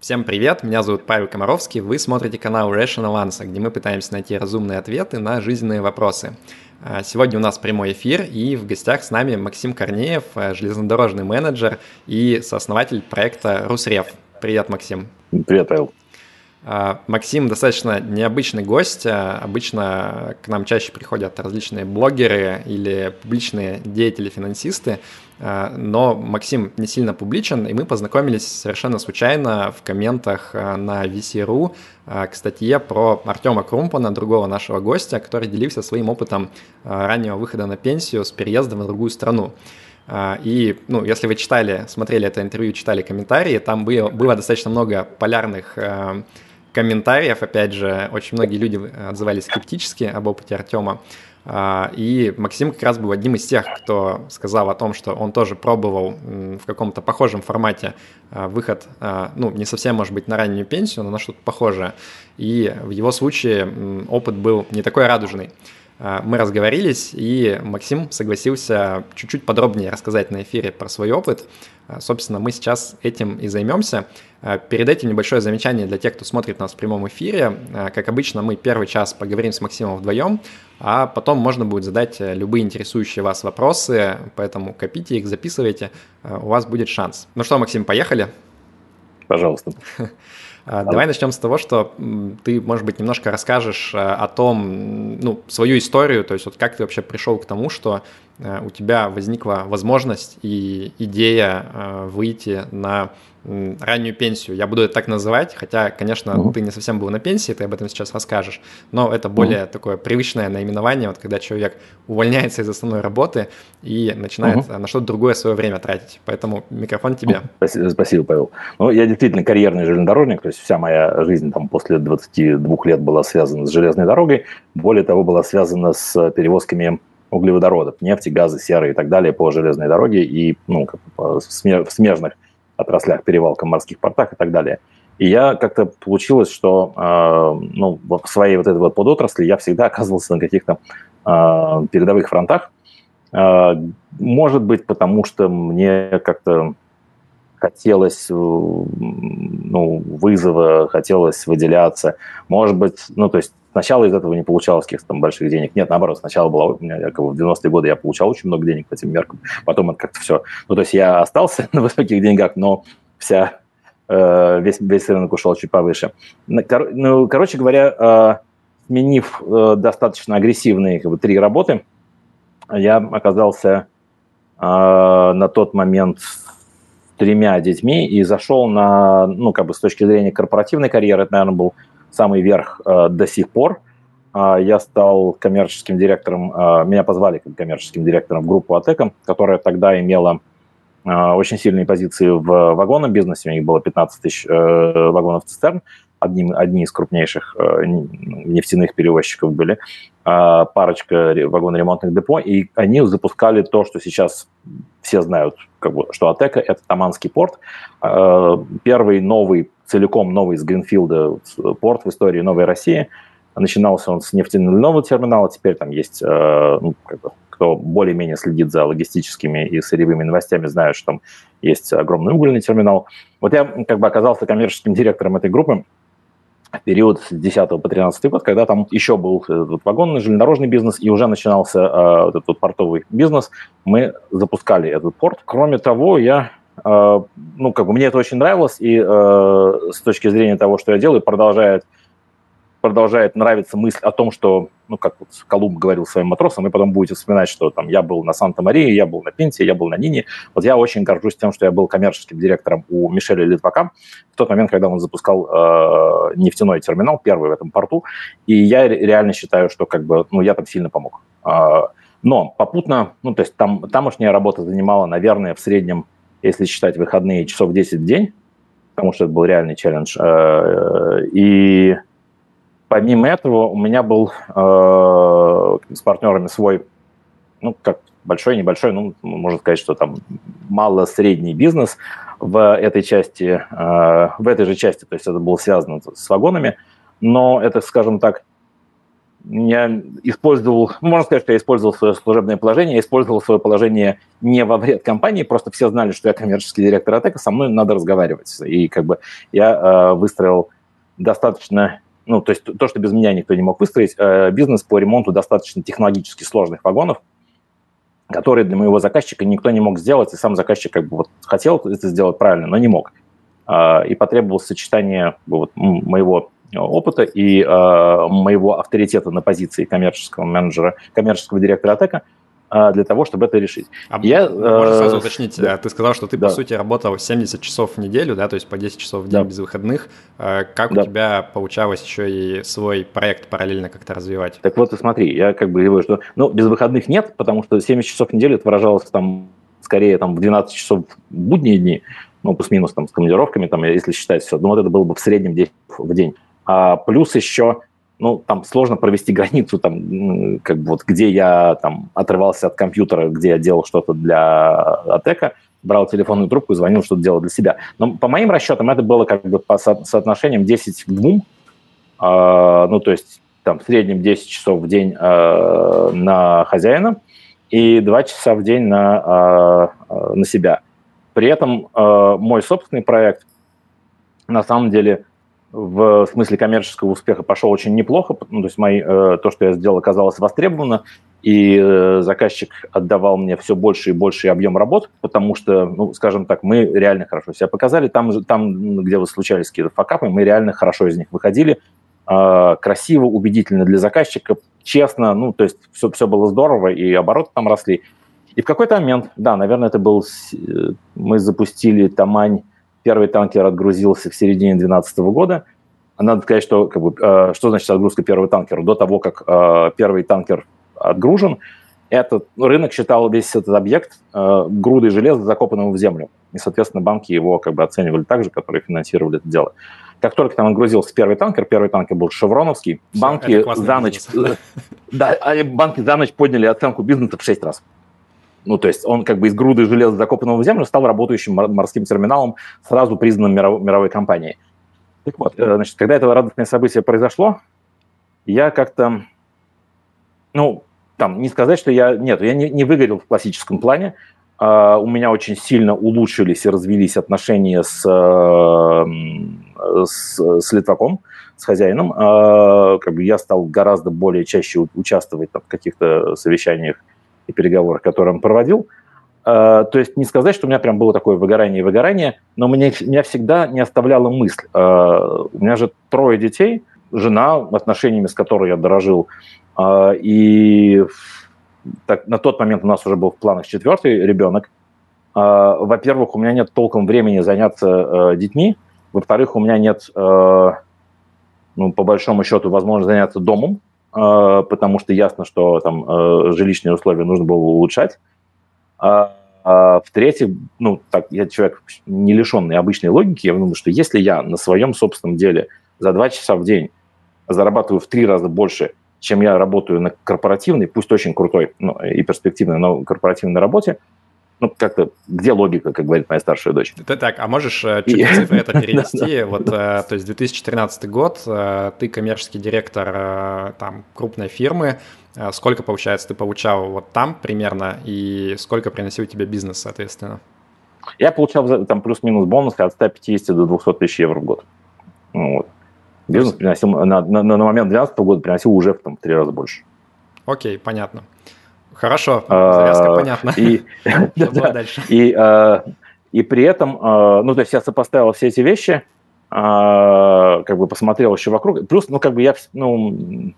Всем привет, меня зовут Павел Комаровский, вы смотрите канал Rational Answer, где мы пытаемся найти разумные ответы на жизненные вопросы. А, сегодня у нас прямой эфир, и в гостях с нами Максим Корнеев, э, железнодорожный менеджер и сооснователь проекта «Русрев». Привет, Максим. Привет, Павел. А, Максим достаточно необычный гость. А, обычно к нам чаще приходят различные блогеры или публичные деятели-финансисты, а, но Максим не сильно публичен, и мы познакомились совершенно случайно в комментах на VC.ru к статье про Артема Крумпана, другого нашего гостя, который делился своим опытом раннего выхода на пенсию с переездом в другую страну. И, ну, если вы читали, смотрели это интервью, читали комментарии, там было, было достаточно много полярных комментариев, опять же, очень многие люди отзывались скептически об опыте Артема. А, и Максим как раз был одним из тех, кто сказал о том, что он тоже пробовал в каком-то похожем формате а, выход, а, ну, не совсем, может быть, на раннюю пенсию, но на что-то похожее. И в его случае опыт был не такой радужный. Мы разговорились, и Максим согласился чуть-чуть подробнее рассказать на эфире про свой опыт. Собственно, мы сейчас этим и займемся. Э, перед этим небольшое замечание для тех, кто смотрит нас в прямом эфире. Э, как обычно, мы первый час поговорим с Максимом вдвоем, а потом можно будет задать э, любые интересующие вас вопросы, поэтому копите их, записывайте, у вас будет шанс. Ну что, Максим, поехали? Пожалуйста. Давай начнем с того, что ты, может быть, немножко расскажешь о том, ну, свою историю, то есть вот как ты вообще пришел к тому, что у тебя возникла возможность и идея выйти на раннюю пенсию. Я буду это так называть, хотя, конечно, uh-huh. ты не совсем был на пенсии, ты об этом сейчас расскажешь, но это более uh-huh. такое привычное наименование, вот когда человек увольняется из основной работы и начинает uh-huh. на что-то другое свое время тратить. Поэтому микрофон тебе. Uh-huh. Спасибо, Павел. Ну, я действительно карьерный железнодорожник, то есть вся моя жизнь там после 22 лет была связана с железной дорогой, более того, была связана с перевозками углеводородов, нефти, газа, серы и так далее по железной дороге и ну, в смежных отраслях, перевалка, морских портах и так далее. И я как-то получилось, что э, ну, в своей вот этой вот подотрасли я всегда оказывался на каких-то э, передовых фронтах. Э, может быть, потому что мне как-то хотелось ну, вызова, хотелось выделяться. Может быть, ну, то есть сначала из этого не получалось каких-то там больших денег. Нет, наоборот, сначала было, у меня как бы в 90-е годы я получал очень много денег по этим меркам, потом это как-то все... Ну, то есть я остался на высоких деньгах, но вся, э, весь, весь рынок ушел чуть повыше. Ну, короче говоря, э, сменив э, достаточно агрессивные как бы, три работы, я оказался э, на тот момент тремя детьми и зашел на, ну, как бы с точки зрения корпоративной карьеры, это, наверное, был самый верх э, до сих пор. Э, я стал коммерческим директором, э, меня позвали как коммерческим директором в группу Атека, которая тогда имела э, очень сильные позиции в вагонном бизнесе, у них было 15 тысяч э, вагонов цистерн, одним, одни из крупнейших э, нефтяных перевозчиков были, э, парочка вагоноремонтных депо, и они запускали то, что сейчас все знают, как бы, что Атека – это Таманский порт, э, первый новый, целиком новый из Гринфилда порт в истории Новой России. Начинался он с нефтяного терминала, теперь там есть, э, ну, как бы, кто более-менее следит за логистическими и сырьевыми новостями, знают, что там есть огромный угольный терминал. Вот я как бы оказался коммерческим директором этой группы, период с 10 по 13 год, когда там еще был вот, вагонный железнодорожный бизнес и уже начинался э, вот этот портовый бизнес, мы запускали этот порт. Кроме того, я, э, ну, как бы мне это очень нравилось, и э, с точки зрения того, что я делаю, продолжает продолжает нравиться мысль о том, что, ну, как вот Колумб говорил своим матросам, вы потом будете вспоминать, что там я был на Санта-Марии, я был на Пенте, я был на Нине. Вот я очень горжусь тем, что я был коммерческим директором у Мишеля Литвака в тот момент, когда он запускал э, нефтяной терминал, первый в этом порту, и я реально считаю, что как бы, ну, я там сильно помог. Э, но попутно, ну, то есть там тамошняя работа занимала, наверное, в среднем, если считать выходные, часов 10 в день, потому что это был реальный челлендж. Э, и Помимо этого, у меня был э, с партнерами свой, ну, как большой, небольшой, ну, можно сказать, что там мало-средний бизнес в этой части, э, в этой же части, то есть это было связано с вагонами, но это, скажем так, я использовал, можно сказать, что я использовал свое служебное положение, я использовал свое положение не во вред компании, просто все знали, что я коммерческий директор Атека, со мной надо разговаривать. И как бы я э, выстроил достаточно, ну, то есть то, что без меня никто не мог выстроить, э, бизнес по ремонту достаточно технологически сложных вагонов, которые для моего заказчика никто не мог сделать, и сам заказчик как бы вот хотел это сделать правильно, но не мог. Э, и потребовалось сочетание вот, моего опыта и э, моего авторитета на позиции коммерческого менеджера, коммерческого директора Атека э, для того, чтобы это решить. А я, можно сразу уточнить, да. ты сказал, что ты, да. по сути, работал 70 часов в неделю, да, то есть по 10 часов в день да. без выходных. Как да. у тебя получалось еще и свой проект параллельно как-то развивать? Так вот, смотри, я как бы говорю, что ну, без выходных нет, потому что 70 часов в неделю это выражалось там скорее там в 12 часов в будние дни, ну, плюс-минус там с командировками, там, если считать все, ну, вот это было бы в среднем 10 в день. А плюс еще, ну, там сложно провести границу, там, как бы вот где я там отрывался от компьютера, где я делал что-то для Атека, брал телефонную трубку и звонил, что-то делал для себя. Но по моим расчетам это было как бы по со- соотношением 10 к 2, э, ну, то есть там в среднем 10 часов в день э, на хозяина и 2 часа в день на, э, на себя. При этом э, мой собственный проект на самом деле в смысле коммерческого успеха пошел очень неплохо. Ну, то есть мои, э, то, что я сделал, оказалось востребовано, и э, заказчик отдавал мне все больше и больше объем работ, потому что, ну, скажем так, мы реально хорошо себя показали. Там, там где вы случались какие-то факапы, мы реально хорошо из них выходили. Э, красиво, убедительно для заказчика, честно, ну, то есть все, все было здорово, и обороты там росли. И в какой-то момент, да, наверное, это был... Э, мы запустили Тамань Первый танкер отгрузился в середине 2012 года. Надо сказать, что, как бы, э, что значит отгрузка первого танкера? До того, как э, первый танкер отгружен, этот рынок считал весь этот объект э, грудой железа, закопанным в землю. И, соответственно, банки его как бы оценивали так же, которые финансировали это дело. Как только там отгрузился первый танкер, первый танкер был шевроновский, банки за ночь, да, а банки за ночь подняли оценку бизнеса в 6 раз. Ну, то есть он как бы из груды железа, закопанного в землю, стал работающим морским терминалом, сразу признанным миров, мировой компанией. Так вот, э, значит, когда это радостное событие произошло, я как-то, ну, там, не сказать, что я, нет, я не, не выгорел в классическом плане, Uh, у меня очень сильно улучшились и развились отношения с, uh, с, с Литваком, с хозяином. Uh, как бы я стал гораздо более чаще участвовать там, в каких-то совещаниях и переговорах, которые он проводил. А, то есть не сказать, что у меня прям было такое выгорание и выгорание, но меня, меня всегда не оставляла мысль. А, у меня же трое детей, жена, отношениями с которой я дорожил, а, и так, на тот момент у нас уже был в планах четвертый ребенок. Во-первых, у меня нет толком времени заняться детьми. Во-вторых, у меня нет, ну, по большому счету, возможности заняться домом, потому что ясно, что там а, жилищные условия нужно было улучшать. А, в-третьих, ну, так, я человек не лишенный обычной логики, я думаю, что если я на своем собственном деле за два часа в день зарабатываю в три раза больше, чем я работаю на корпоративной, пусть очень крутой ну, и перспективной, но корпоративной работе, ну, как-то, где логика, как говорит моя старшая дочь? Ты так, а можешь э, чуть цифры это перенести? Вот, э, то есть 2014 год, э, ты коммерческий директор там крупной фирмы, сколько, получается, ты получал вот там примерно, и сколько приносил тебе бизнес, соответственно? Я получал там плюс-минус бонус от 150 до 200 тысяч евро в год. Ну, вот. Бизнес приносил, на, на, на момент 2012 года приносил уже там, в три раза больше. Окей, понятно. Хорошо, завязка а, понятна. И, дальше? И, а, и при этом, а, ну, то есть я сопоставил все эти вещи, как бы посмотрел еще вокруг. Плюс, ну, как бы я, ну,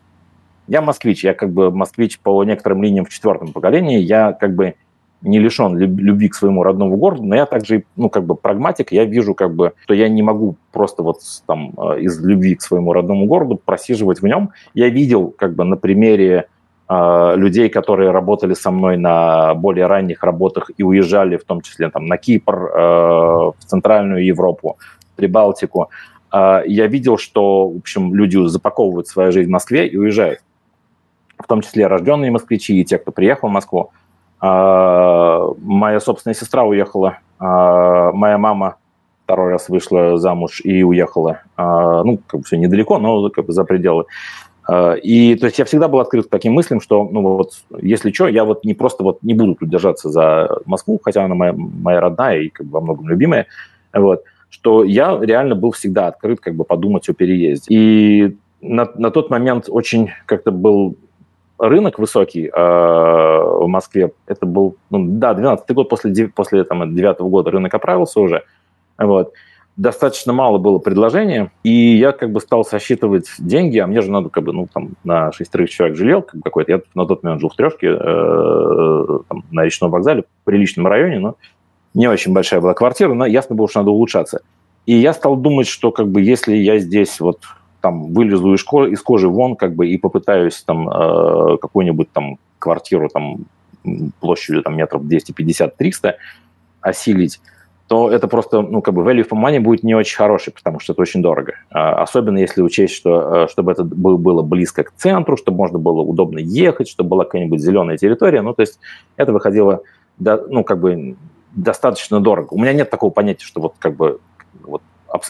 я москвич, я как бы москвич по некоторым линиям в четвертом поколении, я как бы не лишен любви к своему родному городу, но я также, ну, как бы прагматик, я вижу, как бы, что я не могу просто вот там из любви к своему родному городу просиживать в нем. Я видел, как бы, на примере людей, которые работали со мной на более ранних работах и уезжали, в том числе там, на Кипр, э, в Центральную Европу, Прибалтику, а, я видел, что, в общем, люди запаковывают свою жизнь в Москве и уезжают. В том числе рожденные москвичи и те, кто приехал в Москву. А, моя собственная сестра уехала, моя мама второй раз вышла замуж и уехала, ну, как бы все недалеко, но как бы за пределы и то есть я всегда был открыт к таким мыслям, что, ну вот, если что, я вот не просто вот не буду тут держаться за Москву, хотя она моя, моя родная и как бы во многом любимая, вот, что я реально был всегда открыт как бы подумать о переезде. И на, на тот момент очень как-то был рынок высокий э, в Москве. Это был, ну, да, 12 год после, после там, 9 года рынок оправился уже. Вот достаточно мало было предложения, и я как бы стал сосчитывать деньги, а мне же надо как бы, ну, там, на шестерых человек жалел как какой-то. Я на тот момент жил в трешке э, там, на речном вокзале, в приличном районе, но не очень большая была квартира, но ясно было, что надо улучшаться. И я стал думать, что как бы если я здесь вот там вылезу из, ко- из кожи вон как бы и попытаюсь там э, какую-нибудь там квартиру там площадью там метров 250-300 осилить, то это просто, ну, как бы value for money будет не очень хороший, потому что это очень дорого. А, особенно если учесть, что, э, чтобы это было близко к центру, чтобы можно было удобно ехать, чтобы была какая-нибудь зеленая территория. Ну, то есть это выходило, ну, как бы достаточно дорого. У меня нет такого понятия, что вот как бы вот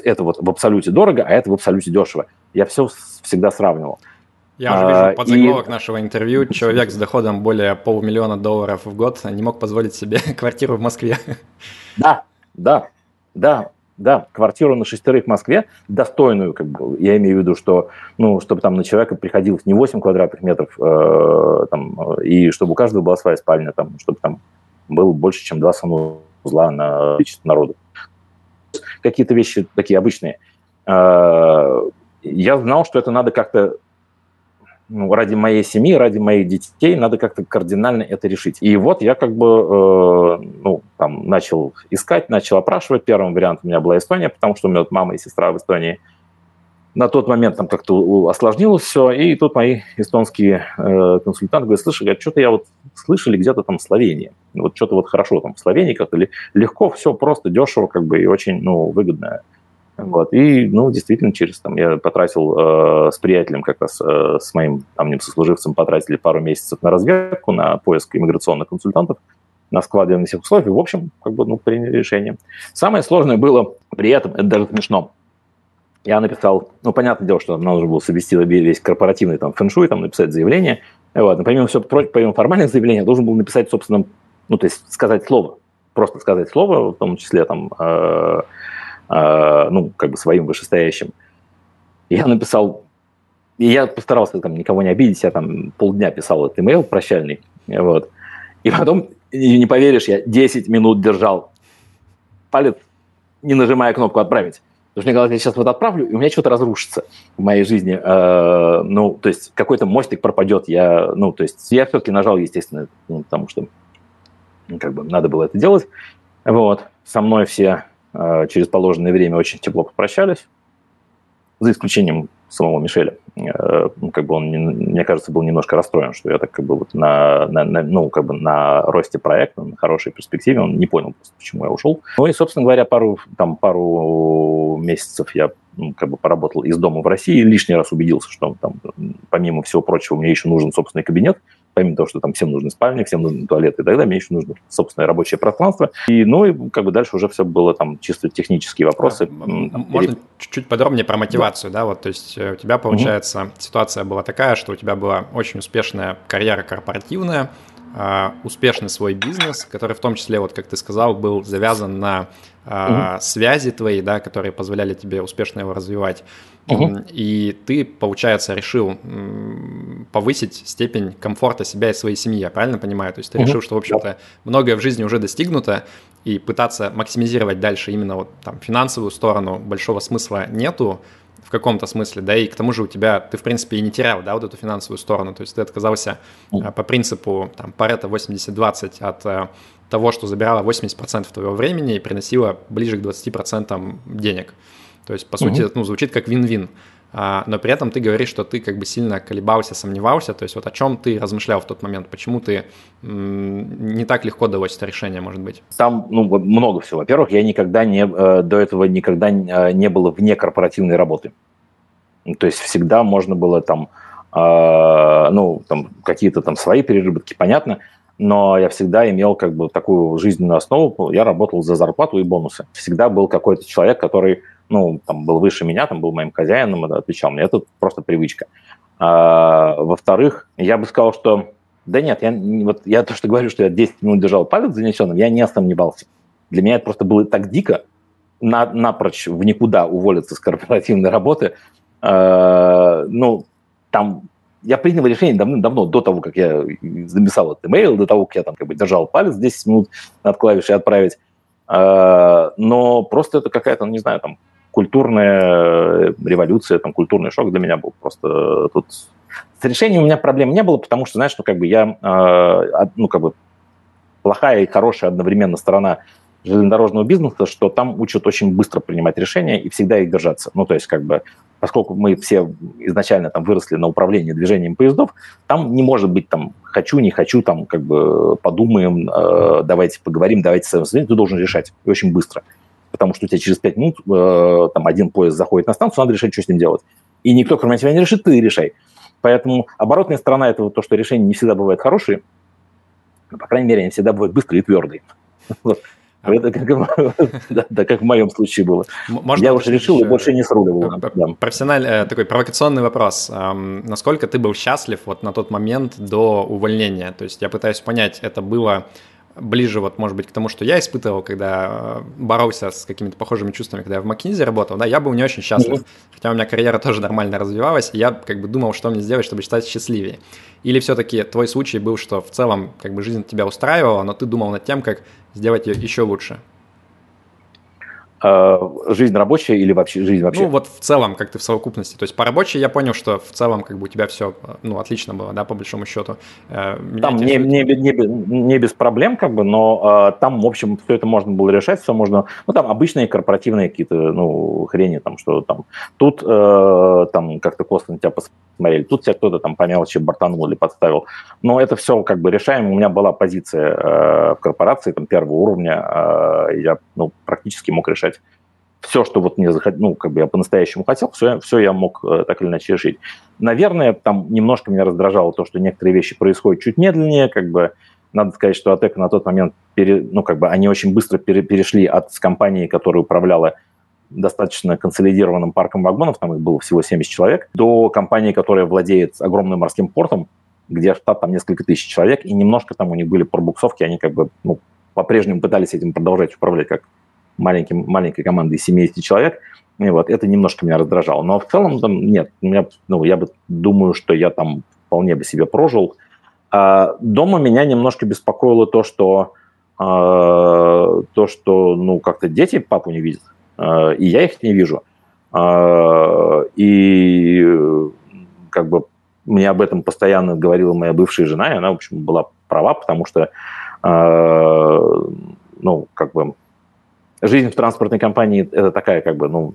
это вот в абсолюте дорого, а это в абсолюте дешево. Я все всегда сравнивал. Я уже вижу подзаголовок и... нашего интервью. Человек с доходом более полумиллиона долларов в год не мог позволить себе квартиру в Москве. Да, да, да, да, квартиру на шестерых в Москве, достойную, как бы, я имею в виду, что, ну, чтобы там на человека приходилось не 8 квадратных метров, э, там, и чтобы у каждого была своя спальня, там, чтобы там было больше, чем два санузла на количество народу. Какие-то вещи такие обычные. Э, я знал, что это надо как-то ну, ради моей семьи, ради моих детей надо как-то кардинально это решить. И вот я как бы э, ну, там, начал искать, начал опрашивать. Первым вариантом у меня была Эстония, потому что у меня вот мама и сестра в Эстонии. На тот момент там как-то осложнилось все, и тут мои эстонские э, консультанты говорят, слышали, говорят, что-то я вот слышали где-то там Словения. Вот что-то вот хорошо там в Словении как-то легко, все просто, дешево как бы и очень ну, выгодно вот. И, ну, действительно, через там я потратил э, с приятелем, как раз э, с моим там ним сослуживцем, потратили пару месяцев на разведку, на поиск иммиграционных консультантов, на складывание всех условий. В общем, как бы, ну, приняли решение. Самое сложное было при этом, это даже смешно. Я написал, ну, понятное дело, что нам нужно было совместить весь корпоративный там фэншуй, там написать заявление. Вот. Но помимо всего, помимо формальных заявлений, я должен был написать, собственно, ну, то есть сказать слово, просто сказать слово, в том числе там э, ну, как бы своим вышестоящим. Я написал, и я постарался там никого не обидеть, я там полдня писал этот имейл прощальный, вот. И потом, не поверишь, я 10 минут держал палец, не нажимая кнопку «Отправить». Потому что мне казалось, я сейчас вот отправлю, и у меня что-то разрушится в моей жизни. Э, ну, то есть какой-то мостик пропадет. Я, ну, то есть я все-таки нажал, естественно, ну, потому что ну, как бы надо было это делать. Вот. Со мной все через положенное время очень тепло попрощались, за исключением самого Мишеля. Э, как бы он, мне кажется, был немножко расстроен, что я так как бы вот на, на, на, ну, как бы на росте проекта, на хорошей перспективе, он не понял почему я ушел. Ну и, собственно говоря, пару, там, пару месяцев я ну, как бы поработал из дома в России, лишний раз убедился, что там, помимо всего прочего, мне еще нужен собственный кабинет, помимо того, что там всем нужны спальни, всем нужны туалеты и так далее, мне еще нужно собственное рабочее пространство. И, ну, и как бы дальше уже все было там чисто технические вопросы. А, там, можно чуть-чуть подробнее про мотивацию, да, да вот, то есть э, у тебя, получается, угу. ситуация была такая, что у тебя была очень успешная карьера корпоративная, Uh, успешный свой бизнес, который в том числе, вот как ты сказал, был завязан на угу. связи твои, да, которые позволяли тебе успешно его развивать. Угу. И ты, получается, решил повысить степень комфорта себя и своей семьи, я правильно понимаю? То есть ты угу. решил, что, в общем-то, многое в жизни уже достигнуто, и пытаться максимизировать дальше именно вот там финансовую сторону большого смысла нету в каком-то смысле, да, и к тому же у тебя, ты, в принципе, и не терял, да, вот эту финансовую сторону, то есть ты отказался угу. по принципу, там, Парета 80-20 от э, того, что забирало 80% твоего времени и приносило ближе к 20% денег. То есть, по угу. сути, ну, звучит как вин-вин. А, но при этом ты говоришь, что ты как бы сильно колебался, сомневался. То есть вот о чем ты размышлял в тот момент? Почему ты не так легко далось это решение, может быть? Там ну, много всего. Во-первых, я никогда не, э, до этого никогда э, не было вне корпоративной работы. То есть всегда можно было там, э, ну, там какие-то там свои переработки, понятно, но я всегда имел как бы такую жизненную основу. Я работал за зарплату и бонусы. Всегда был какой-то человек, который ну, там был выше меня, там был моим хозяином, отвечал мне. Это просто привычка. А, во-вторых, я бы сказал, что да нет, я, вот, я то, что говорю, что я 10 минут держал палец занесенным, я не сомневался. Для меня это просто было так дико, на, напрочь в никуда уволиться с корпоративной работы. Э, ну, там я принял решение давным-давно, до того, как я записал этот имейл, до того, как я там как бы держал палец 10 минут над клавишей «Отправить». Э, но просто это какая-то, ну, не знаю, там, культурная революция, там, культурный шок для меня был просто тут... С решением у меня проблем не было, потому что, знаешь, ну, как бы я, э, ну, как бы плохая и хорошая одновременно сторона железнодорожного бизнеса, что там учат очень быстро принимать решения и всегда их держаться. Ну, то есть, как бы, поскольку мы все изначально там выросли на управлении движением поездов, там не может быть там хочу, не хочу, там как бы подумаем, э, давайте поговорим, давайте советуем. Ты должен решать и очень быстро. Потому что у тебя через пять минут э, там один поезд заходит на станцию, надо решать, что с ним делать. И никто, кроме тебя, не решит, ты решай. Поэтому оборотная сторона этого то, что решения не всегда бывают хорошие, но, по крайней мере, они всегда бывают быстрые и твердые. А это как, да, да, как в моем случае было. Можно Я уже решил и больше не сруливал. Да. Профессиональный э, такой провокационный вопрос. Насколько ты был счастлив вот на тот момент до увольнения? То есть я пытаюсь понять, это было ближе, вот, может быть, к тому, что я испытывал, когда э, боролся с какими-то похожими чувствами, когда я в McKinsey работал, да, я был не очень счастлив, mm-hmm. хотя у меня карьера тоже нормально развивалась, и я как бы думал, что мне сделать, чтобы стать счастливее. Или все-таки твой случай был, что в целом как бы жизнь тебя устраивала, но ты думал над тем, как сделать ее еще лучше? Э, жизнь рабочая или вообще жизнь вообще? Ну, вот в целом, как ты в совокупности. То есть по рабочей я понял, что в целом как бы у тебя все, ну, отлично было, да, по большому счету. Э, меня там не, не, не, не без проблем, как бы, но э, там, в общем, все это можно было решать, все можно, ну, там обычные корпоративные какие-то, ну, хрени, там, что там, тут э, там как-то косвенно тебя посмотрели, тут тебя кто-то там по мелочи бортанул или подставил. Но это все как бы решаемо. У меня была позиция э, в корпорации, там, первого уровня, э, я, ну, практически мог решать все, что вот мне захотел, ну, как бы я по-настоящему хотел, все, все я мог э, так или иначе решить. Наверное, там немножко меня раздражало то, что некоторые вещи происходят чуть медленнее, как бы надо сказать, что Атека на тот момент, пере, ну, как бы они очень быстро пере, перешли от компании, которая управляла достаточно консолидированным парком вагонов, там их было всего 70 человек, до компании, которая владеет огромным морским портом, где штат там несколько тысяч человек, и немножко там у них были пробуксовки, они как бы, ну, по-прежнему пытались этим продолжать управлять как маленьким, маленькой командой из 70 человек. И вот это немножко меня раздражало. Но в целом там нет. Меня, ну, я бы думаю, что я там вполне бы себе прожил. А дома меня немножко беспокоило то, что а, то, что ну как-то дети папу не видят, и я их не вижу. А, и как бы мне об этом постоянно говорила моя бывшая жена, и она, в общем, была права, потому что, ну, как бы жизнь в транспортной компании – это такая, как бы, ну,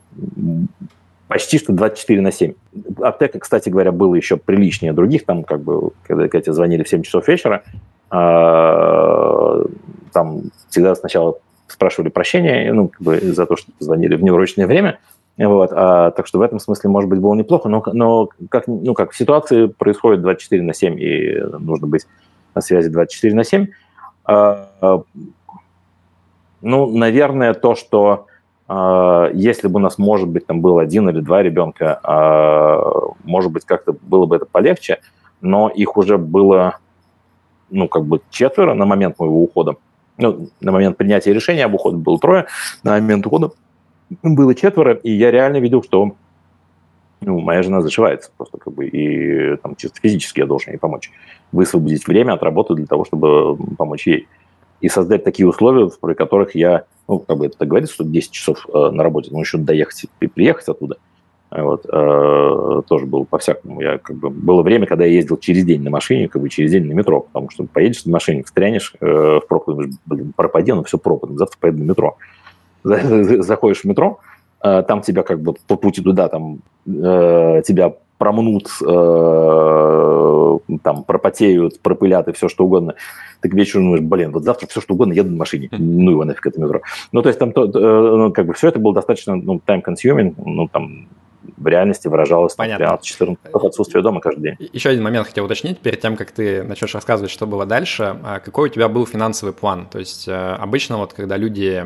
почти что 24 на 7. Аптека, кстати говоря, было еще приличнее других, там, как бы, когда, когда звонили в 7 часов вечера, э, там всегда сначала спрашивали прощения, ну, как бы, за то, что позвонили в неурочное время, вот, а, так что в этом смысле, может быть, было неплохо, но, но как, ну, как в ситуации происходит 24 на 7, и нужно быть на связи 24 на 7, а, ну, наверное, то, что э, если бы у нас, может быть, там был один или два ребенка, э, может быть, как-то было бы это полегче, но их уже было, ну, как бы четверо на момент моего ухода. Ну, на момент принятия решения об уходе было трое, на момент ухода было четверо, и я реально видел, что ну, моя жена зашивается просто как бы, и там чисто физически я должен ей помочь. Высвободить время от работы для того, чтобы помочь ей и создать такие условия, при которых я, ну, как бы это говорится, что 10 часов э, на работе, ну, еще доехать и приехать оттуда. Вот, э, тоже было по-всякому. Я, как бы, было время, когда я ездил через день на машине, как бы через день на метро, потому что поедешь на машине, встрянешь э, в думаешь, блин, пропади, ну все пропадом, завтра поеду на метро. Заходишь в метро, э, там тебя как бы по пути туда, там э, тебя промнут, э, там, пропотеют, пропылят и все что угодно, ты к вечеру думаешь, блин, вот завтра все что угодно, еду на машине, ну его нафиг это метро. Ну, то есть там то, то, ну, как бы все это было достаточно, ну, time-consuming, ну, там, в реальности выражалось там, 13-14 отсутствия дома каждый день. Еще один момент хотел уточнить, перед тем, как ты начнешь рассказывать, что было дальше. А какой у тебя был финансовый план? То есть э, обычно вот, когда люди,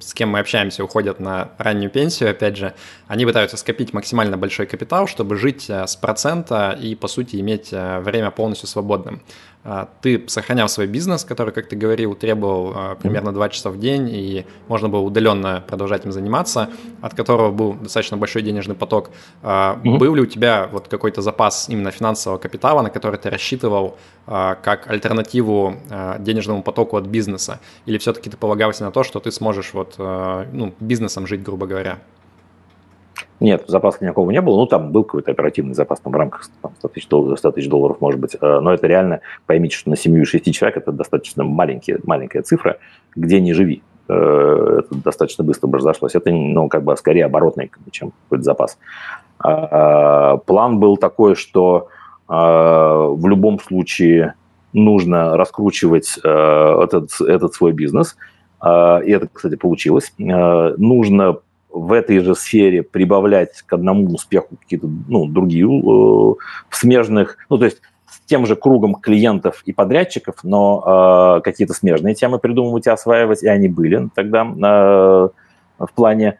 с кем мы общаемся, уходят на раннюю пенсию, опять же, они пытаются скопить максимально большой капитал, чтобы жить э, с процента и, по сути, иметь э, время полностью свободным. А, ты сохранял свой бизнес, который, как ты говорил, требовал а, примерно 2 часа в день, и можно было удаленно продолжать им заниматься, от которого был достаточно большой денежный поток. Mm-hmm. Был ли у тебя вот какой-то запас именно финансового капитала, на который ты рассчитывал как альтернативу денежному потоку от бизнеса? Или все-таки ты полагался на то, что ты сможешь вот, ну, бизнесом жить, грубо говоря? Нет, запаса никакого не было. Ну, там был какой-то оперативный запас там, в рамках там, 100, тысяч долларов, 100 тысяч долларов, может быть. Э, но это реально, поймите, что на семью и шести человек это достаточно маленькие, маленькая цифра, где не живи. Э, это достаточно быстро бы разошлось. Это, ну, как бы скорее оборотный, чем какой-то запас. А, а, план был такой, что а, в любом случае нужно раскручивать этот, этот свой бизнес. И это, кстати, получилось. Нужно в этой же сфере прибавлять к одному успеху какие-то ну, другие э, смежных, ну, то есть с тем же кругом клиентов и подрядчиков, но э, какие-то смежные темы придумывать и осваивать, и они были тогда э, в плане.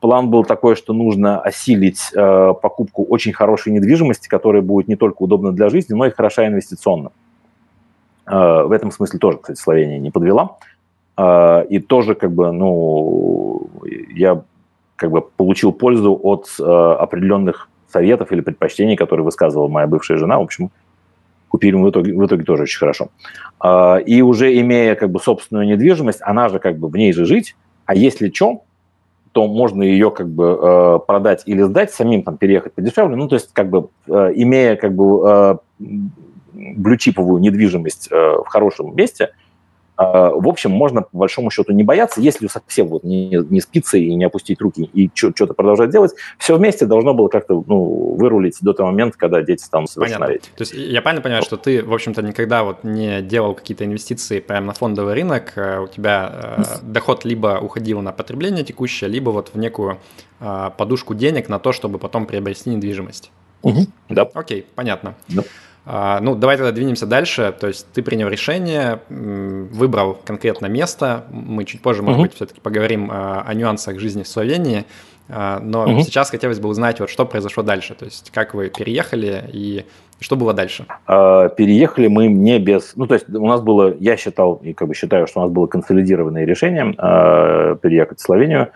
План был такой, что нужно осилить э, покупку очень хорошей недвижимости, которая будет не только удобна для жизни, но и хороша инвестиционно. Э, в этом смысле тоже, кстати, Словения не подвела. Э, и тоже, как бы, ну, я как бы получил пользу от э, определенных советов или предпочтений, которые высказывала моя бывшая жена. В общем, купили мы в итоге, в итоге тоже очень хорошо. Э, и уже имея как бы собственную недвижимость, она же как бы в ней же жить, а если что, то можно ее как бы э, продать или сдать, самим там переехать подешевле. Ну, то есть как бы э, имея как бы э, блючиповую недвижимость э, в хорошем месте – в общем, можно по большому счету не бояться, если совсем вот не, не спиться и не опустить руки и что-то продолжать делать, все вместе должно было как-то ну, вырулить до того момента, когда дети станут совершеннолетними. То есть я правильно понимаю, что ты, в общем-то, никогда вот не делал какие-то инвестиции прямо на фондовый рынок, э, у тебя э, доход либо уходил на потребление текущее, либо вот в некую э, подушку денег на то, чтобы потом приобрести недвижимость. Угу, да. Окей, понятно. Да. А, ну, давай тогда двинемся дальше. То есть ты принял решение, выбрал конкретно место. Мы чуть позже, может uh-huh. быть, все-таки поговорим а, о нюансах жизни в Словении. А, но uh-huh. сейчас хотелось бы узнать, вот что произошло дальше. То есть как вы переехали и что было дальше? Переехали мы не без... Ну, то есть у нас было, я считал, и как бы считаю, что у нас было консолидированное решение переехать в Словению.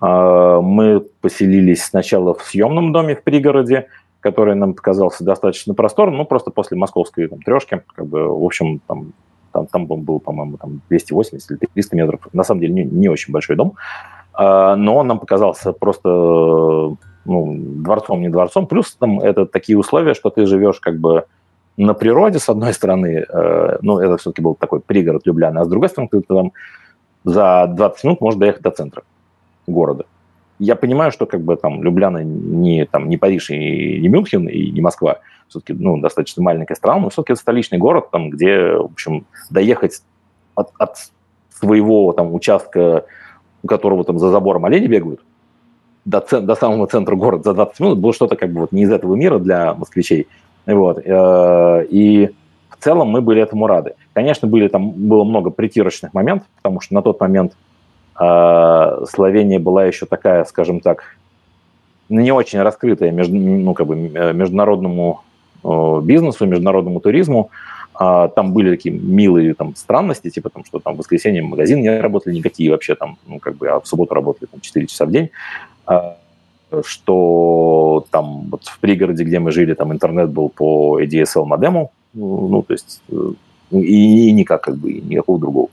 Мы поселились сначала в съемном доме в пригороде, который нам показался достаточно просторным, ну, просто после московской там, трешки, как бы, в общем, там, там, там был, по-моему, там 280 или 300 метров. На самом деле не, не очень большой дом, а, но он нам показался просто ну, дворцом, не дворцом. Плюс там это такие условия, что ты живешь как бы на природе, с одной стороны, э, ну, это все-таки был такой пригород Любляна, а с другой стороны, ты там за 20 минут можешь доехать до центра города я понимаю, что как бы там Любляна не, там, не Париж и не Мюнхен и не Москва, все-таки ну, достаточно маленькая страна, но все-таки это столичный город, там, где, в общем, доехать от, от своего там участка, у которого там за забором олени бегают, до, до самого центра города за 20 минут, было что-то как бы вот не из этого мира для москвичей. Вот. Э, и в целом мы были этому рады. Конечно, были там, было много притирочных моментов, потому что на тот момент Словения была еще такая, скажем так, не очень раскрытая между, ну, как бы, э, международному бизнесу, международному туризму. А там были такие милые там, странности, типа там, что там в воскресенье магазин не работали никакие вообще там, ну, как бы, а в субботу работали там 4 часа в день. А, что там вот в пригороде, где мы жили, там интернет был по ADSL модему, ну, то есть э, и, и никак как бы, никакого другого.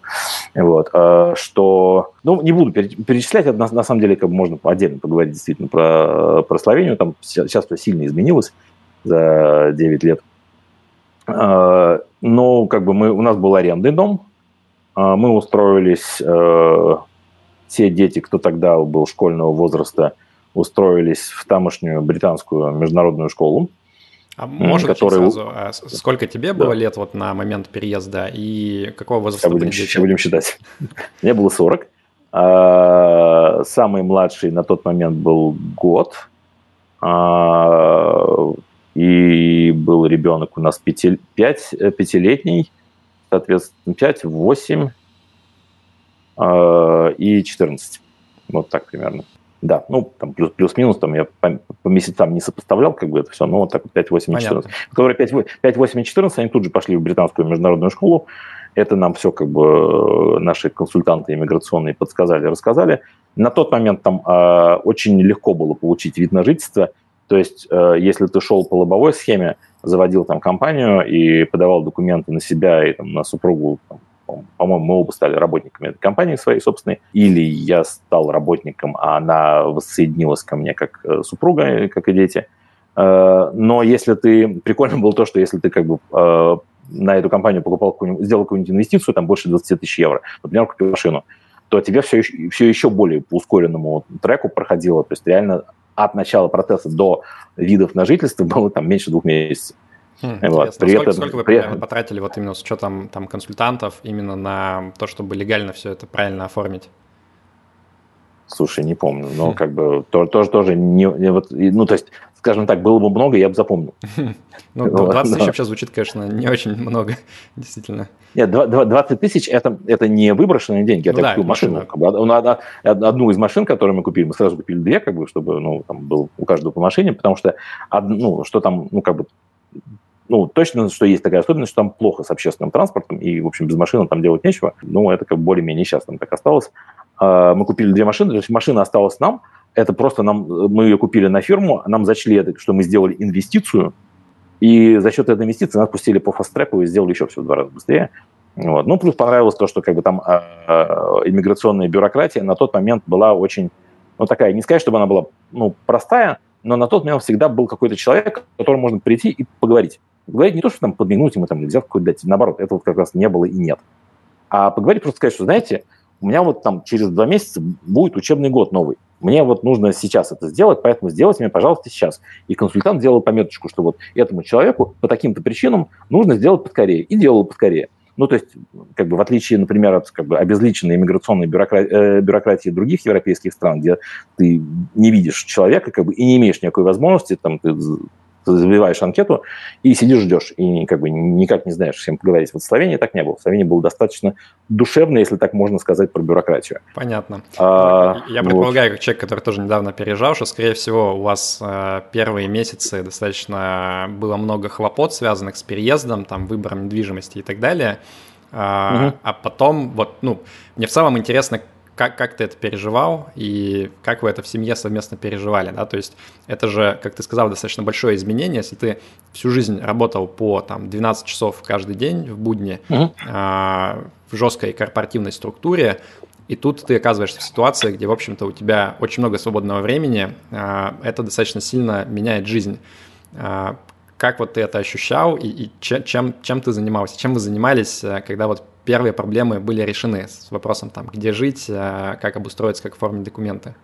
Вот, а, что, ну, не буду перечислять, на, на самом деле, как бы можно отдельно поговорить действительно про, про Словению, там сейчас все сильно изменилось за 9 лет. А, но как бы мы, у нас был арендный дом, а, мы устроились, все дети, кто тогда был школьного возраста, устроились в тамошнюю британскую международную школу, а может который... сразу, а сколько тебе было да. лет вот на момент переезда и какого возраста будем, дети? Будем считать. Мне было 40. А, самый младший на тот момент был год. и был ребенок у нас 5, 5, 5-летний, соответственно, 5, 8 и 14. Вот так примерно. Да, ну, там плюс, плюс-минус, там я по, по месяцам не сопоставлял, как бы это все, но вот так вот 5, 8 и 14. Которые 5, 5, 8 и 14, они тут же пошли в британскую международную школу. Это нам все как бы наши консультанты иммиграционные подсказали, рассказали. На тот момент там э, очень легко было получить вид на жительство. То есть, э, если ты шел по лобовой схеме, заводил там компанию и подавал документы на себя и там, на супругу там, по-моему, мы оба стали работниками этой компании своей собственной, или я стал работником, а она воссоединилась ко мне как э, супруга, как и дети. Э, но если ты... Прикольно было то, что если ты как бы э, на эту компанию покупал какую-нибудь, сделал какую-нибудь инвестицию, там больше 20 тысяч евро, например, купил машину, то тебе все еще, все еще более по ускоренному треку проходило. То есть реально от начала процесса до видов на жительство было там меньше двух месяцев. Хм, вот. При сколько, этом, сколько вы при... потратили вот именно с учетом там консультантов именно на то, чтобы легально все это правильно оформить? Слушай, не помню, но хм. как бы тоже тоже тоже не, не вот ну то есть скажем так было бы много, я бы запомнил. Ну 20 тысяч вообще звучит, конечно, не очень много, действительно. Нет, 20 тысяч это это не выброшенные деньги, это ну, купил машину, одну из машин, которую мы купили, мы сразу купили две, как бы, чтобы ну там был у каждого по машине, потому что ну что там ну как бы ну, точно, что есть такая особенность, что там плохо с общественным транспортом, и, в общем, без машины там делать нечего. Ну, это как более-менее сейчас там так осталось. А, мы купили две машины, то есть машина осталась нам, это просто нам, мы ее купили на фирму, нам зачли это, что мы сделали инвестицию, и за счет этой инвестиции нас пустили по фаст-треку и сделали еще все в два раза быстрее. Вот. Ну, плюс понравилось то, что как бы там э, иммиграционная бюрократия на тот момент была очень, ну, такая, не сказать, чтобы она была, ну, простая, но на тот момент всегда был какой-то человек, к которому можно прийти и поговорить. Говорить не то, что там подмигнуть ему там или какой-то дать, наоборот, этого как раз не было и нет. А поговорить просто сказать, что, знаете, у меня вот там через два месяца будет учебный год новый. Мне вот нужно сейчас это сделать, поэтому сделайте мне, пожалуйста, сейчас. И консультант делал пометочку, что вот этому человеку по таким-то причинам нужно сделать поскорее. И делал поскорее. Ну, то есть, как бы в отличие, например, от как бы, обезличенной иммиграционной бюрократии, э, бюрократии других европейских стран, где ты не видишь человека как бы, и не имеешь никакой возможности, там, ты ты забиваешь анкету и сидишь, ждешь, и как бы никак не знаешь, с кем поговорить. Вот в Словении так не было. В Словении было достаточно душевно, если так можно сказать, про бюрократию. Понятно. А, Я предполагаю, вот. как человек, который тоже недавно переезжал, что, скорее всего, у вас э, первые месяцы достаточно было много хлопот, связанных с переездом, там, выбором недвижимости и так далее. А, угу. а потом, вот, ну, мне в целом интересно, как, как ты это переживал и как вы это в семье совместно переживали, да, то есть это же, как ты сказал, достаточно большое изменение, если ты всю жизнь работал по там 12 часов каждый день в будни угу. а, в жесткой корпоративной структуре, и тут ты оказываешься в ситуации, где, в общем-то, у тебя очень много свободного времени, а, это достаточно сильно меняет жизнь. А, как вот ты это ощущал и, и чем, чем ты занимался, чем вы занимались, э, когда вот первые проблемы были решены с вопросом, там, где жить, э, как обустроиться, как оформить документы?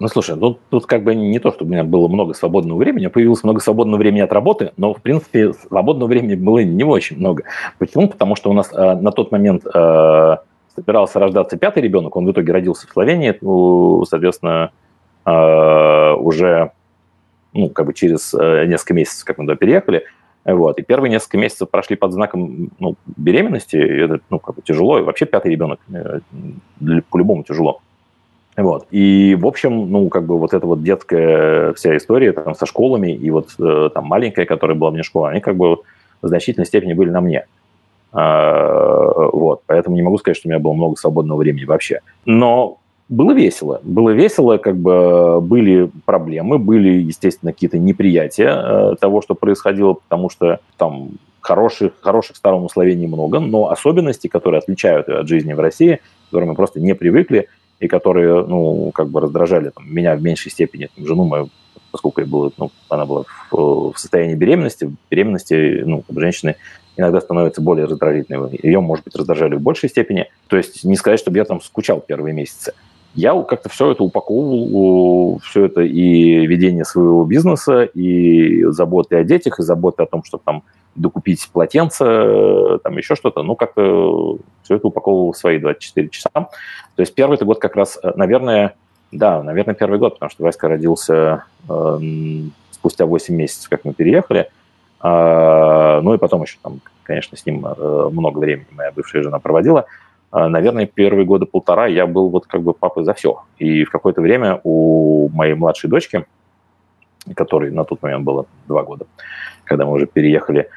Ну, слушай, тут, тут как бы не то, чтобы у меня было много свободного времени, появилось много свободного времени от работы, но, в принципе, свободного времени было не очень много. Почему? Потому что у нас э, на тот момент э, собирался рождаться пятый ребенок, он в итоге родился в Словении, ну, соответственно, э, уже ну, как бы через э, несколько месяцев, как мы туда переехали, вот. И первые несколько месяцев прошли под знаком ну, беременности. И это ну, как бы тяжело. И вообще пятый ребенок э, по-любому тяжело. Вот. И, в общем, ну, как бы вот эта вот детская вся история там, со школами и вот э, там маленькая, которая была мне школа, они как бы в значительной степени были на мне. А, вот. Поэтому не могу сказать, что у меня было много свободного времени вообще. Но было весело. Было весело, как бы были проблемы, были, естественно, какие-то неприятия э, того, что происходило, потому что там хороших, хороших сторон у Словении много, но особенности, которые отличают от жизни в России, к которым мы просто не привыкли, и которые, ну, как бы раздражали там, меня в меньшей степени, там, жену мою, поскольку я была, ну, она была в, в состоянии беременности, в беременности, ну, женщины иногда становится более раздражительной. Ее, может быть, раздражали в большей степени. То есть не сказать, чтобы я там скучал первые месяцы я как-то все это упаковывал, все это и ведение своего бизнеса, и заботы о детях, и заботы о том, чтобы там докупить полотенце, там еще что-то, ну, как-то все это упаковывал в свои 24 часа. То есть первый год как раз, наверное, Да, наверное, первый год, потому что Васька родился э, спустя 8 месяцев, как мы переехали. Э, ну и потом еще там, конечно, с ним э, много времени моя бывшая жена проводила. Э, наверное, первые года полтора я был вот как бы папой за все. И в какое-то время у моей младшей дочки, которой на тот момент было два года, когда мы уже переехали,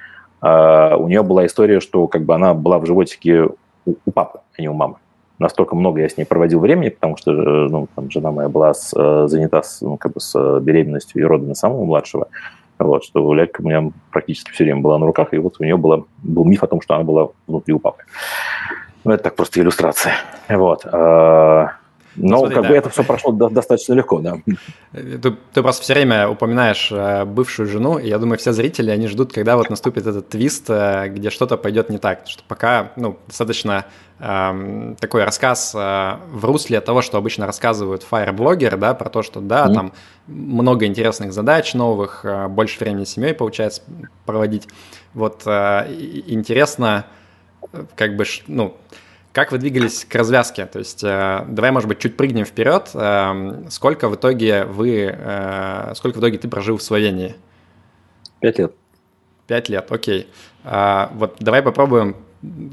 э, у нее была история, что как бы она была в животике у, папы, а не у мамы настолько много я с ней проводил времени, потому что э, ну, там, жена моя была с, э, занята с, ну, как бы с э, беременностью и родами самого младшего, вот, что Лялька у меня практически все время была на руках, и вот у нее было, был миф о том, что она была внутри у папы. Ну, это так просто иллюстрация. Вот. А, но Смотри, как да. бы это все прошло достаточно легко, да. Ты, ты просто все время упоминаешь э, бывшую жену, и я думаю, все зрители, они ждут, когда вот наступит этот твист, э, где что-то пойдет не так. Что пока, ну, достаточно э, такой рассказ э, в русле того, что обычно рассказывают фаер-блогеры, да, про то, что, да, mm-hmm. там много интересных задач новых, э, больше времени с семьей получается проводить. Вот э, интересно, э, как бы, ну, как вы двигались к развязке? То есть э, давай, может быть, чуть прыгнем вперед. Э, сколько в итоге вы, э, сколько в итоге ты прожил в Словении? Пять лет. Пять лет, окей. А, вот давай попробуем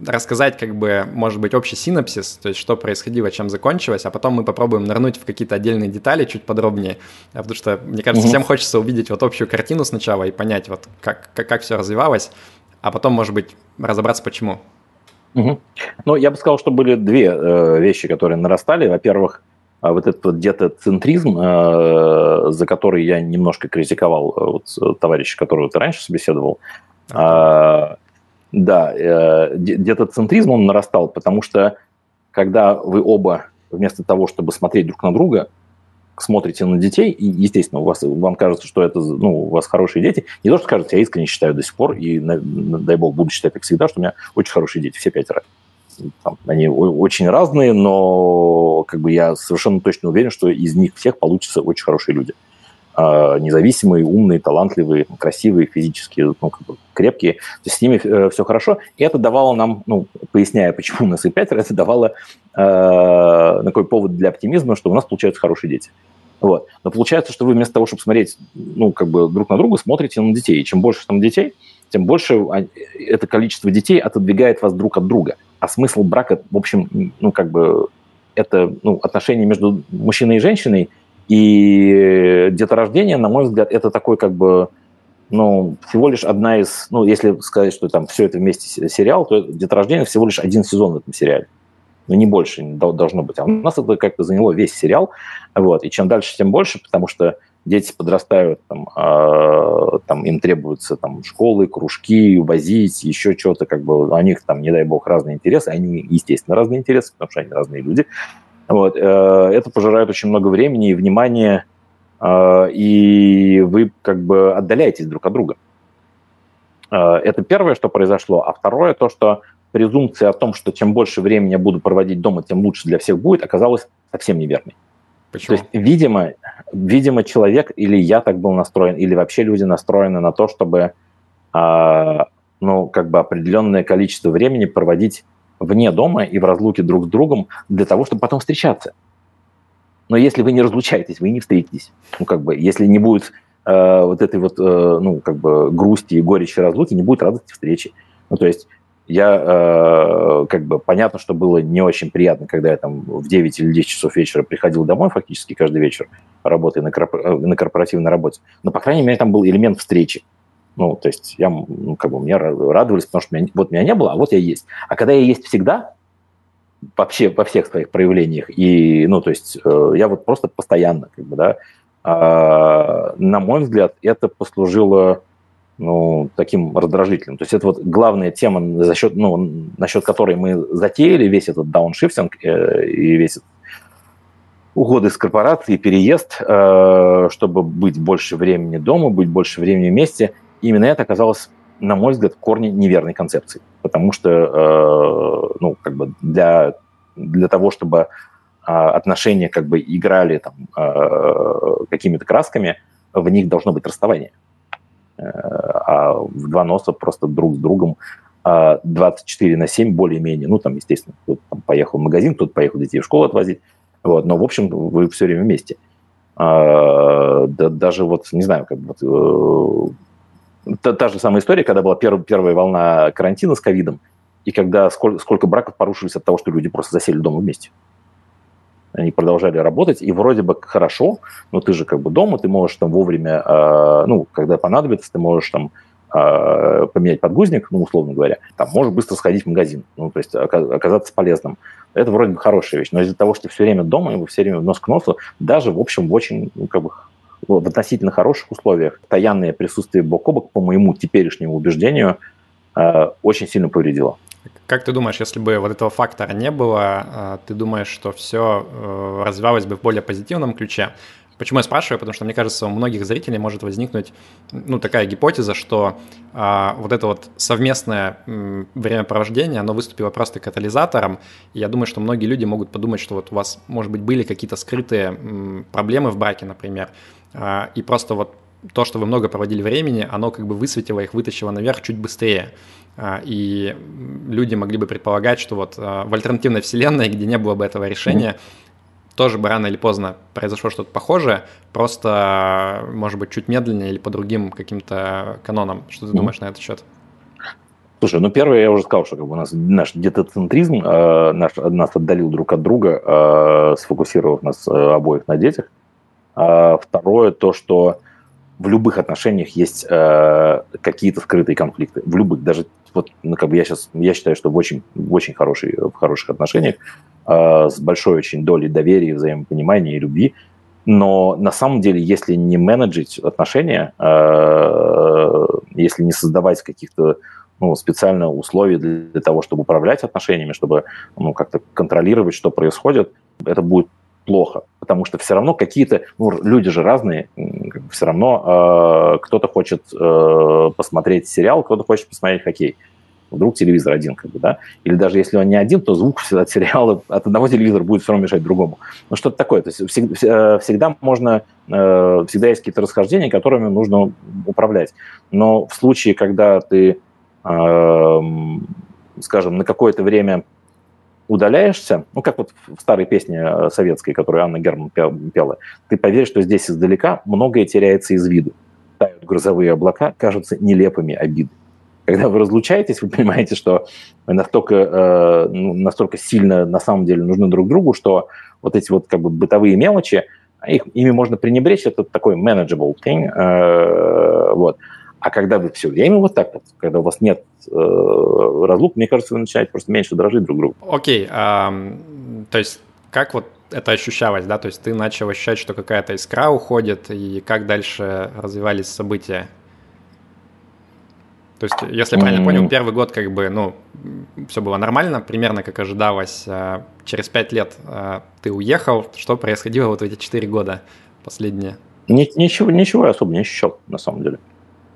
рассказать, как бы, может быть, общий синапсис, то есть что происходило, чем закончилось, а потом мы попробуем нырнуть в какие-то отдельные детали чуть подробнее, потому что, мне кажется, угу. всем хочется увидеть вот общую картину сначала и понять, вот как, как, как все развивалось, а потом, может быть, разобраться, почему. Угу. Ну, я бы сказал, что были две э, вещи, которые нарастали. Во-первых, э, вот этот вот где-то центризм, э, за который я немножко критиковал э, вот, э, товарища, которого ты раньше собеседовал. А, да, э, где-то центризм он нарастал, потому что когда вы оба вместо того, чтобы смотреть друг на друга, смотрите на детей, и, естественно, у вас, вам кажется, что это, ну, у вас хорошие дети. Не то, что кажется, я искренне считаю до сих пор, и, дай бог, буду считать, как всегда, что у меня очень хорошие дети, все пятеро. Там, они очень разные, но как бы я совершенно точно уверен, что из них всех получатся очень хорошие люди. Независимые, умные, талантливые, красивые, физически ну, как бы крепкие. То есть с ними э, все хорошо. И это давало нам, ну, поясняя, почему у нас и пятеро, это давало э, такой повод для оптимизма, что у нас получаются хорошие дети. Вот. Но получается, что вы вместо того, чтобы смотреть ну, как бы друг на друга, смотрите на детей. И чем больше там детей, тем больше это количество детей отодвигает вас друг от друга. А смысл брака, в общем, ну, как бы, это ну, отношения между мужчиной и женщиной – и деторождение, на мой взгляд, это такой как бы, ну, всего лишь одна из, ну, если сказать, что там все это вместе сериал, то деторождение всего лишь один сезон в этом сериале. Ну, не больше должно быть. А у нас это как-то заняло весь сериал. Вот. И чем дальше, тем больше, потому что дети подрастают, там, э, там им требуются там, школы, кружки, возить, еще что-то, как бы у них там, не дай бог, разные интересы, они, естественно, разные интересы, потому что они разные люди. Вот, э, это пожирает очень много времени и внимания, э, и вы как бы отдаляетесь друг от друга. Э, это первое, что произошло. А второе, то, что презумпция о том, что чем больше времени я буду проводить дома, тем лучше для всех будет, оказалась совсем неверной. Почему? То есть, видимо, видимо, человек, или я так был настроен, или вообще люди настроены на то, чтобы ну, как бы определенное количество времени проводить вне дома и в разлуке друг с другом для того, чтобы потом встречаться. Но если вы не разлучаетесь, вы не встретитесь. Ну, как бы, если не будет э, вот этой вот, э, ну, как бы грусти и горечи разлуки, не будет радости встречи. Ну, то есть я, э, как бы, понятно, что было не очень приятно, когда я там в 9 или 10 часов вечера приходил домой фактически каждый вечер, работая на, корпор- на корпоративной работе. Но, по крайней мере, там был элемент встречи. Ну, то есть я, ну, как бы, мне радовались, потому что меня, вот меня не было, а вот я есть. А когда я есть всегда, вообще во всех своих проявлениях, и, ну, то есть э, я вот просто постоянно, как бы, да, э, на мой взгляд, это послужило, ну, таким раздражителем. То есть это вот главная тема, за счет, ну, насчет которой мы затеяли весь этот дауншифтинг э, и весь этот уходы из корпорации, переезд, э, чтобы быть больше времени дома, быть больше времени вместе – именно это оказалось, на мой взгляд, в неверной концепцией. Потому что, э, ну, как бы для, для того, чтобы э, отношения как бы играли там э, какими-то красками, в них должно быть расставание. Э, а в два носа просто друг с другом 24 э, на 7 более-менее, ну, там, естественно, кто-то поехал в магазин, кто-то поехал детей в школу отвозить, Вот, но, в общем, вы все время вместе. А, да, даже вот, не знаю, как бы, э, та, та же самая история, когда была перв, первая волна карантина с ковидом, и когда сколько, сколько браков порушились от того, что люди просто засели дома вместе. Они продолжали работать, и вроде бы хорошо, но ты же как бы дома, ты можешь там вовремя, э, ну, когда понадобится, ты можешь там э, поменять подгузник, ну, условно говоря, там, можешь быстро сходить в магазин, ну, то есть оказаться полезным. Это вроде бы хорошая вещь, но из-за того, что все время дома, и все время нос к носу, даже, в общем, в очень, ну, как бы, в относительно хороших условиях, постоянное присутствие бок о бок, по моему теперешнему убеждению, э, очень сильно повредило. Как ты думаешь, если бы вот этого фактора не было, э, ты думаешь, что все э, развивалось бы в более позитивном ключе? Почему я спрашиваю? Потому что, мне кажется, у многих зрителей может возникнуть ну, такая гипотеза, что а, вот это вот совместное м, времяпровождение, оно выступило просто катализатором. И я думаю, что многие люди могут подумать, что вот у вас, может быть, были какие-то скрытые м, проблемы в браке, например, а, и просто вот то, что вы много проводили времени, оно как бы высветило их, вытащило наверх чуть быстрее. А, и люди могли бы предполагать, что вот а, в альтернативной вселенной, где не было бы этого решения, тоже бы рано или поздно произошло что-то похожее, просто, может быть, чуть медленнее или по другим каким-то канонам. Что ты mm-hmm. думаешь на этот счет? Слушай, ну первое, я уже сказал, что как бы у нас наш детоцентризм э, наш, нас отдалил друг от друга, э, сфокусировав нас э, обоих на детях. А второе, то, что в любых отношениях есть э, какие-то скрытые конфликты. В любых, даже вот, ну, как бы я сейчас, я считаю, что в очень, в очень хороший, в хороших отношениях с большой очень долей доверия, взаимопонимания и любви. Но на самом деле, если не менеджить отношения, э, если не создавать каких-то ну, специально условий для того, чтобы управлять отношениями, чтобы ну, как-то контролировать, что происходит, это будет плохо, потому что все равно какие-то, ну, люди же разные, все равно э, кто-то хочет э, посмотреть сериал, кто-то хочет посмотреть хоккей вдруг телевизор один, как бы, да, или даже если он не один, то звук от сериала от одного телевизора будет все равно мешать другому. Ну, что-то такое. То есть всегда, всегда можно, э, всегда есть какие-то расхождения, которыми нужно управлять. Но в случае, когда ты, эм, скажем, на какое-то время удаляешься, ну, как вот в старой песне э, советской, которую Анна Герман пела, ты поверишь, что здесь издалека многое теряется из виду. Тают грозовые облака, кажутся нелепыми обиды когда вы разлучаетесь, вы понимаете, что вы настолько, э, ну, настолько сильно на самом деле нужны друг другу, что вот эти вот как бы бытовые мелочи, их, ими можно пренебречь, это такой manageable thing, э, вот. А когда вы все время вот так вот, когда у вас нет э, разлук, мне кажется, вы начинаете просто меньше дрожить друг другу. Окей, okay, то есть как вот это ощущалось, да, то есть ты начал ощущать, что какая-то искра уходит, и как дальше развивались события? То есть, если я правильно понял, первый год как бы, ну, все было нормально, примерно как ожидалось. А через пять лет а, ты уехал. Что происходило вот в эти четыре года последние? Ничего, ничего я особо не ощущал, на самом деле.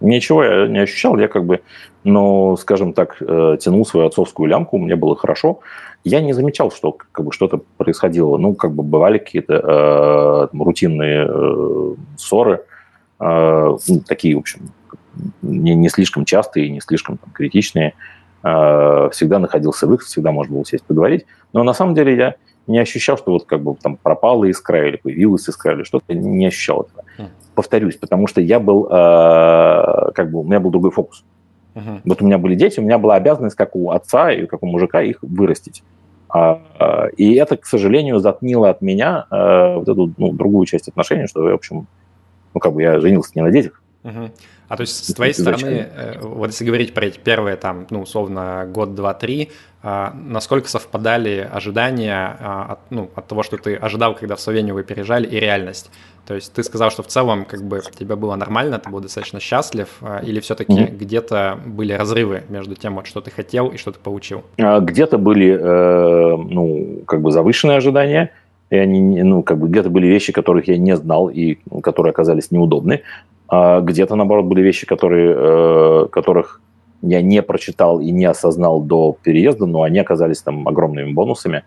Ничего я не ощущал, я как бы, ну, скажем так, э, тянул свою отцовскую лямку, мне было хорошо. Я не замечал, что как бы что-то происходило. Ну, как бы бывали какие-то э, рутинные э, ссоры, э, ну, такие, в общем, не, не слишком частые, не слишком там, критичные. Э, всегда находился выход, всегда можно было сесть поговорить. Но на самом деле я не ощущал, что вот как бы там пропала искра или появилась искра или что-то, не ощущал этого. Mm. Повторюсь, потому что я был, э, как бы, у меня был другой фокус. Вот у меня были дети, у меня была обязанность, как у отца и как у мужика, их вырастить. А, и это, к сожалению, затмило от меня э, вот эту ну, другую часть отношений, что, в общем, ну, как бы я женился не на детях. Uh-huh. А то есть с твоей стороны, э, вот если говорить про эти первые там, ну, условно, год, два, три, а, насколько совпадали ожидания а, от, ну, от того, что ты ожидал, когда в Словению вы переезжали, и реальность? То есть ты сказал, что в целом как бы тебе было нормально, ты был достаточно счастлив, а, или все-таки mm-hmm. где-то были разрывы между тем, вот, что ты хотел и что ты получил? Где-то были, э, ну, как бы завышенные ожидания, и они, ну, как бы где-то были вещи, которых я не знал и которые оказались неудобны. А где-то, наоборот, были вещи, которые, э, которых я не прочитал и не осознал до переезда, но они оказались там огромными бонусами.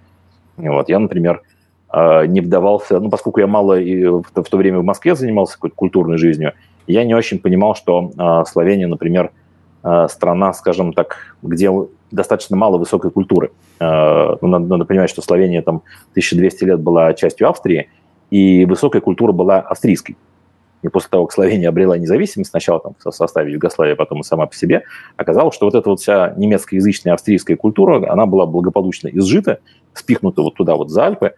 Вот. Я, например, э, не вдавался, ну, поскольку я мало в, то время в Москве занимался какой-то культурной жизнью, я не очень понимал, что э, Словения, например, страна, скажем так, где достаточно мало высокой культуры. Ну, надо, надо понимать, что Словения там 1200 лет была частью Австрии, и высокая культура была австрийской. И после того, как Словения обрела независимость, сначала там в составе Югославии, а потом и сама по себе, оказалось, что вот эта вот вся немецкоязычная австрийская культура, она была благополучно изжита, спихнута вот туда вот за Альпы,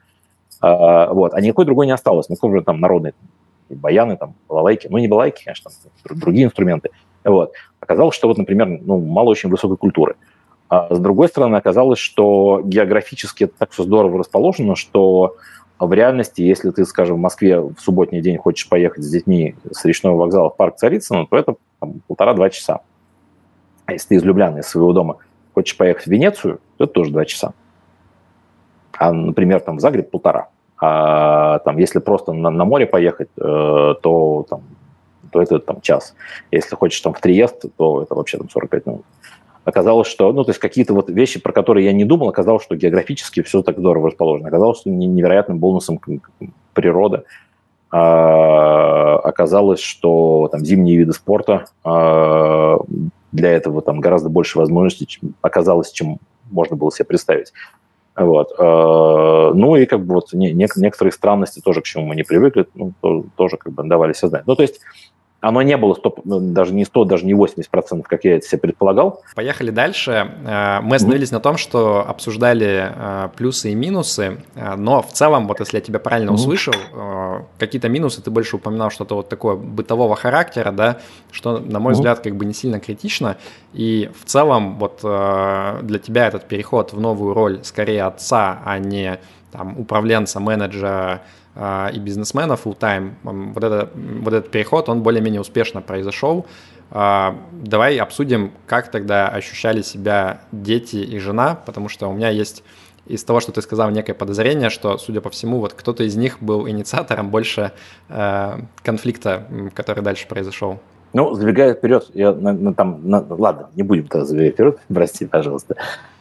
а, вот, а никакой другой не осталось. Ну, тоже там народные баяны, там, балалайки, ну, не балалайки, конечно, другие инструменты. Вот. Оказалось, что вот, например, ну, мало очень высокой культуры. А с другой стороны, оказалось, что географически это так все здорово расположено, что в реальности, если ты, скажем, в Москве в субботний день хочешь поехать с детьми с речного вокзала в парк Царицына, то это полтора-два часа. А если ты из Любляны, из своего дома, хочешь поехать в Венецию, то это тоже два часа. А, например, там в Загреб полтора. А там, если просто на, на море поехать, э, то, там, то это там час. Если хочешь там в Триест, то это вообще там 45 минут. Оказалось, что, ну, то есть какие-то вот вещи, про которые я не думал, оказалось, что географически все так здорово расположено. Оказалось, что невероятным бонусом природа. А, оказалось, что там зимние виды спорта а, для этого там гораздо больше возможностей чем, оказалось, чем можно было себе представить. Вот. Э, ну и как бы вот не, некоторые странности тоже, к чему мы не привыкли, ну, тоже как бы давали себе знать. Ну, то есть оно не было 100, ну, даже не 100, даже не 80 процентов, как я это себе предполагал. Поехали дальше. Э, мы остановились mm-hmm. на том, что обсуждали э, плюсы и минусы, э, но в целом, вот если я тебя правильно mm-hmm. услышал, какие-то минусы, ты больше упоминал что-то вот такое бытового характера, да, что, на мой mm-hmm. взгляд, как бы не сильно критично, и в целом вот для тебя этот переход в новую роль скорее отца, а не там управленца, менеджера, и бизнесмена full-time, вот, это, вот этот переход, он более-менее успешно произошел. А, давай обсудим, как тогда ощущали себя дети и жена, потому что у меня есть из того, что ты сказал, некое подозрение, что, судя по всему, вот кто-то из них был инициатором больше э, конфликта, который дальше произошел. Ну, забегая вперед, я на, на, там, на, ладно, не будем тогда забегать вперед, прости, пожалуйста.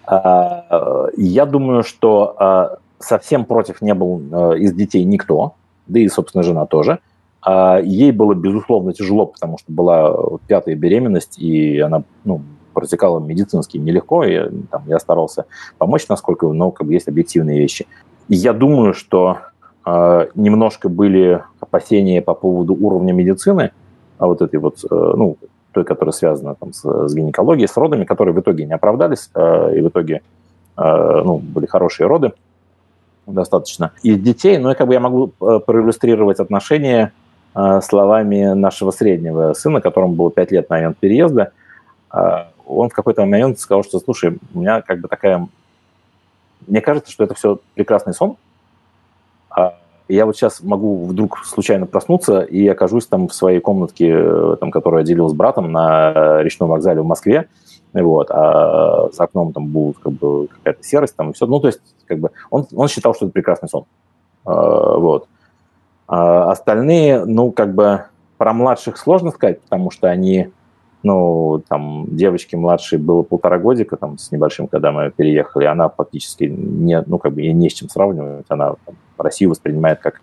А, я думаю, что а, совсем против не был э, из детей никто, да и, собственно, жена тоже. А ей было, безусловно, тяжело, потому что была пятая беременность, и она ну, протекала медицински нелегко, и там, я старался помочь, насколько, но как бы есть объективные вещи. И я думаю, что э, немножко были опасения по поводу уровня медицины, а вот этой вот, э, ну, той, которая связана там, с, с гинекологией, с родами, которые в итоге не оправдались, э, и в итоге э, ну, были хорошие роды достаточно из детей, но как бы я могу э, проиллюстрировать отношения э, словами нашего среднего сына, которому было 5 лет на момент переезда. Э, он в какой-то момент сказал, что, слушай, у меня как бы такая... Мне кажется, что это все прекрасный сон. А я вот сейчас могу вдруг случайно проснуться и окажусь там в своей комнатке, там, которую я делил с братом на речном вокзале в Москве, вот, а за окном там будет как бы какая-то серость там и все. Ну, то есть, как бы, он, он считал, что это прекрасный сон. А, вот. А остальные, ну, как бы, про младших сложно сказать, потому что они, ну, там, девочке младшей было полтора годика, там, с небольшим, когда мы переехали, она фактически не, ну, как бы, ей не с чем сравнивать, она там, Россию воспринимает как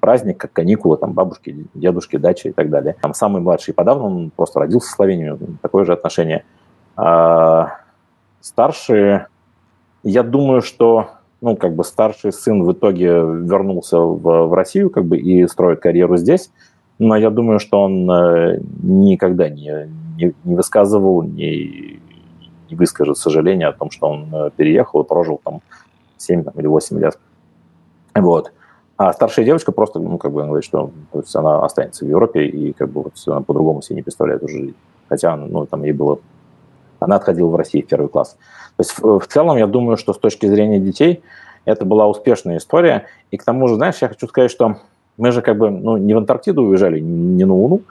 праздник, как каникулы, там, бабушки, дедушки, дача и так далее. Там самый младший подавно, он просто родился в Словении, такое же отношение – старшие, я думаю, что ну, как бы старший сын в итоге вернулся в, в Россию, как бы, и строит карьеру здесь, но я думаю, что он э, никогда не, не, не высказывал, не, не выскажет сожаления о том, что он э, переехал и прожил там 7 там, или 8 лет. Вот. А старшая девочка просто, ну, как бы, говорит, что то есть она останется в Европе, и как бы вот по-другому себе не представляет уже жизнь. Хотя, ну, там ей было она отходила в России в первый класс. То есть в, в целом я думаю, что с точки зрения детей это была успешная история. И к тому же, знаешь, я хочу сказать, что мы же как бы ну, не в Антарктиду уезжали, не на Луну,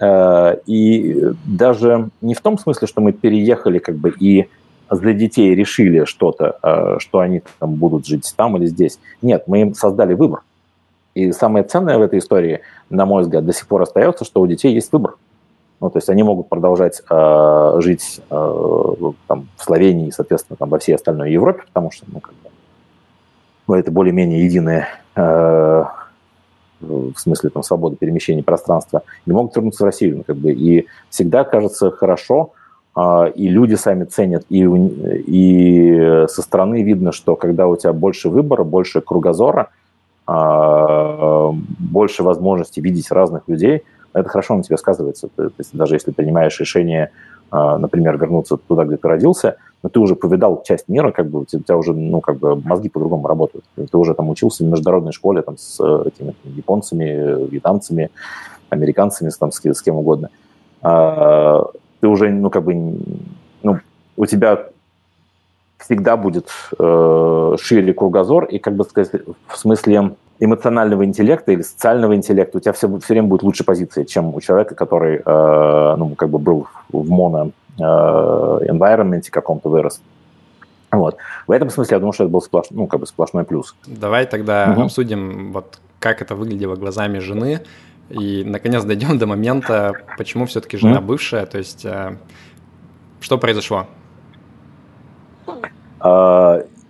э, и даже не в том смысле, что мы переехали как бы и для детей решили что-то, э, что они там будут жить там или здесь. Нет, мы им создали выбор. И самое ценное в этой истории, на мой взгляд, до сих пор остается, что у детей есть выбор. Ну, то есть они могут продолжать э, жить э, там, в Словении соответственно, там, во всей остальной Европе, потому что ну, как бы, ну, это более-менее единое э, в смысле там, свободы перемещения пространства, и могут вернуться в Россию. Ну, как бы, и всегда кажется хорошо и люди сами ценят, и, и со стороны видно, что когда у тебя больше выбора, больше кругозора, больше возможностей видеть разных людей, это хорошо на тебе сказывается. То есть даже если принимаешь решение, например, вернуться туда, где ты родился – но ты уже повидал часть мира, как бы у тебя уже, ну, как бы мозги по-другому работают. Ты уже там учился в международной школе там с э, этими японцами, вьетнамцами, американцами, там, с, с кем угодно. А, ты уже, ну, как бы, ну, у тебя всегда будет э, шире кругозор, и, как бы сказать, в смысле эмоционального интеллекта или социального интеллекта у тебя все, все время будет лучше позиции, чем у человека, который, э, ну, как бы был в моно Э, environment каком-то вырос. Вот. В этом смысле я думаю, что это был сплош... ну, как бы сплошной плюс. Давай тогда угу. обсудим, вот как это выглядело глазами жены, и, наконец, дойдем до момента, почему все-таки жена бывшая, то есть э, что произошло?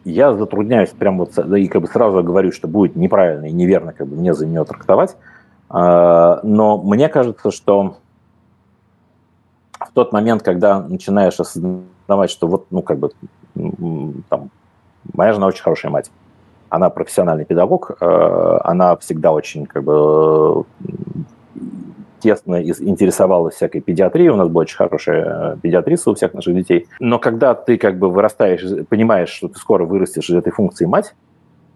Я затрудняюсь прям вот, да и как бы сразу говорю, что будет неправильно и неверно как бы мне за нее трактовать, а, но мне кажется, что в тот момент, когда начинаешь осознавать, что вот, ну, как бы, там, моя жена очень хорошая мать, она профессиональный педагог, э, она всегда очень, как бы, тесно интересовалась всякой педиатрией, у нас была очень хорошая педиатриса у всех наших детей. Но когда ты как бы вырастаешь, понимаешь, что ты скоро вырастешь из этой функции мать,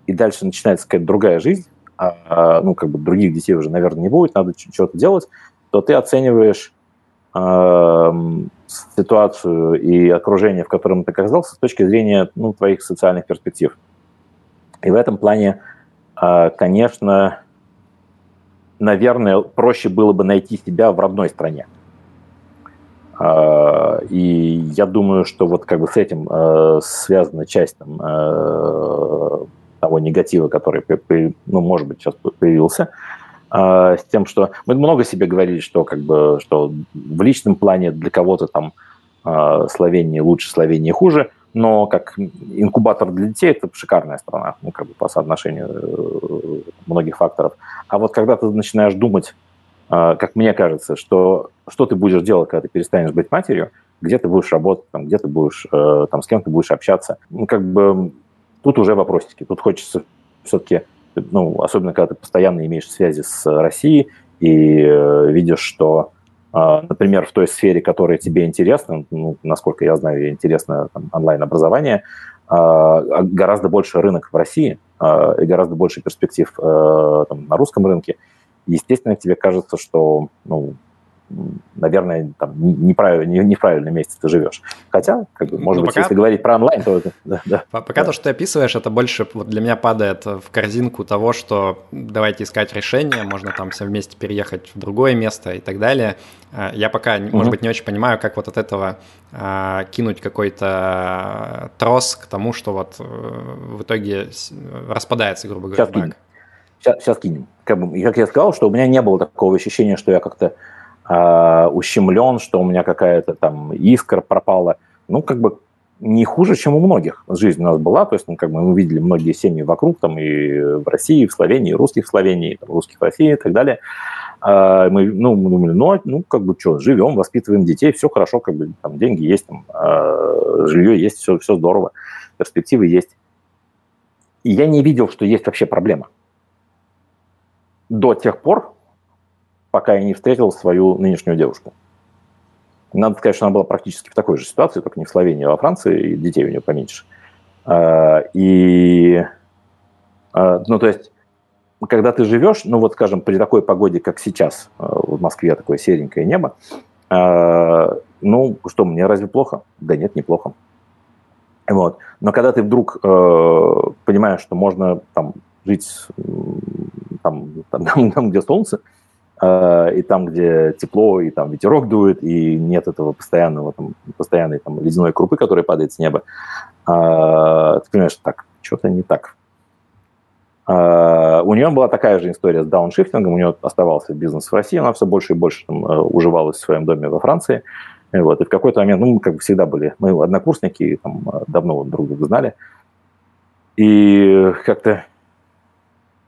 и дальше начинается какая-то другая жизнь, а, ну, как бы других детей уже, наверное, не будет, надо что-то делать, то ты оцениваешь Эм, ситуацию и окружение, в котором ты оказался, с точки зрения ну, твоих социальных перспектив. И в этом плане, э, конечно, наверное, проще было бы найти себя в родной стране. Э, и я думаю, что вот как бы с этим э, связана часть там, того негатива, который, ну, может быть, сейчас появился. А, с тем, что мы много себе говорили, что как бы что в личном плане для кого-то там э, Словения лучше, Словения хуже, но как инкубатор для детей это шикарная страна, ну как бы по соотношению э, многих факторов. А вот когда ты начинаешь думать, э, как мне кажется, что что ты будешь делать, когда ты перестанешь быть матерью, где ты будешь работать, там, где ты будешь, э, там, с кем ты будешь общаться, ну как бы тут уже вопросики, тут хочется все-таки ну, особенно когда ты постоянно имеешь связи с Россией и видишь, что, например, в той сфере, которая тебе интересна, ну, насколько я знаю, интересно онлайн-образование, э, гораздо больше рынок в России и гораздо больше перспектив э, там, на русском рынке. Естественно, тебе кажется, что ну, наверное, там, неправильно, не, не в правильном месте ты живешь. Хотя, как бы, может ну, быть, пока... если говорить про онлайн, то... Да, да, пока да. то, что ты описываешь, это больше вот для меня падает в корзинку того, что давайте искать решение, можно там все вместе переехать в другое место и так далее. А, я пока, угу. может быть, не очень понимаю, как вот от этого а, кинуть какой-то трос к тому, что вот э, в итоге распадается, грубо говоря, сейчас Кинем. Сейчас, сейчас кинем. Как, бы, как я сказал, что у меня не было такого ощущения, что я как-то э, ущемлен, что у меня какая-то там искра пропала. Ну, как бы не хуже, чем у многих. Жизнь у нас была, то есть, ну, как бы мы видели многие семьи вокруг, там и в России, и в Словении, и русских в Словении, и, там, русских в России и так далее. А, мы, ну, мы думали, ну, ну, как бы что, живем, воспитываем детей, все хорошо, как бы там деньги есть, там, а, жилье есть, все, все здорово, перспективы есть. И я не видел, что есть вообще проблема. До тех пор, пока я не встретил свою нынешнюю девушку. Надо сказать, что она была практически в такой же ситуации, только не в Словении, а во Франции, и детей у нее поменьше. А, и, а, ну, то есть, когда ты живешь, ну, вот, скажем, при такой погоде, как сейчас, а, в Москве такое серенькое небо, ну, что, мне разве плохо? Да нет, неплохо. Вот. Но когда ты вдруг э, понимаешь, что можно там жить там, там, там, где солнце, и там, где тепло, и там ветерок дует, и нет этого постоянного, там, постоянной там, ледяной крупы, которая падает с неба, э, ты понимаешь, так, что-то не так. Uh, у нее была такая же история с дауншифтингом, у нее оставался бизнес в России, она все больше и больше там, uh, уживалась в своем доме во Франции. И, вот, и в какой-то момент, ну, мы как бы всегда были, мы однокурсники, там, давно друг друга знали. И как-то,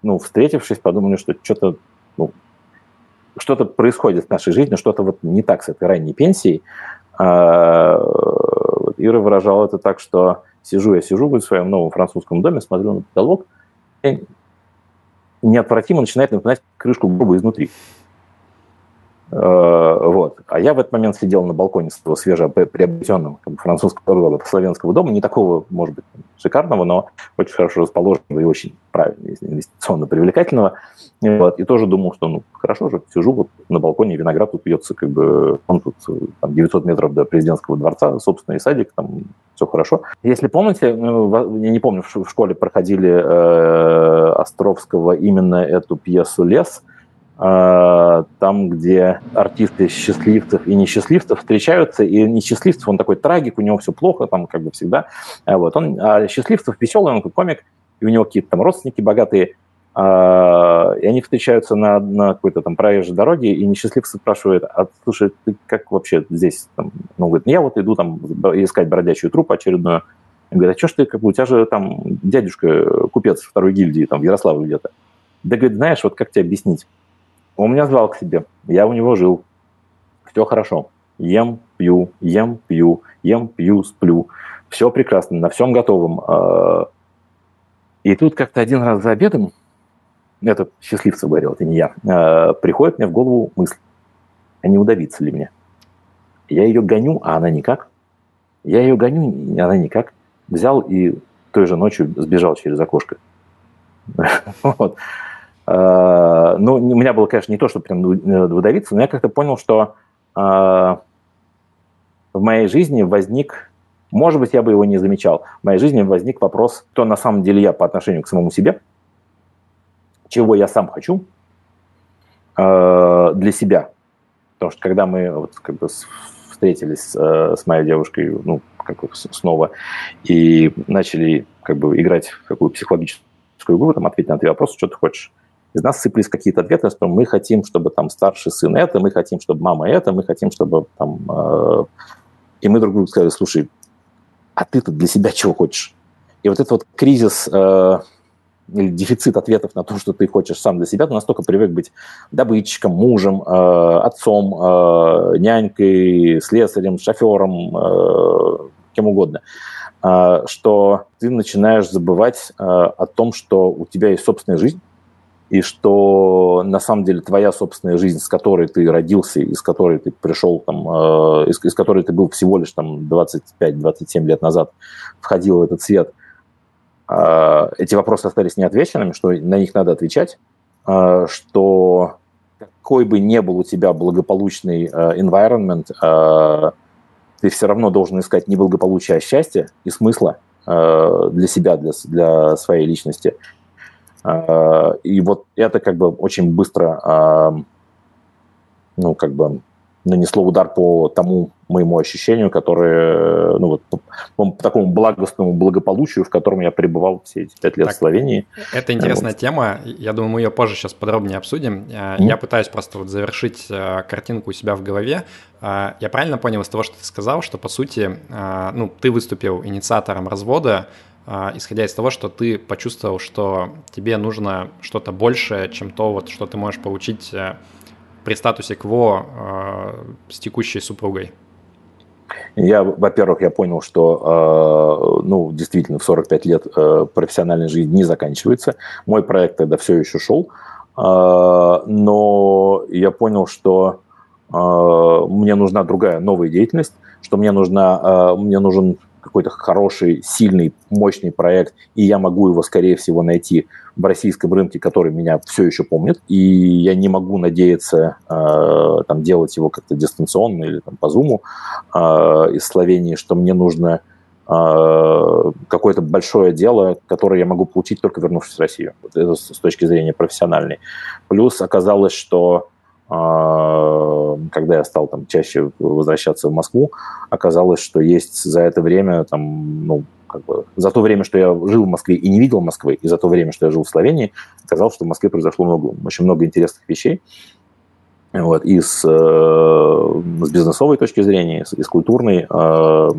ну, встретившись, подумали, что что-то, ну, что-то происходит в нашей жизни, что-то вот не так с этой ранней пенсией, А, Ира выражала это так, что сижу я сижу в своем новом французском доме, смотрю на потолок, и неотвратимо начинает напоминать крышку гроба изнутри. Э, вот. А я в этот момент сидел на балконе своего свежеприобретенного как бы, французского славянского дома, не такого, может быть, шикарного, но очень хорошо расположенного и очень правильно, инвестиционно привлекательного. Вот. И тоже думал, что ну хорошо же, сижу вот на балконе, виноград тут пьется, как бы, он тут там, 900 метров до президентского дворца, собственный садик, там все хорошо. Если помните, ну, я не помню, в школе проходили э, Островского именно эту пьесу «Лес», там, где артисты счастливцев и несчастливцев встречаются, и несчастливцев, он такой трагик, у него все плохо, там, как бы всегда, а вот, он, а счастливцев веселый, он комик, и у него какие-то там родственники богатые, а, и они встречаются на, на какой-то там проезжей дороге, и несчастливцы спрашивают, а слушай, ты как вообще здесь? Там, ну, говорит, я вот иду там искать бродячую труппу очередную. Он говорит, а что ж ты, как бы, у тебя же там дядюшка купец второй гильдии, там, в Ярославле где-то. Да, говорит, знаешь, вот как тебе объяснить? Он меня звал к себе, я у него жил. Все хорошо. Ем, пью, ем, пью, ем, пью, сплю. Все прекрасно, на всем готовом. А, и тут как-то один раз за обедом, этот счастливцев говорил, это не я, а, приходит мне в голову мысль, а не удавиться ли мне? Я ее гоню, а она никак. Я ее гоню, а она никак. Взял и той же ночью сбежал через окошко. Вот. Э, ну, у меня было, конечно, не то, чтобы прям выдавиться, но я как-то понял, что э, в моей жизни возник, может быть, я бы его не замечал, в моей жизни возник вопрос, кто на самом деле я по отношению к самому себе, чего я сам хочу э, для себя. Потому что когда мы вот, как бы встретились с моей девушкой, ну, как снова, и начали как бы играть в какую психологическую игру, там, ответить на твои вопросы, что ты хочешь, из нас сыпались какие-то ответы, что мы хотим, чтобы там старший сын это, мы хотим, чтобы мама это, мы хотим, чтобы там... Э, и мы друг другу сказали, слушай, а ты-то для себя чего хочешь? И вот этот вот кризис э, или дефицит ответов на то, что ты хочешь сам для себя, ты настолько привык быть добытчиком, мужем, э, отцом, э, нянькой, слесарем, шофером, э, кем угодно, э, что ты начинаешь забывать э, о том, что у тебя есть собственная жизнь, и что на самом деле твоя собственная жизнь, с которой ты родился, из которой ты пришел, там, э, из, из которой ты был всего лишь там 25-27 лет назад, входил в этот свет, э, эти вопросы остались неотвеченными, что на них надо отвечать, э, что какой бы ни был у тебя благополучный environment, ты все равно должен искать не благополучие, а счастье и смысла для себя, для, для своей личности. А, и вот это как бы очень быстро, а, ну, как бы нанесло удар по тому моему ощущению, которое, ну вот, по, по, такому благостному благополучию, в котором я пребывал все эти пять лет так, в Словении. Это интересная вот. тема, я думаю, мы ее позже сейчас подробнее обсудим. Mm-hmm. Я пытаюсь просто вот завершить картинку у себя в голове. Я правильно понял из того, что ты сказал, что, по сути, ну, ты выступил инициатором развода, а, исходя из того, что ты почувствовал, что тебе нужно что-то большее, чем то, вот, что ты можешь получить э, при статусе КВО э, с текущей супругой? Я, во-первых, я понял, что, э, ну, действительно, в 45 лет э, профессиональной жизни не заканчивается. Мой проект тогда все еще шел, э, но я понял, что э, мне нужна другая новая деятельность, что мне нужна, э, мне нужен какой-то хороший, сильный, мощный проект, и я могу его, скорее всего, найти в российском рынке, который меня все еще помнит, и я не могу надеяться э, там, делать его как-то дистанционно или там, по Zoom э, из Словении, что мне нужно э, какое-то большое дело, которое я могу получить только вернувшись в Россию. Вот это с точки зрения профессиональной. Плюс оказалось, что когда я стал там чаще возвращаться в Москву, оказалось, что есть за это время, там, ну, как бы, за то время, что я жил в Москве и не видел Москвы, и за то время, что я жил в Словении, оказалось, что в Москве произошло много, очень много интересных вещей. Вот, и с, э, с бизнесовой точки зрения, и с культурной. Э,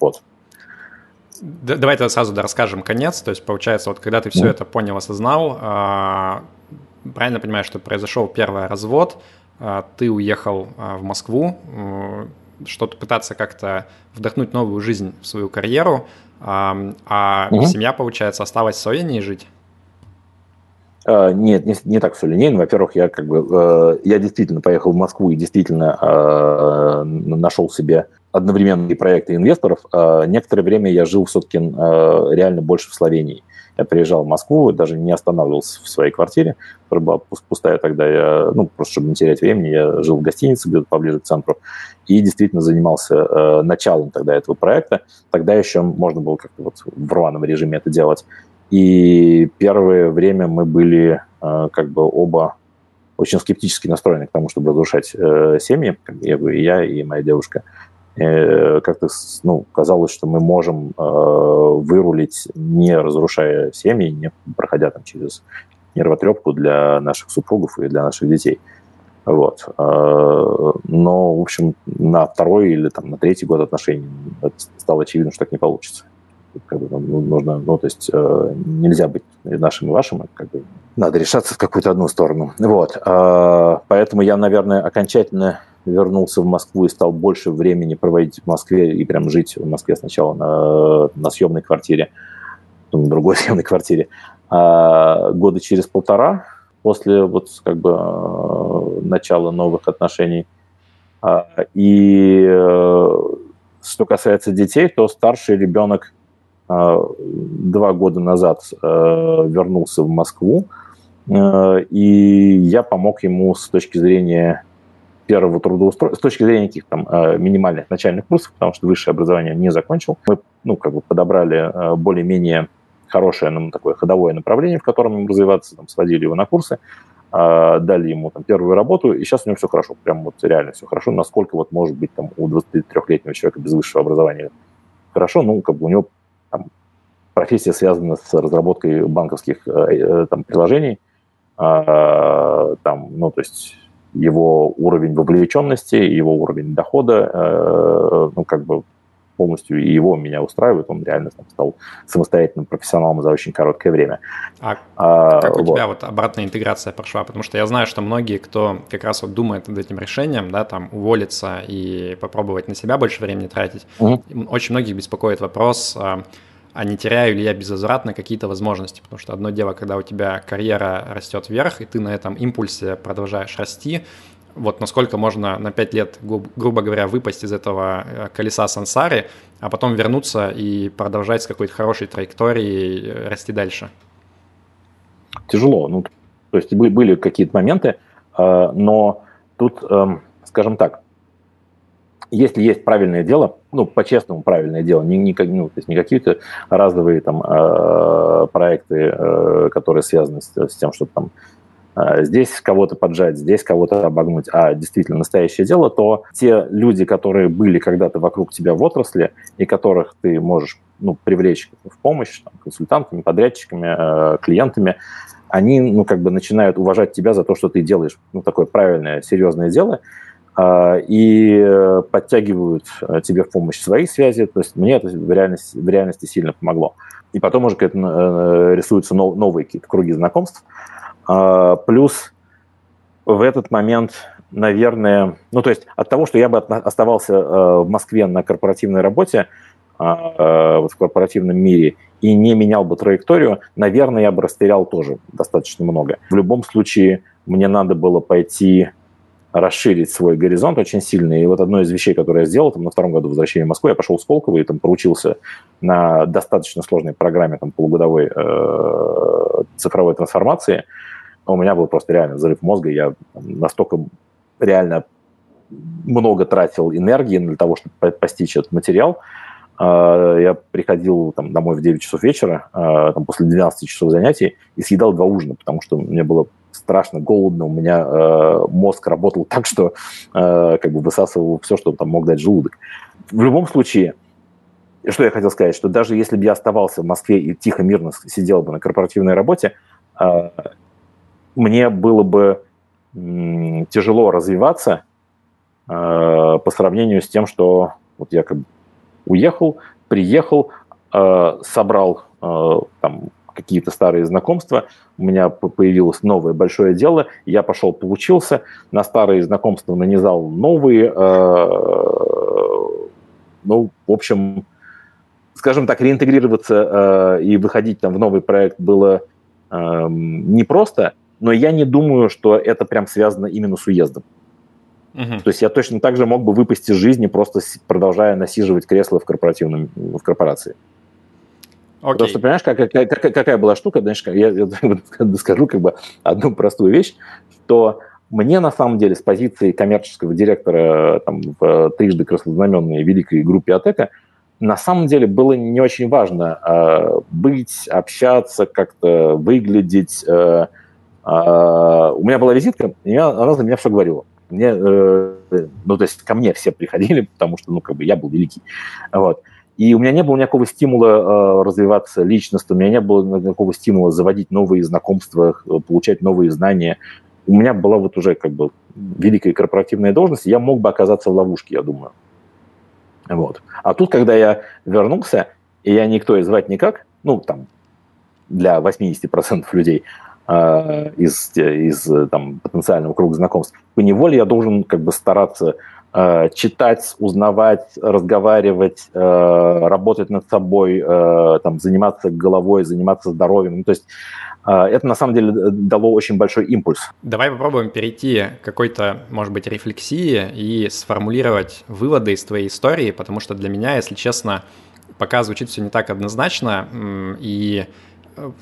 вот. Давай тогда сразу да, расскажем конец. То есть, получается, вот когда ты все mm. это понял, осознал, а, правильно понимаю, что произошел первый развод, ты уехал в Москву, что-то пытаться как-то вдохнуть новую жизнь в свою карьеру, а угу. семья, получается, осталась в Словении жить? А, нет, не, не так все линейно. Во-первых, я как бы э, я действительно поехал в Москву и действительно э, нашел себе одновременные проекты инвесторов. Э, некоторое время я жил все-таки реально больше в Словении. Я приезжал в Москву, даже не останавливался в своей квартире, которая была пустая тогда. Я, ну, просто чтобы не терять времени, я жил в гостинице где-то поближе к центру и действительно занимался э, началом тогда этого проекта. Тогда еще можно было как-то вот в рваном режиме это делать. И первое время мы были э, как бы оба очень скептически настроены к тому, чтобы разрушать э, семьи, я, и моя девушка. Как-то ну, казалось, что мы можем э, вырулить, не разрушая семьи, не проходя там через нервотрепку для наших супругов и для наших детей. Вот. Э, но, в общем, на второй или там, на третий год отношений стало очевидно, что так не получится. Как бы, ну, нужно, ну, то есть э, нельзя быть нашим и вашим, как бы, надо решаться в какую-то одну сторону. Вот. Э, поэтому я, наверное, окончательно вернулся в Москву и стал больше времени проводить в Москве и прям жить в Москве сначала на, на съемной квартире, на другой съемной квартире. А года через полтора после вот как бы э, начала новых отношений. А, и э, что касается детей, то старший ребенок э, два года назад вернулся в Москву, и я помог ему с точки зрения первого трудоустройства, с точки зрения каких там минимальных начальных курсов, потому что высшее образование не закончил. Мы ну, как бы подобрали более-менее хорошее ну, такое ходовое направление, в котором ему развиваться, там, сводили его на курсы, э, дали ему там первую работу, и сейчас у него все хорошо, прям вот реально все хорошо, насколько вот может быть там у 23-летнего человека без высшего образования хорошо, ну, как бы у него там, профессия связана с разработкой банковских э, э там, приложений, э, там, ну, то есть его уровень вовлеченности, его уровень дохода, э, ну, как бы полностью и его меня устраивает, он реально там, стал самостоятельным профессионалом за очень короткое время. А, а как у вот. тебя вот обратная интеграция прошла? Потому что я знаю, что многие, кто как раз вот думает над этим решением, да, там уволиться и попробовать на себя больше времени тратить, угу. очень многих беспокоит вопрос, а, не теряю ли я безвозвратно какие-то возможности? Потому что одно дело, когда у тебя карьера растет вверх, и ты на этом импульсе продолжаешь расти, вот насколько можно на 5 лет, грубо говоря, выпасть из этого э, колеса сансары, а потом вернуться и продолжать с какой-то хорошей траекторией э, расти дальше? Тяжело. Ну, то есть были какие-то моменты, э, но тут, эм, скажем так, если есть правильное дело, ну, по-честному правильное дело, не, не, ну, то есть не какие-то разовые там проекты, которые связаны с, с тем, чтобы там а, здесь кого-то поджать, здесь кого-то обогнуть, а действительно настоящее дело, то те люди, которые были когда-то вокруг тебя в отрасли и которых ты можешь ну, привлечь в помощь там, консультантами, подрядчиками, э, клиентами, они ну, как бы начинают уважать тебя за то, что ты делаешь. Ну, такое правильное, серьезное дело, э, и подтягивают э, тебе в помощь свои связи. То есть мне это в реальности, в реальности сильно помогло. И потом уже э, рисуются новые какие-то круги знакомств, а, плюс в этот момент, наверное, ну то есть от того, что я бы оставался э, в Москве на корпоративной работе, а, вот в корпоративном мире, и не менял бы траекторию, наверное, я бы растерял тоже достаточно много. В любом случае, мне надо было пойти расширить свой горизонт очень сильно. И вот одно из вещей, которое я сделал там, на втором году возвращения в Москву, я пошел в Сколково и там проучился на достаточно сложной программе там, полугодовой э, цифровой трансформации – у меня был просто реально взрыв мозга, я настолько реально много тратил энергии для того, чтобы постичь этот материал. А, я приходил там, домой в 9 часов вечера, а, там, после 12 часов занятий, и съедал два ужина, потому что мне было страшно голодно, у меня э, мозг работал так, что э, как бы высасывал все, что там мог дать желудок. В любом случае, что я хотел сказать, что даже если бы я оставался в Москве и тихо, мирно сидел бы на корпоративной работе, э, мне было бы тяжело развиваться э, по сравнению с тем, что вот я как бы уехал, приехал, э, собрал э, там какие-то старые знакомства, у меня появилось новое большое дело, я пошел поучился, на старые знакомства нанизал новые, ну, в общем, скажем так, реинтегрироваться и выходить там в новый проект было непросто, но я не думаю, что это прям связано именно с уездом. Угу. То есть я точно так же мог бы выпасть из жизни, просто продолжая насиживать кресло в, корпоративном, в корпорации. Окей. Просто понимаешь, какая, какая, какая была штука, знаешь, я, я скажу как бы одну простую вещь, что мне на самом деле с позиции коммерческого директора там, в трижды краснознаменной великой группе АТЭКа на самом деле было не очень важно э, быть, общаться, как-то выглядеть. Э, э, у меня была визитка, и она за меня все говорила. Мне, э, ну, то есть ко мне все приходили, потому что, ну, как бы я был великий. Вот. И у меня не было никакого стимула э, развиваться личностно, у меня не было никакого стимула заводить новые знакомства, э, получать новые знания. У меня была вот уже как бы великая корпоративная должность, я мог бы оказаться в ловушке, я думаю. Вот. А тут, когда я вернулся, и я никто и звать никак, ну, там, для 80% людей, э, из, из там, потенциального круга знакомств, по неволе я должен как бы стараться э, читать, узнавать, разговаривать, э, работать над собой, э, там, заниматься головой, заниматься здоровьем. Ну, то есть э, это на самом деле дало очень большой импульс. Давай попробуем перейти к какой-то, может быть, рефлексии и сформулировать выводы из твоей истории, потому что для меня, если честно, пока звучит все не так однозначно, и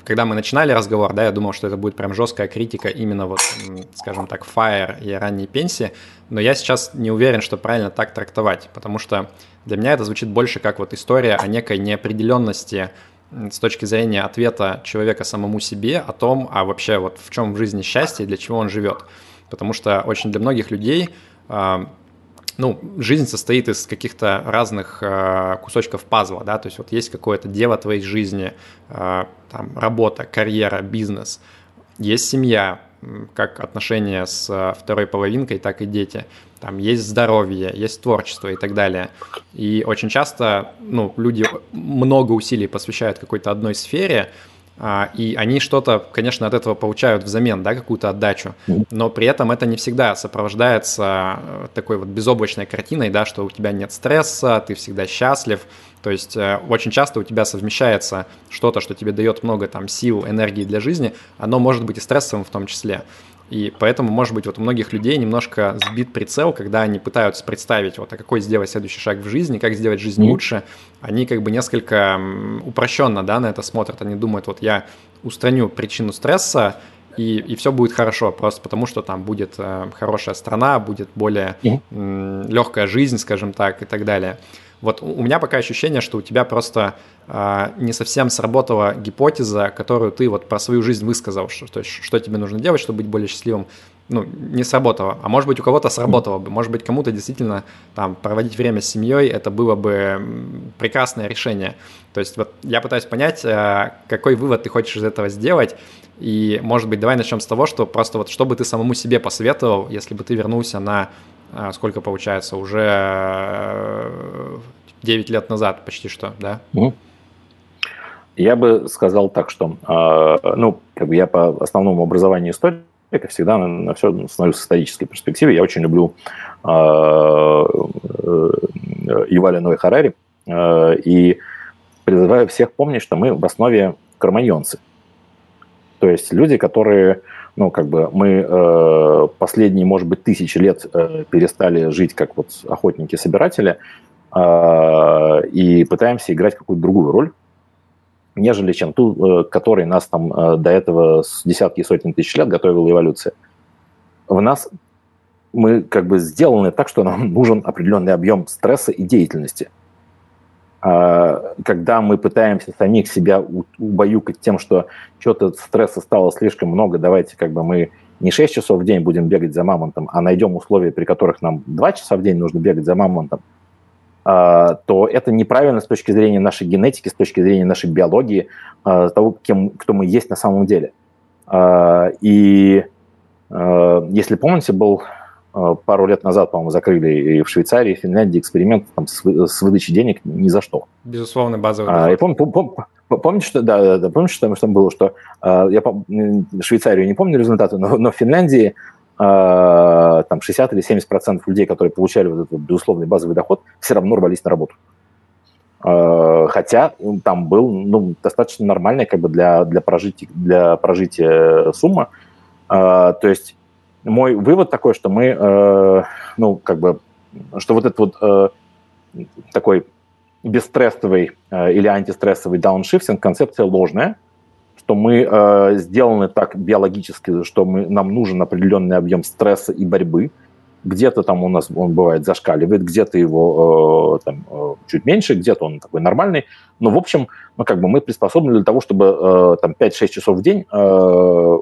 когда мы начинали разговор, да, я думал, что это будет прям жесткая критика именно вот, скажем так, FIRE и ранней пенсии, но я сейчас не уверен, что правильно так трактовать, потому что для меня это звучит больше как вот история о некой неопределенности с точки зрения ответа человека самому себе о том, а вообще вот в чем в жизни счастье и для чего он живет. Потому что очень для многих людей а, ну, жизнь состоит из каких-то разных э, кусочков пазла, да, то есть вот есть какое-то дело твоей жизни, э, там, работа, карьера, бизнес, есть семья, как отношения с э, второй половинкой, так и дети, там есть здоровье, есть творчество и так далее. И очень часто, ну, люди много усилий посвящают какой-то одной сфере, и они что-то, конечно, от этого получают взамен, да, какую-то отдачу, но при этом это не всегда сопровождается э, такой вот безоблачной картиной, да, что у тебя нет стресса, ты всегда счастлив, то есть э, очень часто у тебя совмещается что-то, что тебе дает много там сил, энергии для жизни, оно может быть и стрессовым в том числе. И поэтому, может быть, вот у многих людей немножко сбит прицел, когда они пытаются представить, вот, а какой сделать следующий шаг в жизни, как сделать жизнь mm-hmm. лучше. Они как бы несколько упрощенно, да, на это смотрят. Они думают, вот я устраню причину стресса, и, и все будет хорошо, просто потому что там будет э, хорошая страна, будет более mm-hmm. легкая жизнь, скажем так, и так далее. Вот у меня пока ощущение, что у тебя просто э, не совсем сработала гипотеза, которую ты вот про свою жизнь высказал, что, то есть, что тебе нужно делать, чтобы быть более счастливым, ну, не сработало. А может быть, у кого-то сработало бы. Может быть, кому-то действительно там проводить время с семьей, это было бы прекрасное решение. То есть вот я пытаюсь понять, э, какой вывод ты хочешь из этого сделать, и, может быть, давай начнем с того, что просто вот что бы ты самому себе посоветовал, если бы ты вернулся на сколько получается, уже 9 э, лет назад почти что, да? Я бы сказал так, что, а, ну, как бы я по основному образованию истории, как всегда, на, на все становлюсь с исторической перспективе. Я очень люблю э, Юваля Ной Харари и призываю всех помнить, что мы в основе карманьонцы. То есть люди, которые ну, как бы мы э, последние, может быть, тысячи лет э, перестали жить как вот охотники-собиратели э, и пытаемся играть какую-то другую роль, нежели чем ту, э, которой нас там э, до этого с десятки и сотен тысяч лет готовила эволюция. В нас мы как бы сделаны так, что нам нужен определенный объем стресса и деятельности – когда мы пытаемся самих себя убаюкать тем, что что-то стресса стало слишком много, давайте как бы мы не 6 часов в день будем бегать за мамонтом, а найдем условия, при которых нам 2 часа в день нужно бегать за мамонтом, а, то это неправильно с точки зрения нашей генетики, с точки зрения нашей биологии, а, того, кем, кто мы есть на самом деле. И если помните, был пару лет назад, по-моему, закрыли и в Швейцарии, и в Финляндии эксперимент там, с, с выдачей денег ни за что. Безусловно, базовый а, и пом, пом, пом, Помните, что, да, да, да, помните, что там было, что э, я Швейцарию не помню результаты, но, но в Финляндии э, там 60 или 70 процентов людей, которые получали вот этот безусловный базовый доход, все равно рвались на работу. Э, хотя там был ну, достаточно нормальная как бы для, для, прожития, для прожития сумма. Э, то есть мой вывод такой, что мы, э, ну, как бы, что вот этот вот такой бесстрессовый или антистрессовый дауншифтинг концепция ложная, что мы сделаны так биологически, что мы, нам нужен определенный объем стресса и борьбы – где-то там у нас он бывает зашкаливает, где-то его э, там, э, чуть меньше, где-то он такой нормальный. Но, в общем, ну, как бы мы приспособлены для того, чтобы э, там 5-6 часов в день э,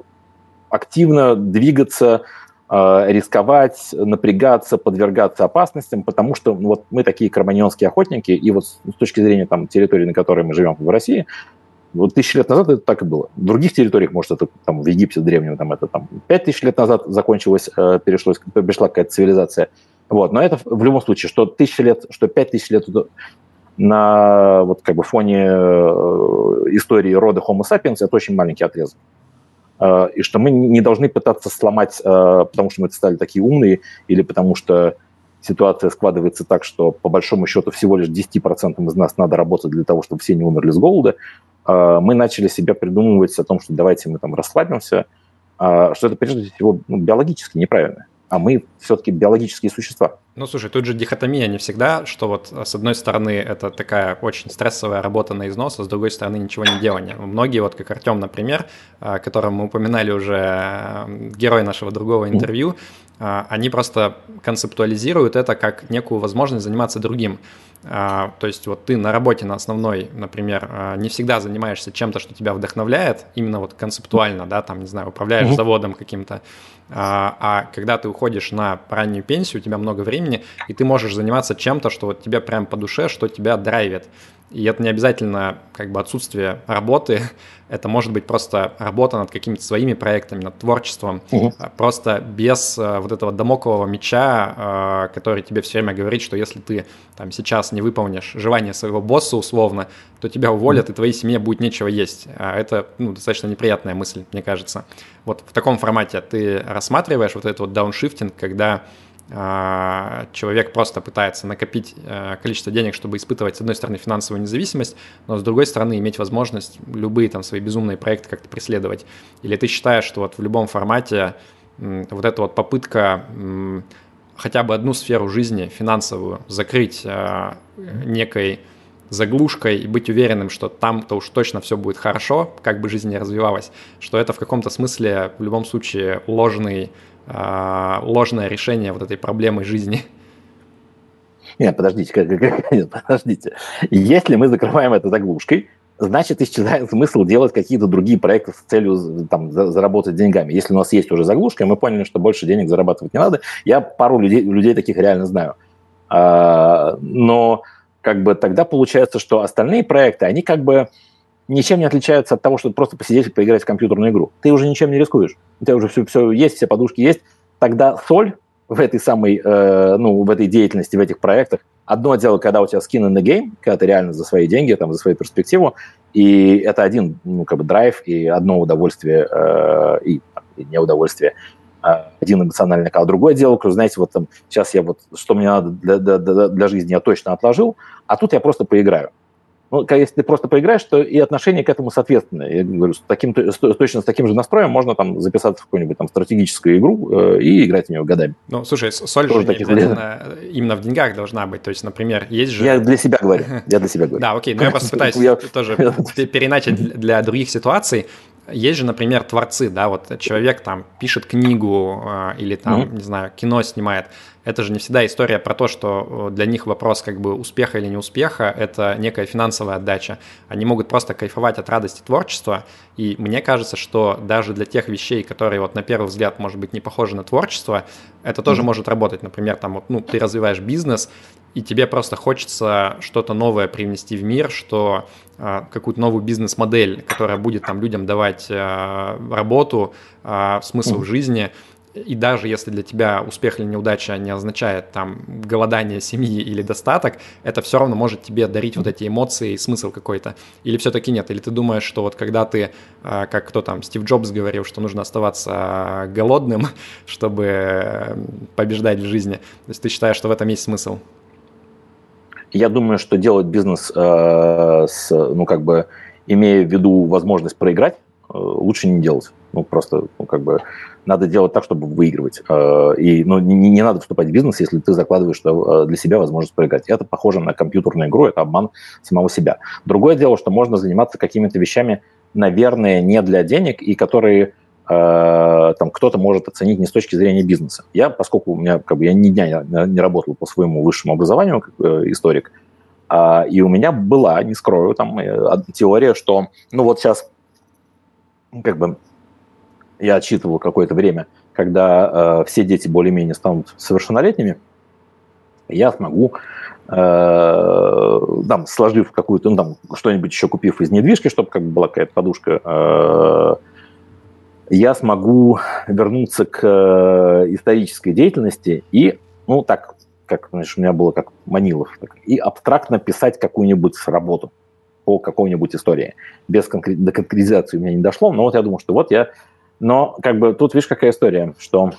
активно двигаться, э, рисковать, напрягаться, подвергаться опасностям, потому что ну, вот мы такие карманьонские охотники, и вот с точки зрения там, территории, на которой мы живем в России, вот тысячи лет назад это так и было. В других территориях, может, это там в Египте древнем, там это там пять тысяч лет назад закончилось, э, перешлось, пришла какая-то цивилизация. Вот. Но это в любом случае, что тысячи лет, что пять тысяч лет на вот как бы фоне э, истории рода Homo sapiens это очень маленький отрезок. Э, и что мы не должны пытаться сломать, потому что мы стали такие умные, или потому что ситуация складывается так, что по большому счету всего лишь 10% из нас надо работать для того, чтобы все не умерли с голода, а, мы начали себя придумывать о том, что давайте мы там расслабимся, что это прежде всего ну, биологически неправильно. А мы все-таки биологические существа. Ну, слушай, тут же дихотомия не всегда, что вот с одной стороны это такая очень стрессовая работа на износ, а с другой стороны ничего не делания. Многие, вот как Артем, например, а, которого мы упоминали уже, герой нашего другого интервью, они просто концептуализируют это как некую возможность заниматься другим. А, то есть вот ты на работе на основной, например, а, не всегда занимаешься чем-то, что тебя вдохновляет, именно вот концептуально, да, там, не знаю, управляешь mm-hmm. заводом каким-то, а, а когда ты уходишь на раннюю пенсию, у тебя много времени, и ты можешь заниматься чем-то, что вот тебе прям по душе, что тебя драйвит. И это не обязательно как бы отсутствие работы, это может быть просто работа над какими-то своими проектами, над творчеством, угу. просто без а, вот этого домокового меча, а, который тебе все время говорит, что если ты там сейчас не выполнишь желание своего босса условно, то тебя уволят, угу. и твоей семье будет нечего есть. А это ну, достаточно неприятная мысль, мне кажется. Вот в таком формате ты рассматриваешь вот этот вот дауншифтинг, когда человек просто пытается накопить э, количество денег, чтобы испытывать, с одной стороны, финансовую независимость, но с другой стороны, иметь возможность любые там свои безумные проекты как-то преследовать. Или ты считаешь, что вот в любом формате вот эта вот попытка хотя бы одну сферу жизни финансовую закрыть э, некой заглушкой и быть уверенным, что там-то уж точно все будет хорошо, как бы жизнь не развивалась, что это в каком-то смысле в любом случае ложный а, ложное решение вот этой проблемы жизни. Нет, подождите, нет, подождите. Если мы закрываем это заглушкой, значит, исчезает смысл делать какие-то другие проекты с целью там, заработать деньгами. Если у нас есть уже заглушка, мы поняли, что больше денег зарабатывать не надо, я пару людей, людей таких реально знаю. А, но как бы тогда получается, что остальные проекты, они как бы ничем не отличаются от того, чтобы просто посидеть и поиграть в компьютерную игру. Ты уже ничем не рискуешь. У тебя уже все, все есть, все подушки есть. Тогда соль в этой самой, э, ну, в этой деятельности, в этих проектах. Одно дело, когда у тебя skin in the game, когда ты реально за свои деньги, там, за свою перспективу, и это один, ну, как бы драйв и одно удовольствие э, и, и неудовольствие э, один эмоциональный а другое дело, знаете, вот там сейчас я вот, что мне надо для, для, для жизни, я точно отложил, а тут я просто поиграю. Ну, если ты просто поиграешь, то и отношение к этому соответственное. Я говорю, с таким, с, точно с таким же настроем можно там записаться в какую-нибудь там стратегическую игру э, и играть в нее годами. Ну, слушай, соль Тоже же не обязательно именно в деньгах должна быть. То есть, например, есть же... Я для себя говорю. Я для себя говорю. Да, окей. Но я просто пытаюсь тоже переначать для других ситуаций. Есть же, например, творцы, да, вот человек там пишет книгу э, или там, не знаю, кино снимает. Это же не всегда история про то, что э, для них вопрос как бы успеха или неуспеха – это некая финансовая отдача. Они могут просто кайфовать от радости творчества, и мне кажется, что даже для тех вещей, которые вот на первый взгляд, может быть, не похожи на творчество, это тоже mm-hmm. может работать. Например, там вот, ну, ты развиваешь бизнес, и тебе просто хочется что-то новое привнести в мир, что э, какую-то новую бизнес-модель, которая будет там людям давать э, работу, э, смысл mm-hmm. в жизни – и даже если для тебя успех или неудача не означает там голодание семьи или достаток, это все равно может тебе дарить вот эти эмоции и смысл какой-то. Или все-таки нет? Или ты думаешь, что вот когда ты, а, как кто там, Стив Джобс говорил, что нужно оставаться голодным, чтобы побеждать в жизни. То есть ты считаешь, что в этом есть смысл? Я думаю, что делать бизнес э, с, ну, как бы, имея в виду возможность проиграть, э, лучше не делать. Ну, просто, ну, как бы, надо делать так, чтобы выигрывать. Э, и ну, не, не надо вступать в бизнес, если ты закладываешь э, для себя возможность проиграть. Это похоже на компьютерную игру, это обман самого себя. Другое дело, что можно заниматься какими-то вещами, наверное, не для денег, и которые э, там кто-то может оценить не с точки зрения бизнеса. Я, поскольку у меня, как бы, я ни дня не, работал по своему высшему образованию, как историк, э, и у меня была, не скрою, там теория, что, ну вот сейчас, как бы, я отсчитывал какое-то время, когда э, все дети более-менее станут совершеннолетними, я смогу, э, там, сложив какую-то, ну, там, что-нибудь еще купив из недвижки, чтобы как бы была какая-то подушка, э, я смогу вернуться к э, исторической деятельности и, ну, так, как, знаешь, у меня было как Манилов, так, и абстрактно писать какую-нибудь работу по какой-нибудь истории. Без конкрет... до конкретизации у меня не дошло, но вот я думаю, что вот я но как бы тут, видишь, какая история, что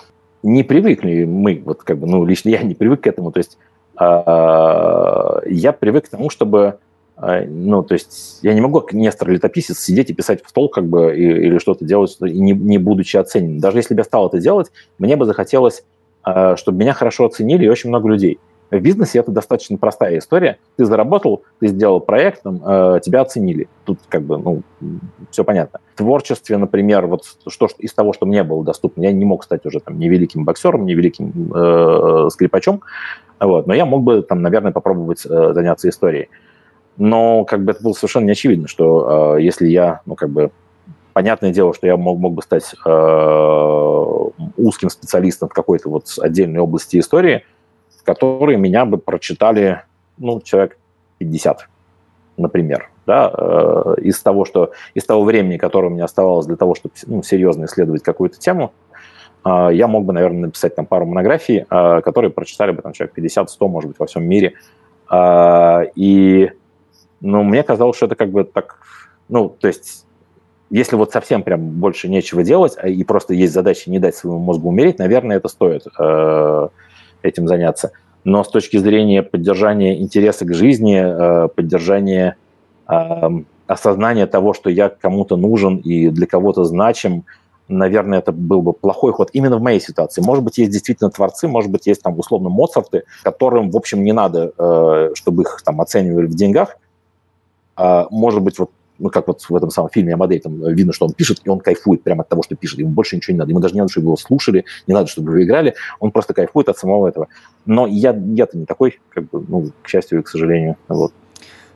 не привыкли мы, вот как бы, ну, лично я не привык к этому, то есть э, я привык к тому, чтобы, э, ну, то есть я не могу, как Нестор летописец, сидеть и писать в стол, как бы, и, или что-то делать, не, не будучи оценен. Даже если бы я стал это делать, мне бы захотелось, э, чтобы меня хорошо оценили и очень много людей. В бизнесе это достаточно простая история. Ты заработал, ты сделал проект, э, тебя оценили. Тут как бы, ну, все понятно. В творчестве, например, вот что из того, что мне было доступно, я не мог стать уже там ни великим боксером, ни великим э, скрипачом, вот, но я мог бы там, наверное, попробовать э, заняться историей. Но как бы это было совершенно не очевидно, что э, если я, ну, как бы, понятное дело, что я мог, мог бы стать э, узким специалистом в какой-то вот отдельной области истории – которые меня бы прочитали, ну, человек 50, например, да, э, из того, что, из того времени, которое у меня оставалось для того, чтобы ну, серьезно исследовать какую-то тему, э, я мог бы, наверное, написать там пару монографий, э, которые прочитали бы там человек 50-100, может быть, во всем мире. И, ну, мне казалось, что это как бы так, ну, то есть если вот совсем прям больше нечего делать, и просто есть задача не дать своему мозгу умереть, наверное, это стоит этим заняться. Но с точки зрения поддержания интереса к жизни, э, поддержания эм, осознания того, что я кому-то нужен и для кого-то значим, наверное, это был бы плохой ход именно в моей ситуации. Может быть, есть действительно творцы, может быть, есть там условно Моцарты, которым, в общем, не надо, э, чтобы их там оценивали в деньгах. А, может быть, вот ну, как вот в этом самом фильме «Амадей», там видно, что он пишет, и он кайфует прямо от того, что пишет. Ему больше ничего не надо. Ему даже не надо, чтобы его слушали, не надо, чтобы его играли. Он просто кайфует от самого этого. Но я, я-то не такой, как бы, ну, к счастью и к сожалению. Вот.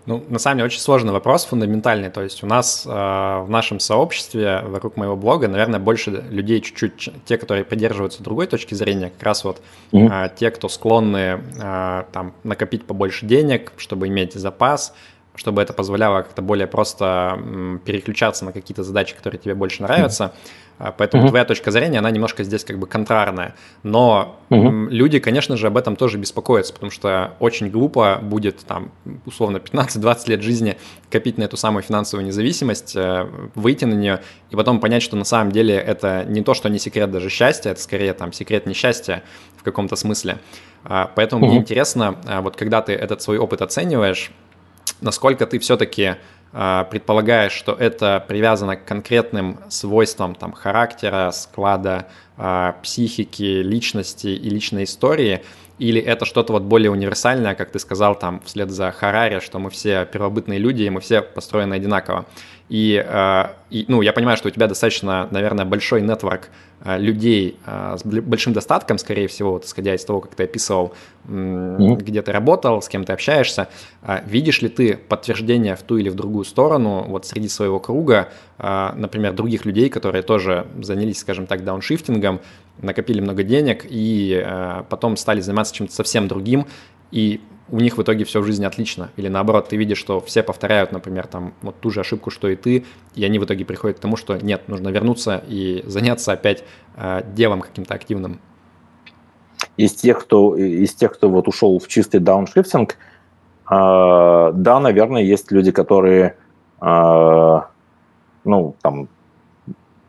Ну, на самом деле, очень сложный вопрос, фундаментальный. То есть у нас э, в нашем сообществе вокруг моего блога, наверное, больше людей чуть-чуть, те, которые придерживаются другой точки зрения, как раз вот э, те, кто склонны э, там накопить побольше денег, чтобы иметь запас, чтобы это позволяло как-то более просто переключаться на какие-то задачи, которые тебе больше нравятся. Mm-hmm. Поэтому mm-hmm. твоя точка зрения, она немножко здесь как бы контрарная. Но mm-hmm. люди, конечно же, об этом тоже беспокоятся, потому что очень глупо будет там условно 15-20 лет жизни копить на эту самую финансовую независимость, э, выйти на нее и потом понять, что на самом деле это не то, что не секрет даже счастья, это скорее там секрет несчастья в каком-то смысле. А, поэтому mm-hmm. мне интересно, а, вот когда ты этот свой опыт оцениваешь, насколько ты все-таки а, предполагаешь, что это привязано к конкретным свойствам там, характера, склада, а, психики, личности и личной истории, или это что-то вот более универсальное, как ты сказал там вслед за Харари, что мы все первобытные люди, и мы все построены одинаково. И, э, и, ну, я понимаю, что у тебя достаточно, наверное, большой нетворк э, людей э, с большим достатком, скорее всего, вот, исходя из того, как ты описывал, mm-hmm. где ты работал, с кем ты общаешься. Видишь ли ты подтверждение в ту или в другую сторону вот среди своего круга, например, других людей, которые тоже занялись, скажем так, дауншифтингом, накопили много денег и потом стали заниматься чем-то совсем другим, и у них в итоге все в жизни отлично. Или наоборот, ты видишь, что все повторяют, например, там вот ту же ошибку, что и ты, и они в итоге приходят к тому, что нет, нужно вернуться и заняться опять э, делом каким-то активным. Из тех, кто, из тех, кто вот ушел в чистый дауншифтинг, э, да, наверное, есть люди, которые, э, ну, там,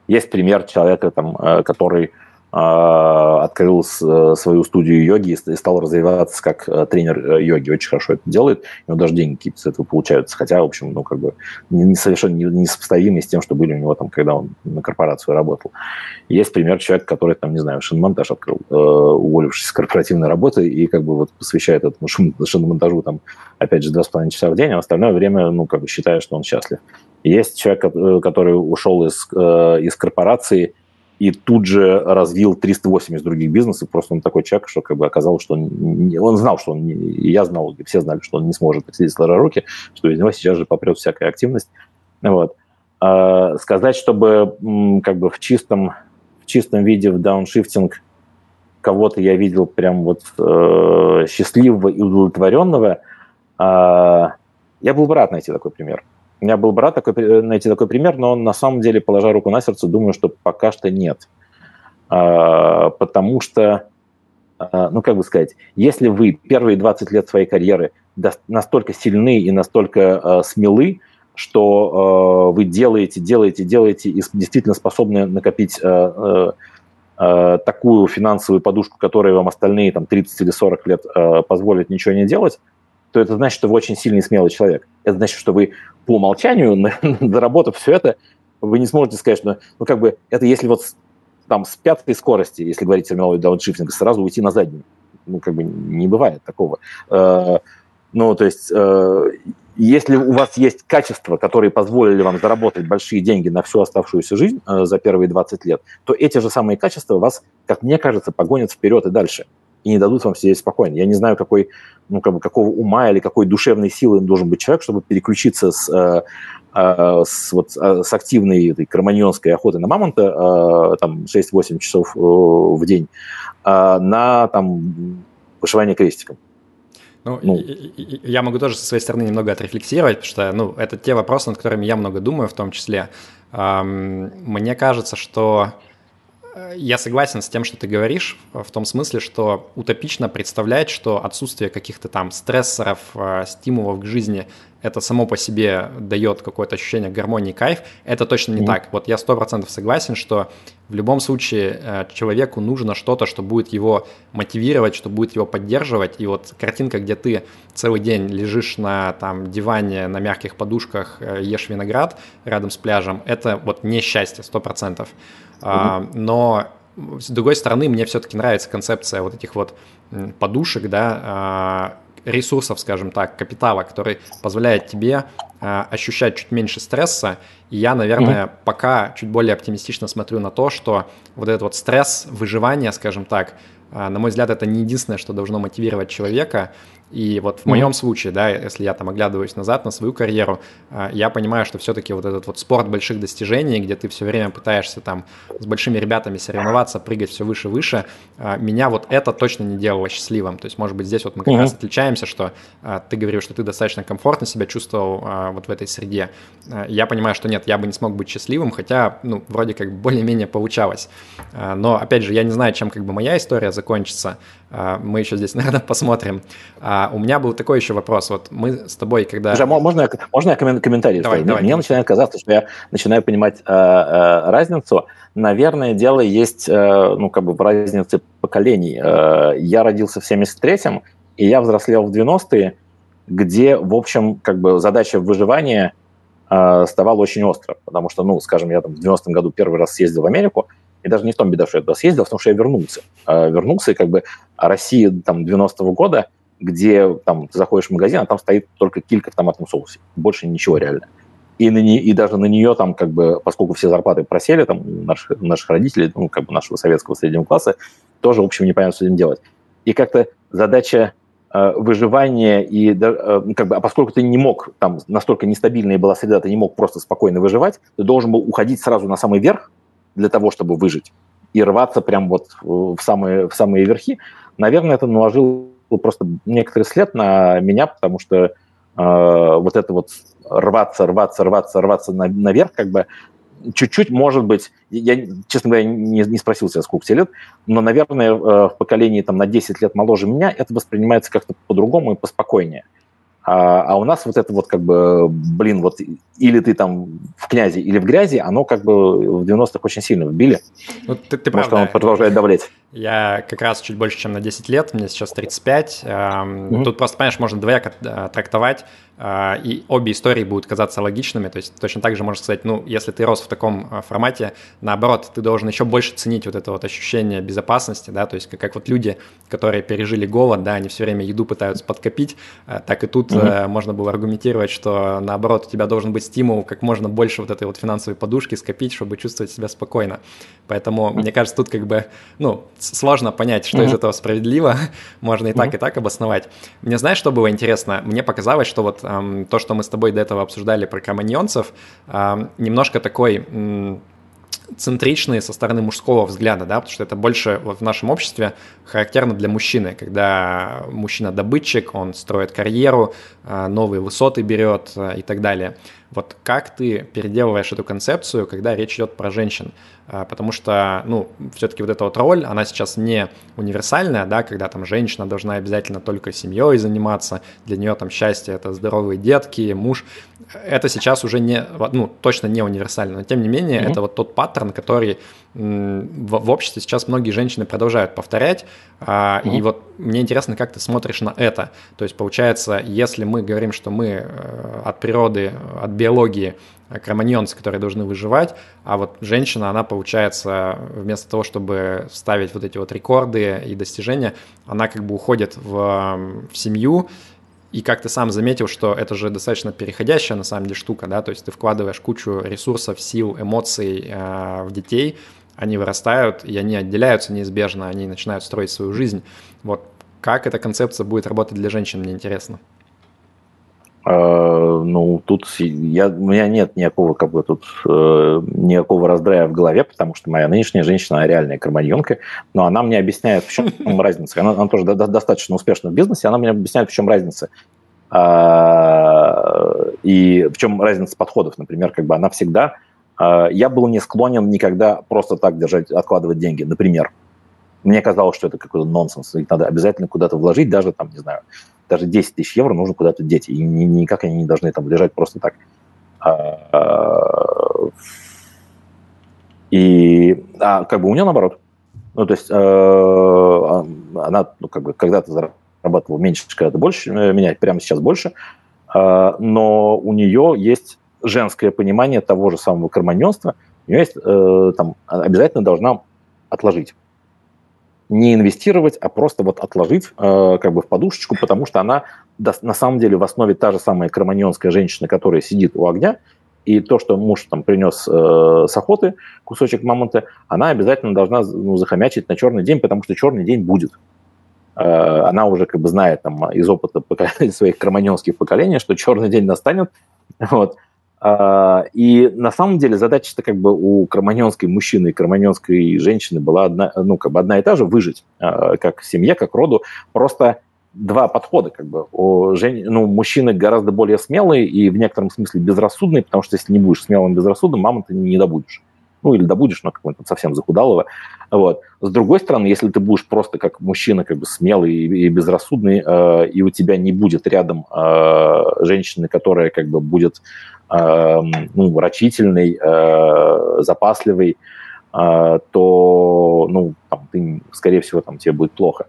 есть пример человека, там, э, который открыл э, свою студию йоги и стал развиваться как э, тренер э, йоги. Очень хорошо это делает. У него даже деньги какие-то с этого получаются. Хотя, в общем, ну, как бы не, совершенно не, не сопоставимы с тем, что были у него там, когда он на корпорацию работал. Есть пример человека, который, там, не знаю, шиномонтаж открыл, уволившись с корпоративной работы, и как бы вот посвящает этому шиномонтажу там, опять же, два с половиной часа в день, а остальное время, ну, как бы считает, что он счастлив. Есть человек, который ушел из, из корпорации и тут же развил 380 других бизнесов. Просто он такой человек, что как бы оказалось, что он, не, он знал, что он, не, и я знал, и все знали, что он не сможет сидеть сложа руки, что из него сейчас же попрет всякая активность. Вот. А, сказать, чтобы как бы в чистом, в чистом виде в дауншифтинг кого-то я видел прям вот э, счастливого и удовлетворенного, э, я был бы рад найти такой пример. У меня был брат такой, найти такой пример, но он на самом деле, положа руку на сердце, думаю, что пока что нет. А, потому что, а, ну как бы сказать, если вы первые 20 лет своей карьеры настолько сильны и настолько а, смелы, что вы делаете, делаете, делаете и действительно способны накопить такую финансовую подушку, которая вам остальные там, 30 или 40 лет позволит ничего не делать, то это значит, что вы очень сильный и смелый человек. Это значит, что вы по умолчанию, доработав все это, вы не сможете сказать, что, ну, как бы, это если вот там с пятой скорости, если говорить терминологию дауншифтинга, сразу уйти на заднюю. Ну, как бы не бывает такого. Э, ну, то есть, э, если у вас есть качества, которые позволили вам заработать большие деньги на всю оставшуюся жизнь э, за первые 20 лет, то эти же самые качества вас, как мне кажется, погонят вперед и дальше и не дадут вам сидеть спокойно. Я не знаю, какой, ну, как бы, какого ума или какой душевной силы должен быть человек, чтобы переключиться с, э, э, с, вот, э, с активной этой карманьонской охоты на мамонта там 6-8 часов в день на там, вышивание крестиком. Ну, ну. я могу тоже со своей стороны немного отрефлексировать, потому что, ну, это те вопросы, над которыми я много думаю в том числе. Мне кажется, что я согласен с тем, что ты говоришь, в том смысле, что утопично представлять, что отсутствие каких-то там стрессоров, э, стимулов к жизни, это само по себе дает какое-то ощущение гармонии, кайф, это точно не mm-hmm. так. Вот я сто процентов согласен, что в любом случае э, человеку нужно что-то, что будет его мотивировать, что будет его поддерживать. И вот картинка, где ты целый день лежишь на там диване, на мягких подушках, э, ешь виноград рядом с пляжем, это вот не счастье, сто процентов. А, но с другой стороны, мне все-таки нравится концепция вот этих вот подушек, да, а, ресурсов, скажем так, капитала, который позволяет тебе а, ощущать чуть меньше стресса. И я, наверное, mm-hmm. пока чуть более оптимистично смотрю на то, что вот этот вот стресс выживания, скажем так, на мой взгляд, это не единственное, что должно мотивировать человека. И вот в моем mm-hmm. случае, да, если я там оглядываюсь назад на свою карьеру, а, я понимаю, что все-таки вот этот вот спорт больших достижений, где ты все время пытаешься там с большими ребятами соревноваться, прыгать все выше выше, а, меня вот это точно не делало счастливым. То есть, может быть, здесь вот мы как mm-hmm. раз отличаемся, что а, ты говорил, что ты достаточно комфортно себя чувствовал вот в этой среде. Я понимаю, что нет, я бы не смог быть счастливым, хотя, ну, вроде как более-менее получалось. Но, опять же, я не знаю, чем как бы моя история закончится. Мы еще здесь, наверное, посмотрим. А у меня был такой еще вопрос. Вот мы с тобой, когда... Уже, можно, можно я комментарий? Давай, давай, Мне начинает казаться, что я начинаю понимать разницу. Наверное, дело есть, э, ну, как бы в разнице поколений. Э, я родился в 73-м, и я взрослел в 90-е, где, в общем, как бы задача выживания э, вставала очень остро. Потому что, ну, скажем, я там в 90-м году первый раз съездил в Америку, и даже не в том беда, что я туда съездил, а в том, что я вернулся. Э, вернулся, и как бы Россия там 90-го года – где там ты заходишь в магазин, а там стоит только килька в томатном соусе. Больше ничего реально. И, на не, и даже на нее там, как бы, поскольку все зарплаты просели, там, наших, наших родителей, ну, как бы нашего советского среднего класса, тоже, в общем, непонятно, что с этим делать. И как-то задача э, выживания, и, ну, как бы, а поскольку ты не мог, там, настолько нестабильная была среда, ты не мог просто спокойно выживать, ты должен был уходить сразу на самый верх для того, чтобы выжить, и рваться прям вот в самые, в самые верхи, наверное, это наложило просто некоторый след на меня, потому что э, вот это вот рваться, рваться, рваться, рваться на, наверх, как бы чуть-чуть, может быть, я, честно говоря, не, не спросил себя, сколько тебе лет, но, наверное, э, в поколении там на 10 лет моложе меня это воспринимается как-то по-другому и поспокойнее. А, а у нас вот это вот как бы, блин, вот или ты там в князи, или в грязи, оно как бы в 90-х очень сильно вбили. Ну, ты, ты правда, что он продолжает давлеть. Я как раз чуть больше, чем на 10 лет, мне сейчас 35. Mm-hmm. Тут просто, понимаешь, можно двояко э, трактовать, э, и обе истории будут казаться логичными. То есть точно так же можно сказать, ну, если ты рос в таком э, формате, наоборот, ты должен еще больше ценить вот это вот ощущение безопасности, да, то есть как, как вот люди, которые пережили голод, да, они все время еду пытаются подкопить, так и тут mm-hmm. можно было аргументировать, что наоборот, у тебя должен быть стимул как можно больше вот этой вот финансовой подушки скопить, чтобы чувствовать себя спокойно. Поэтому, mm-hmm. мне кажется, тут как бы, ну, сложно понять, что mm-hmm. из этого справедливо. Можно и mm-hmm. так, и так обосновать. Мне знаешь, что было интересно? Мне показалось, что вот эм, то, что мы с тобой до этого обсуждали про кроманьонцев, эм, немножко такой... Эм, центричные со стороны мужского взгляда, да, потому что это больше вот в нашем обществе характерно для мужчины, когда мужчина добытчик, он строит карьеру, э, новые высоты берет э, и так далее. Вот как ты переделываешь эту концепцию, когда речь идет про женщин? А, потому что, ну, все-таки вот эта вот роль, она сейчас не универсальная, да, когда там женщина должна обязательно только семьей заниматься, для нее там счастье – это здоровые детки, муж. Это сейчас уже не, ну, точно не универсально, но тем не менее mm-hmm. это вот тот паттерн, который в, в обществе сейчас многие женщины продолжают повторять, mm-hmm. и вот мне интересно, как ты смотришь на это. То есть получается, если мы говорим, что мы э, от природы, от биологии э, кроманьонцы, которые должны выживать, а вот женщина, она, получается, вместо того, чтобы ставить вот эти вот рекорды и достижения, она как бы уходит в, в семью, и как ты сам заметил, что это же достаточно переходящая на самом деле штука, да, то есть ты вкладываешь кучу ресурсов, сил, эмоций э, в детей, они вырастают, и они отделяются неизбежно, они начинают строить свою жизнь. Вот как эта концепция будет работать для женщин, мне интересно. Uh, ну, тут я, у меня нет никакого, как бы, тут uh, никакого раздрая в голове, потому что моя нынешняя женщина, она реальная карманьонка, но она мне объясняет, в чем разница. Она, она тоже до, достаточно успешна в бизнесе, она мне объясняет, в чем разница. Uh, и в чем разница подходов, например, как бы она всегда а, я был не склонен никогда просто так держать, откладывать деньги, например. Мне казалось, что это какой-то нонсенс, их надо обязательно куда-то вложить, даже там, не знаю, даже 10 тысяч евро нужно куда-то деть, и никак они не должны там лежать просто так. А, и а, как бы у нее наоборот. Ну, то есть э, а, она, ну, как бы, когда-то зарабатывала меньше, когда-то больше, э, меня прямо сейчас больше, но у нее есть женское понимание того же самого карманьонства, у нее есть, э, там, обязательно должна отложить. Не инвестировать, а просто вот отложить э, как бы в подушечку, потому что она на самом деле в основе та же самая карманьонская женщина, которая сидит у огня, и то, что муж там принес э, с охоты кусочек мамонта, она обязательно должна ну, захомячить на черный день, потому что черный день будет. Э, она уже как бы знает там из опыта своих карманьонских поколений, что черный день настанет, вот, и на самом деле задача-то как бы у кроманьонской мужчины и кроманьонской женщины была одна, ну, как бы одна и та же, выжить а, как семье, как роду. Просто два подхода, как бы. У жен... ну, мужчины гораздо более смелые и в некотором смысле безрассудные, потому что если не будешь смелым безрассудным, маму ты не добудешь. Ну, или добудешь, но какого-то совсем захудалого. Вот. С другой стороны, если ты будешь просто как мужчина, как бы смелый и, безрассудный, э, и у тебя не будет рядом э, женщины, которая как бы будет Эм, ну, рачительный, э, запасливый, э, то, ну, там, ты, скорее всего, там, тебе будет плохо.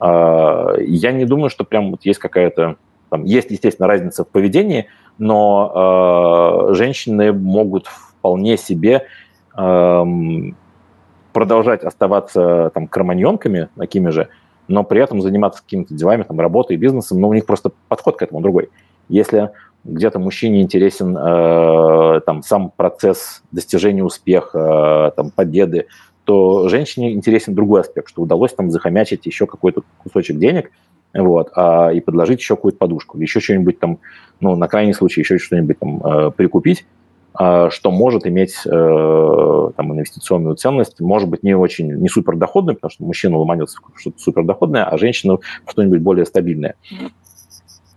Э, я не думаю, что прям вот есть какая-то, там, есть, естественно, разница в поведении, но женщины могут вполне себе продолжать оставаться там кроманьонками такими же, но при этом заниматься какими-то делами, там, работой, бизнесом, но у них просто подход к этому другой. Если где-то мужчине интересен э, там, сам процесс достижения успеха, э, там, победы, то женщине интересен другой аспект, что удалось там захомячить еще какой-то кусочек денег, вот, а, и подложить еще какую-то подушку, еще что-нибудь там, ну, на крайний случай еще что-нибудь там э, прикупить, что может иметь э, там, инвестиционную ценность, может быть, не очень, не супердоходную, потому что мужчина ломанется в что-то супердоходное, а женщина в что-нибудь более стабильное.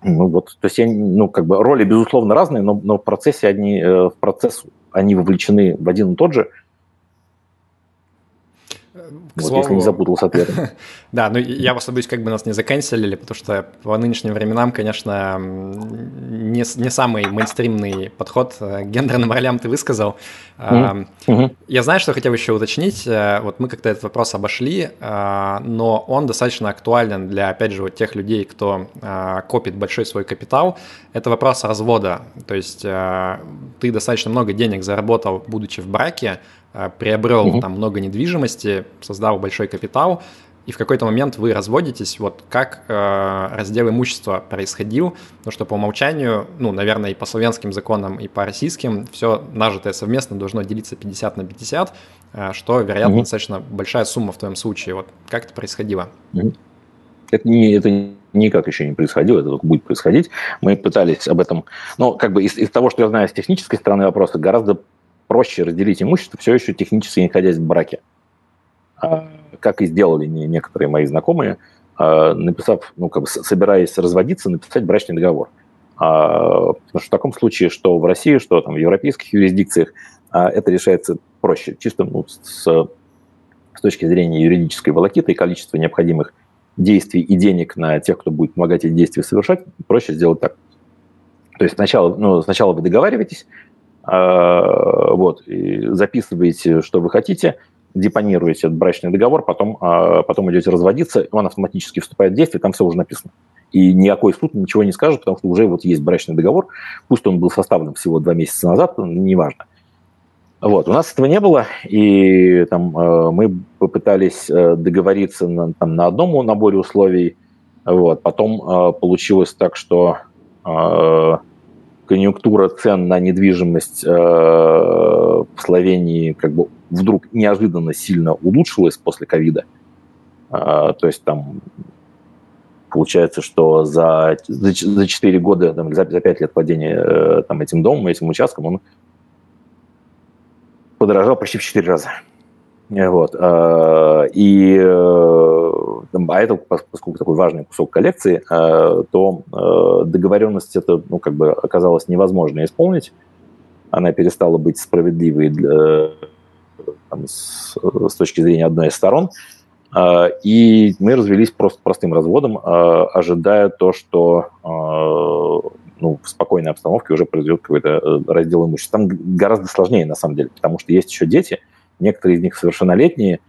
Ну вот, то есть, я, ну, как бы роли, безусловно, разные, но, но в процессе они, в процесс они вовлечены в один и тот же, к вот, слову... если не запутался ответом. да, ну я вас боюсь, как бы нас не заканчивали, потому что по нынешним временам, конечно, не, не самый мейнстримный подход к гендерным ролям ты высказал. Mm-hmm. Я знаю, что хотел еще уточнить. Э, вот мы как-то этот вопрос обошли, э, но он достаточно актуален для, опять же, вот тех людей, кто э, копит большой свой капитал. Это вопрос развода. То есть ты достаточно много денег заработал, будучи в браке, Э, приобрел угу. там много недвижимости, создал большой капитал, и в какой-то момент вы разводитесь, вот как э, раздел имущества происходил, потому что по умолчанию, ну, наверное, и по славянским законам, и по российским, все нажитое совместно должно делиться 50 на 50, э, что, вероятно, угу. достаточно большая сумма в твоем случае. Вот как это происходило? Угу. Это, не, это никак еще не происходило, это только будет происходить. Мы пытались об этом, но как бы из, из того, что я знаю с технической стороны вопроса, гораздо проще разделить имущество, все еще технически находясь в браке. А, как и сделали некоторые мои знакомые, а, написав, ну, как бы собираясь разводиться, написать брачный договор. А, потому что в таком случае, что в России, что там в европейских юрисдикциях, это решается проще. Чисто ну, с, с точки зрения юридической волокиты и количества необходимых действий и денег на тех, кто будет помогать эти действия совершать, проще сделать так. То есть сначала, ну, сначала вы договариваетесь, вот, и записываете, что вы хотите, депонируете этот брачный договор, потом, а, потом идете разводиться, он автоматически вступает в действие, там все уже написано. И никакой суд ничего не скажет, потому что уже вот есть брачный договор, пусть он был составлен всего два месяца назад, неважно. Вот, у нас этого не было, и там а, мы попытались э, договориться на, там, на одном наборе условий, вот, потом получилось так, что конъюнктура цен на недвижимость э, в Словении как бы вдруг неожиданно сильно улучшилась после ковида. Э, то есть там получается, что за, за, за 4 года, там, за, за 5 лет владения э, там, этим домом, этим участком, он подорожал почти в 4 раза. Вот. Э, и, э, а это, поскольку такой важный кусок коллекции, э, то договоренность это, ну, как бы оказалось невозможно исполнить. Она перестала быть справедливой для, там, с, с точки зрения одной из сторон. И мы развелись просто простым разводом, ожидая то, что ну, в спокойной обстановке уже произойдет какой-то раздел имущества. Там гораздо сложнее, на самом деле, потому что есть еще дети – некоторые из них совершеннолетние,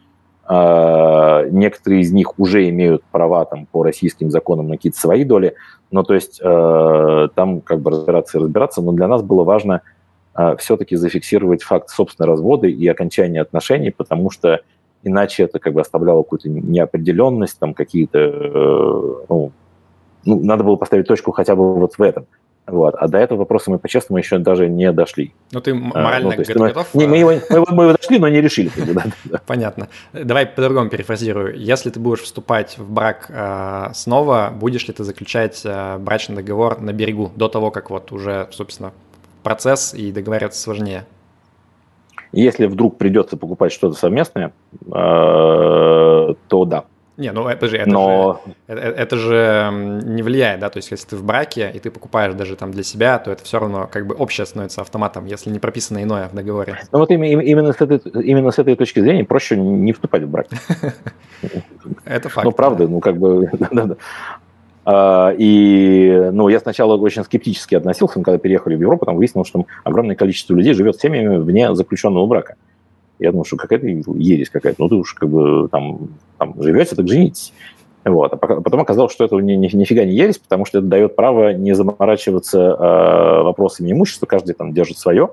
а, некоторые из них уже имеют права там, по российским законам на какие-то свои доли, но то есть э, там как бы разбираться и разбираться, но для нас было важно э, все-таки зафиксировать факт собственного развода и окончания отношений, потому что иначе это как бы оставляло какую-то неопределенность, там какие-то, э, ну, ну, надо было поставить точку хотя бы вот в этом. Вот. А до этого вопроса мы, по-честному, еще даже не дошли. Ну, ты морально а, ну, готов? готов? Не, мы, его, мы, мы его дошли, но не решили. Понятно. Давай по-другому перефразирую. Если ты будешь вступать в брак э, снова, будешь ли ты заключать э, брачный договор на берегу до того, как вот уже, собственно, процесс и договариваться сложнее? Если вдруг придется покупать что-то совместное, э, то да. Не, ну подожди, это, Но... же, это, это же не влияет, да, то есть если ты в браке и ты покупаешь даже там для себя, то это все равно как бы общее становится автоматом, если не прописано иное в договоре. Ну вот именно с этой, именно с этой точки зрения проще не вступать в брак. Это факт. Ну правда, ну как бы. А, и ну, я сначала очень скептически относился, когда переехали в Европу, там выяснилось, что огромное количество людей живет семьями вне заключенного брака. Я думаю, что какая-то ересь какая-то. Ну, ты уж как бы там, там живете, так женитесь. Вот. А потом оказалось, что это ни, ни, нифига не ересь, потому что это дает право не заморачиваться э, вопросами имущества, каждый там держит свое.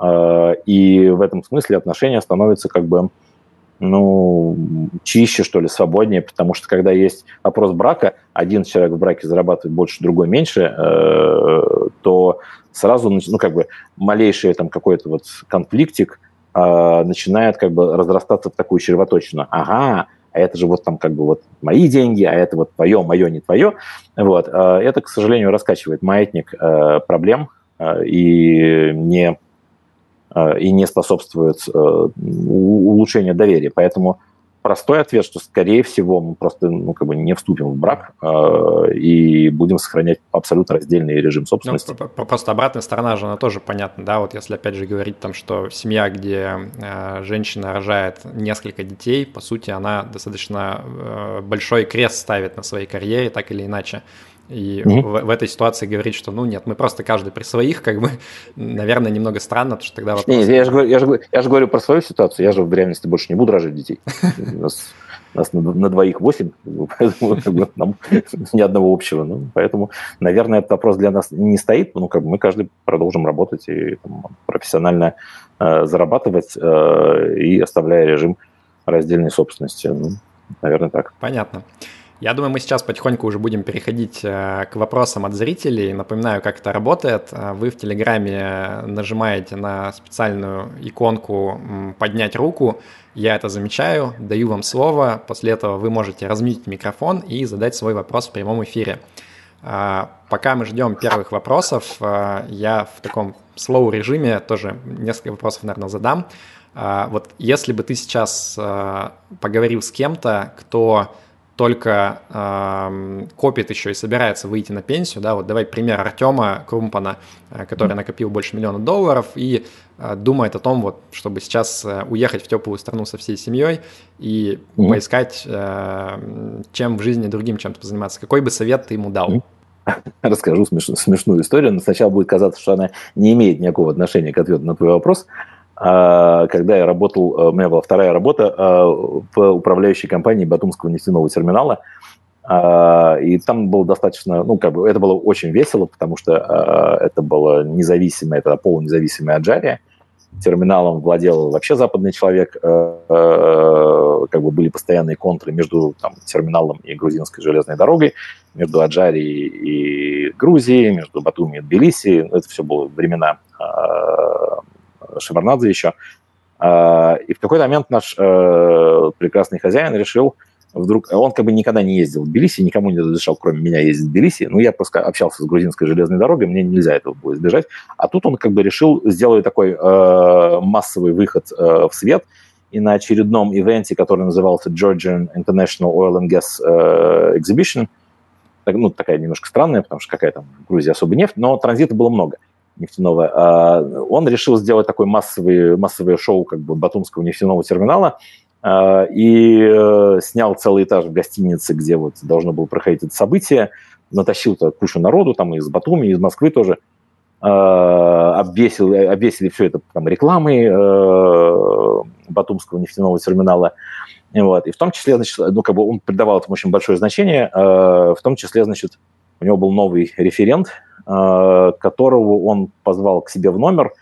Э, и в этом смысле отношения становятся как бы ну, чище, что ли, свободнее, потому что когда есть вопрос брака, один человек в браке зарабатывает больше, другой меньше, э, то сразу, ну, как бы малейший там какой-то вот конфликтик – э, начинает как бы разрастаться в такую червоточину. Ага, а это же вот там как бы вот мои деньги, а это вот твое, мое, не твое. Вот. Э, это, к сожалению, раскачивает маятник э, проблем э, и не и не способствует улучшению доверия. Поэтому простой ответ, что, скорее всего, мы просто ну, как бы не вступим в брак э, и будем сохранять абсолютно раздельный режим собственности. Ну, просто обратная сторона же, она тоже понятна, да, вот если опять же говорить там, что семья, где э, женщина рожает несколько детей, по сути, она достаточно э, большой крест ставит на своей карьере, так или иначе. И в, в этой ситуации говорить, что ну нет, мы просто каждый при своих, как бы, наверное, немного странно, потому что тогда вопрос... Нет, я же, я, же, я же говорю про свою ситуацию, я же в реальности больше не буду рожать детей. У нас, у нас на, на двоих восемь, поэтому нам ни одного общего. Ну, поэтому, наверное, этот вопрос для нас не стоит. Ну, как бы мы каждый продолжим работать и там, профессионально э, зарабатывать, э, и оставляя режим раздельной собственности. Ну, наверное, так. Понятно. Я думаю, мы сейчас потихоньку уже будем переходить э, к вопросам от зрителей. Напоминаю, как это работает. Э, вы в Телеграме нажимаете на специальную иконку «Поднять руку». Я это замечаю, даю вам слово. После этого вы можете размить микрофон и задать свой вопрос в прямом эфире. Э, пока мы ждем первых вопросов, я в таком слоу режиме тоже несколько вопросов, наверное, задам. Вот если бы ты сейчас поговорил с кем-то, кто только э, копит еще и собирается выйти на пенсию, да, вот давай пример Артема Крумпана, э, который накопил больше миллиона долларов и э, думает о том, вот, чтобы сейчас э, уехать в теплую страну со всей семьей и mm-hmm. поискать, э, чем в жизни другим чем-то заниматься. Какой бы совет ты ему дал? Расскажу смеш- смешную историю, но сначала будет казаться, что она не имеет никакого отношения к ответу на твой вопрос. А, когда я работал, э, у меня была вторая работа э, в управляющей компании Батумского нефтяного терминала, а, и там было достаточно, ну, как бы, это было очень весело, потому что э, это было независимое, это полунезависимое Аджария. Терминалом владел вообще западный человек, как бы были постоянные контры между там, терминалом и грузинской железной дорогой, между Аджарией и Грузией, между Батуми и Тбилиси. Это все было времена Шеварнадзе еще. А, и в какой-то момент наш э, прекрасный хозяин решил вдруг... Он как бы никогда не ездил в Тбилиси, никому не разрешал, кроме меня, ездить в Тбилиси. Ну, я просто общался с грузинской железной дорогой, мне нельзя этого было избежать. А тут он как бы решил сделать такой э, массовый выход э, в свет, и на очередном ивенте, который назывался Georgian International Oil and Gas Exhibition, ну, такая немножко странная, потому что какая там в Грузии особо нефть, но транзита было много – нефтяного, а, он решил сделать такое массовое, массовое шоу как бы Батумского нефтяного терминала а, и э, снял целый этаж в гостинице, где вот должно было проходить это событие, натащил -то кучу народу, там из Батуми, из Москвы тоже, а, обвесил, обвесили все это там рекламой э, Батумского нефтяного терминала. Вот. И в том числе, значит, ну, как бы он придавал этому очень большое значение, в том числе, значит, у него был новый референт, Э, которого он позвал к себе в номер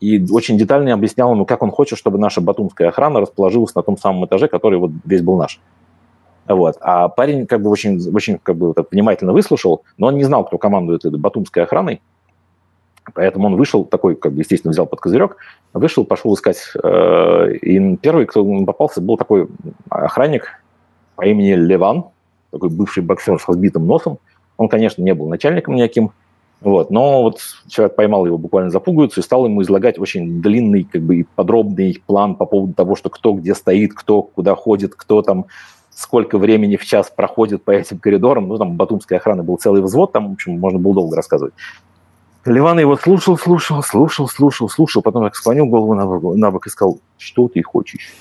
и очень детально объяснял ему, как он хочет, чтобы наша батумская охрана расположилась на том самом этаже, который вот весь был наш. Вот. А парень как бы очень, очень как бы, так, внимательно выслушал, но он не знал, кто командует этой батумской охраной, поэтому он вышел, такой, как бы, естественно, взял под козырек, вышел, пошел искать. Э, и первый, кто попался, был такой охранник по имени Леван, такой бывший боксер с разбитым носом. Он, конечно, не был начальником никаким, вот. Но вот человек поймал его буквально за пуговицу и стал ему излагать очень длинный как бы, и подробный план по поводу того, что кто где стоит, кто куда ходит, кто там сколько времени в час проходит по этим коридорам. Ну, там батумской охраны был целый взвод, там, в общем, можно было долго рассказывать. Ливан его слушал, слушал, слушал, слушал, слушал, потом так склонил голову на бок, на бок и сказал, что ты хочешь?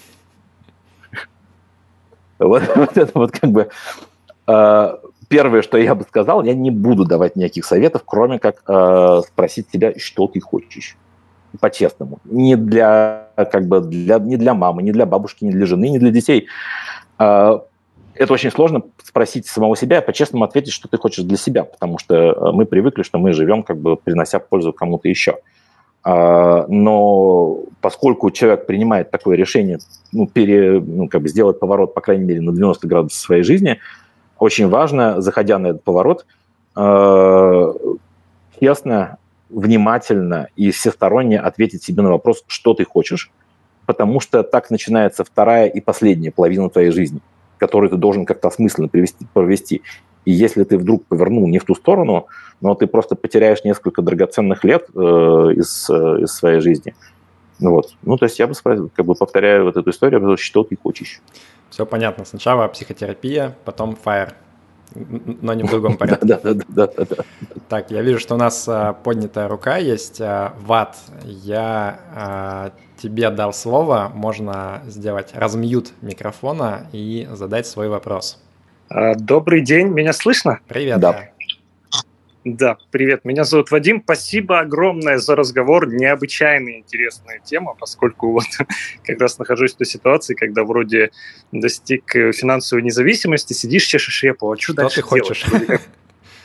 Вот, вот это вот как бы а, первое, что я бы сказал, я не буду давать никаких советов, кроме как э, спросить тебя, что ты хочешь. По-честному. Не для, как бы, для, не для мамы, не для бабушки, не для жены, не для детей. Э, это очень сложно спросить самого себя по-честному ответить, что ты хочешь для себя, потому что э, мы привыкли, что мы живем, как бы принося пользу кому-то еще. Э, но поскольку человек принимает такое решение, ну, пере, ну, как бы сделать поворот, по крайней мере, на 90 градусов своей жизни – очень важно, заходя на этот поворот, э, честно, внимательно и всесторонне ответить себе на вопрос, что ты хочешь, потому что так начинается вторая и последняя половина твоей жизни, которую ты должен как-то осмысленно привести, провести. И если ты вдруг повернул не в ту сторону, но ты просто потеряешь несколько драгоценных лет э, из, э, из своей жизни, Вот. Ну, то есть я бы как бы повторяю вот эту историю, что ты хочешь. Все понятно. Сначала психотерапия, потом fire но не в другом порядке. Да, да, да, да, да. Так, я вижу, что у нас а, поднятая рука есть. А, Ват, я а, тебе дал слово, можно сделать размьют микрофона и задать свой вопрос. Добрый день, меня слышно? Привет. Да. Да, привет, меня зовут Вадим. Спасибо огромное за разговор. Необычайно интересная тема, поскольку вот как раз нахожусь в той ситуации, когда вроде достиг э, финансовой независимости, сидишь, чешешь репу, а что, что дальше ты хочешь?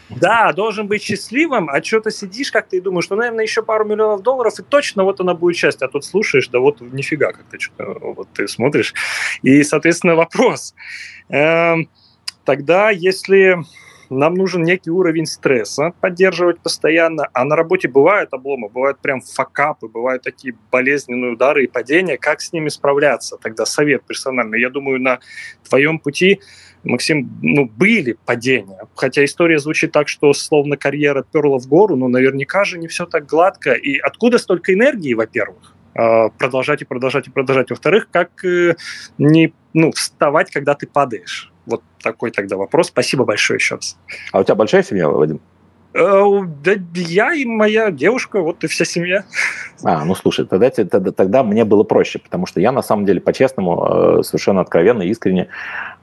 Да, должен быть счастливым, а что-то сидишь как-то и думаешь, ну, наверное, еще пару миллионов долларов, и точно вот она будет счастье. А тут слушаешь, да вот нифига как-то что-то вот ты смотришь. И, соответственно, вопрос. Эм, тогда, если нам нужен некий уровень стресса поддерживать постоянно, а на работе бывают обломы, бывают прям факапы, бывают такие болезненные удары и падения, как с ними справляться? Тогда совет персональный. Я думаю, на твоем пути Максим, ну, были падения. Хотя история звучит так, что словно карьера перла в гору, но наверняка же не все так гладко. И откуда столько энергии, во-первых? А, продолжать и продолжать и продолжать. Во-вторых, как э, не ну, вставать, когда ты падаешь? Вот такой тогда вопрос. Спасибо большое еще раз. А у тебя большая семья, Вадим? Э, да я и моя девушка, вот и вся семья. А, ну слушай, тогда, тогда, тогда мне было проще, потому что я на самом деле по-честному, э, совершенно откровенно, искренне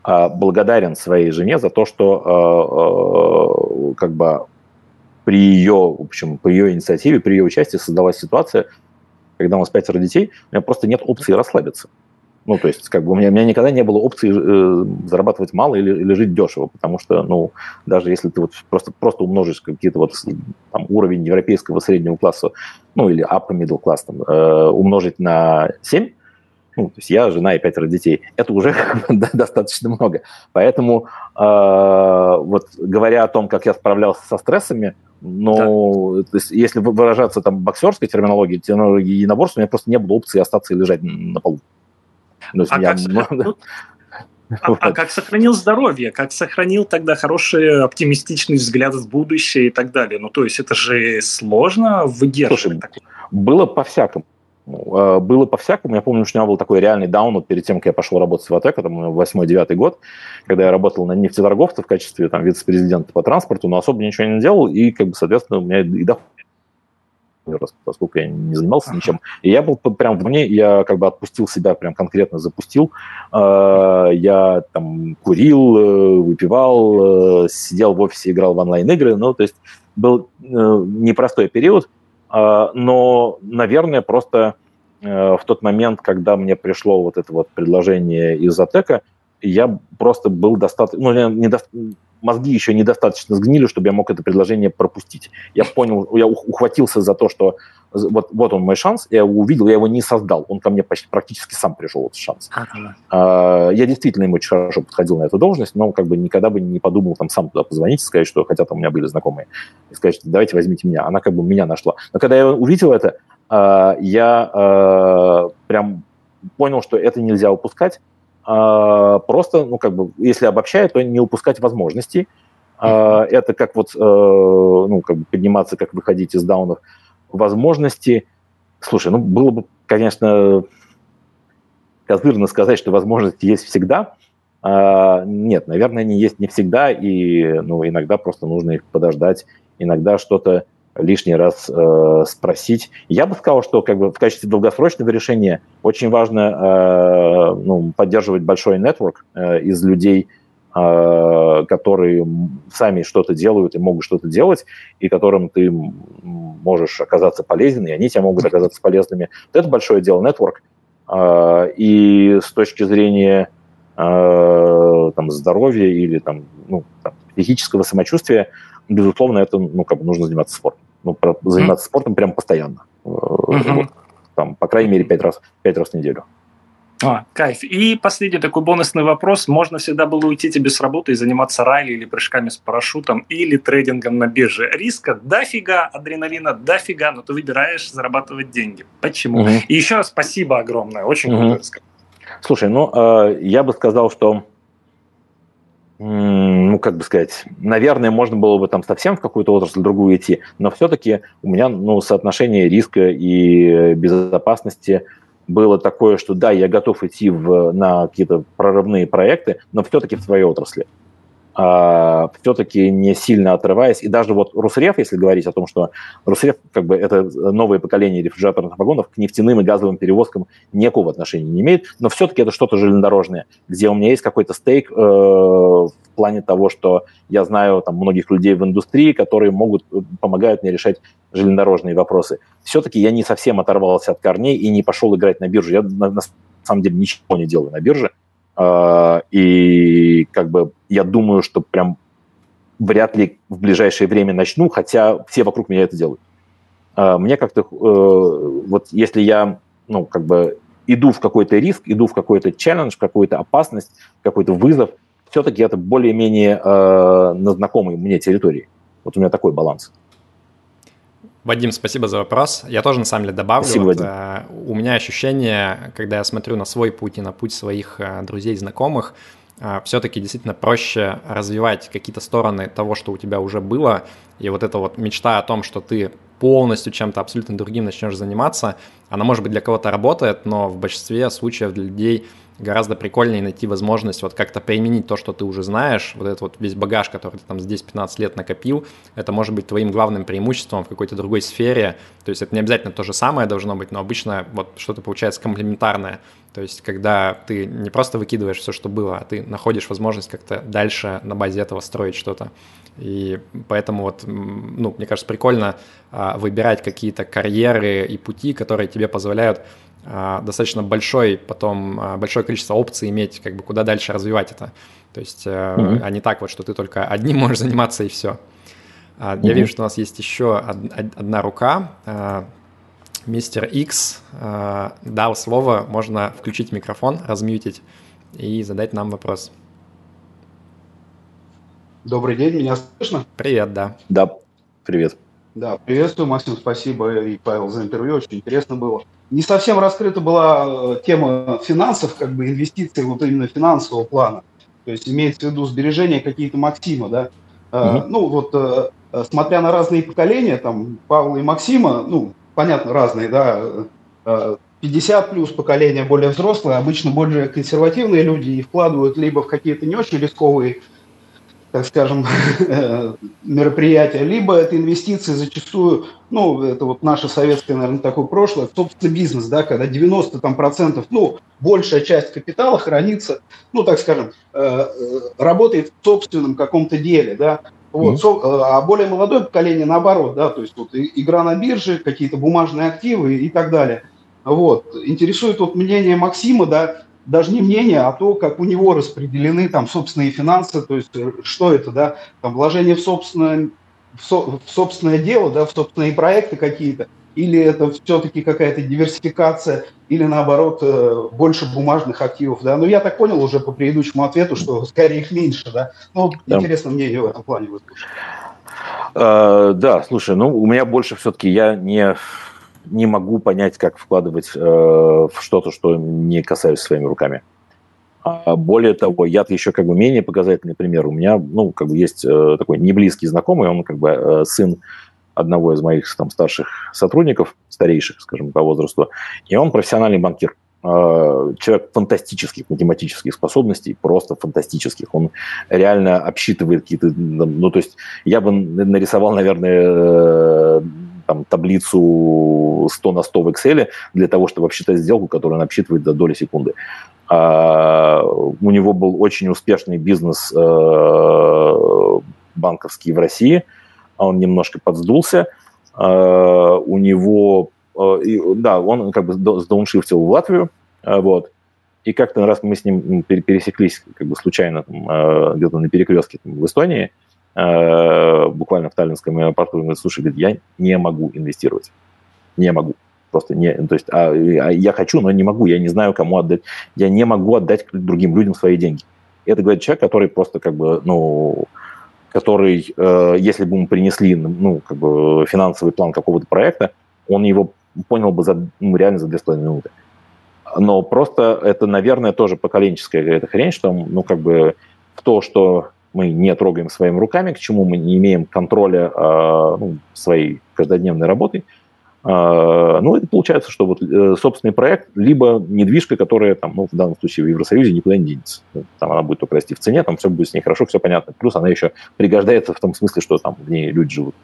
э, благодарен своей жене за то, что как бы при ее, в общем, при ее инициативе, при ее участии создалась ситуация, когда у нас пятеро детей, у меня просто нет опции расслабиться. Ну, то есть, как бы у меня, у меня никогда не было опции э, зарабатывать мало или, или жить дешево, потому что, ну, даже если ты вот просто, просто умножишь какие-то вот там, уровень европейского среднего класса, ну, или upper middle class, там, э, умножить на 7, ну, то есть я, жена и пятеро детей, это уже достаточно много. Поэтому э, вот говоря о том, как я справлялся со стрессами, но да. то есть, если выражаться там боксерской терминологией, терминологией единоборства, у меня просто не было опции остаться и лежать на полу. Ну, а, я... как, ну, а, а как сохранил здоровье, как сохранил тогда хороший оптимистичный взгляд в будущее и так далее. Ну, то есть это же сложно выдерживать. Слушай, такое. было по-всякому. А, было по-всякому. Я помню, что у меня был такой реальный даун вот перед тем, как я пошел работать в АТЭК, это мой восьмой-девятый год, когда я работал на нефтеторговце в качестве там, вице-президента по транспорту, но особо ничего не делал, и, как бы, соответственно, у меня и доход поскольку я не занимался ничем. И я был прям в мне, я как бы отпустил себя, прям конкретно запустил. А, я там курил, э, выпивал, э, сидел в офисе, играл в онлайн-игры. Ну, то есть был э, непростой период, а, но, наверное, просто в тот момент, когда мне пришло вот это вот предложение из Атека, я просто был достаточно, ну, не, до, мозги еще недостаточно сгнили, чтобы я мог это предложение пропустить. Я понял, я ухватился за то, что вот, вот он мой шанс, я его увидел, я его не создал, он ко мне почти, практически сам пришел, этот шанс. Ага. А, я действительно ему очень хорошо подходил на эту должность, но как бы никогда бы не подумал там сам туда позвонить и сказать, что хотя там у меня были знакомые, и сказать, что давайте возьмите меня. Она как бы меня нашла. Но когда я увидел это, а, я а, прям понял, что это нельзя упускать, просто, ну, как бы, если обобщать, то не упускать возможностей. А, это как вот, э, ну, как бы подниматься, как выходить из даунов. Возможности, слушай, ну, было бы, конечно, козырно сказать, что возможности есть всегда. А, нет, наверное, они есть не всегда, и, ну, иногда просто нужно их подождать, иногда что-то лишний раз э, спросить. Я бы сказал, что как бы в качестве долгосрочного решения очень важно э, ну, поддерживать большой нетворк э, из людей, э, которые сами что-то делают и могут что-то делать, и которым ты можешь оказаться полезен, и они тебе могут оказаться полезными. Вот это большое дело, нетворк. Э, и с точки зрения э, там, здоровья или там, ну, там, психического самочувствия, безусловно, это ну, как бы нужно заниматься спортом ну, заниматься mm-hmm. спортом прям постоянно. Mm-hmm. Вот, там, по крайней мере, пять раз, пять раз в неделю. А, кайф. И последний такой бонусный вопрос. Можно всегда было уйти тебе с работы и заниматься ралли или прыжками с парашютом или трейдингом на бирже. Риска дофига, адреналина дофига, но ты выбираешь зарабатывать деньги. Почему? Угу. И еще раз спасибо огромное. Очень угу. круто Слушай, ну, э, я бы сказал, что ну, как бы сказать, наверное, можно было бы там совсем в какую-то отрасль другую идти, но все-таки у меня, ну, соотношение риска и безопасности было такое, что да, я готов идти в, на какие-то прорывные проекты, но все-таки в своей отрасли все-таки не сильно отрываясь. И даже вот Русреф, если говорить о том, что Русреф, как бы это новое поколение рефрижераторных вагонов, к нефтяным и газовым перевозкам никакого отношения не имеет, но все-таки это что-то железнодорожное, где у меня есть какой-то стейк э, в плане того, что я знаю там многих людей в индустрии, которые могут, э, помогают мне решать железнодорожные вопросы. Все-таки я не совсем оторвался от корней и не пошел играть на биржу. Я на, на самом деле ничего не делаю на бирже. А, и как бы я думаю, что прям вряд ли в ближайшее время начну, хотя все вокруг меня это делают. А, мне как-то, э, вот если я, ну, как бы иду в какой-то риск, иду в какой-то челлендж, какую-то опасность, какой-то вызов, все-таки это более-менее э, на знакомой мне территории. Вот у меня такой баланс. Вадим, спасибо за вопрос. Я тоже на самом деле добавлю. Спасибо, вот, э, у меня ощущение, когда я смотрю на свой путь и на путь своих э, друзей знакомых, э, все-таки действительно проще развивать какие-то стороны того, что у тебя уже было, и вот эта вот мечта о том, что ты полностью чем-то абсолютно другим начнешь заниматься, она, может быть, для кого-то работает, но в большинстве случаев для людей гораздо прикольнее найти возможность вот как-то применить то, что ты уже знаешь, вот этот вот весь багаж, который ты там здесь 15 лет накопил, это может быть твоим главным преимуществом в какой-то другой сфере, то есть это не обязательно то же самое должно быть, но обычно вот что-то получается комплементарное, то есть когда ты не просто выкидываешь все, что было, а ты находишь возможность как-то дальше на базе этого строить что-то. И поэтому вот, ну, мне кажется, прикольно а, выбирать какие-то карьеры и пути, которые тебе позволяют достаточно большой потом а, большое количество опций иметь, как бы куда дальше развивать это. То есть, mm-hmm. а не так вот, что ты только одним можешь заниматься и все. Mm-hmm. Я вижу, что у нас есть еще одна рука. Мистер X дал слово, можно включить микрофон, размьютить и задать нам вопрос. Добрый день, меня слышно? Привет, да. Да, привет. Да, приветствую, Максим, спасибо и Павел за интервью, очень интересно было не совсем раскрыта была э, тема финансов, как бы инвестиций вот именно финансового плана. То есть имеется в виду сбережения какие-то Максима, да. Угу. Ну вот, э, смотря на разные поколения, там Павла и Максима, ну, понятно, разные, да, 50 плюс поколение более взрослые, обычно более консервативные люди и вкладывают либо в какие-то не очень рисковые так скажем, мероприятия, либо это инвестиции зачастую, ну, это вот наше советское, наверное, такое прошлое, собственный бизнес, да, когда 90 там, процентов, ну, большая часть капитала хранится, ну, так скажем, э, э, работает в собственном каком-то деле, да, вот, mm-hmm. со, а более молодое поколение наоборот, да, то есть вот игра на бирже, какие-то бумажные активы и так далее. Вот. Интересует вот мнение Максима, да, даже не мнение, а то, как у него распределены там собственные финансы, то есть что это, да, там вложение в собственное, в, со, в собственное дело, да, в собственные проекты какие-то, или это все-таки какая-то диверсификация, или наоборот э, больше бумажных активов, да. Но ну, я так понял уже по предыдущему ответу, что скорее их меньше, да. Ну, да. интересно мне ее в этом плане выслушать. Uh, да, слушай, ну у меня больше все-таки я не не могу понять, как вкладывать э, в что-то, что не касаюсь своими руками. А более того, я еще как бы менее показательный пример. У меня, ну, как бы есть э, такой неблизкий знакомый, он как бы э, сын одного из моих там старших сотрудников, старейших, скажем, по возрасту, и он профессиональный банкир. Э, человек фантастических математических способностей, просто фантастических. Он реально обсчитывает какие-то... Ну, то есть я бы нарисовал, наверное, э, там, таблицу 100 на 100 в Excel для того, чтобы обсчитать сделку, которую он обсчитывает до доли секунды. А, у него был очень успешный бизнес э, банковский в России, а он немножко подсдулся. А, у него, э, да, он как бы сдауншифтил в Латвию, э, вот, и как-то раз мы с ним пересеклись как бы случайно где-то на перекрестке в Эстонии, буквально в Таллинском аэропорту, говорит, слушай, говорит, я не могу инвестировать. Не могу. Просто не, то есть, а, а я хочу, но не могу, я не знаю, кому отдать. Я не могу отдать другим людям свои деньги. Это, говорит, человек, который просто как бы, ну, который, э, если бы ему принесли, ну, как бы финансовый план какого-то проекта, он его понял бы за, ну, реально за две с половиной минуты. Но просто это, наверное, тоже поколенческая какая-то хрень, что, ну, как бы в то, что мы не трогаем своими руками, к чему мы не имеем контроля э, ну, своей каждодневной работой, ну, это получается, что вот э, собственный проект, либо недвижка, которая там, ну, в данном случае в Евросоюзе никуда не денется. Ну, там она будет только расти в цене, там все будет с ней хорошо, все понятно. Плюс она еще пригождается в том смысле, что там в ней люди живут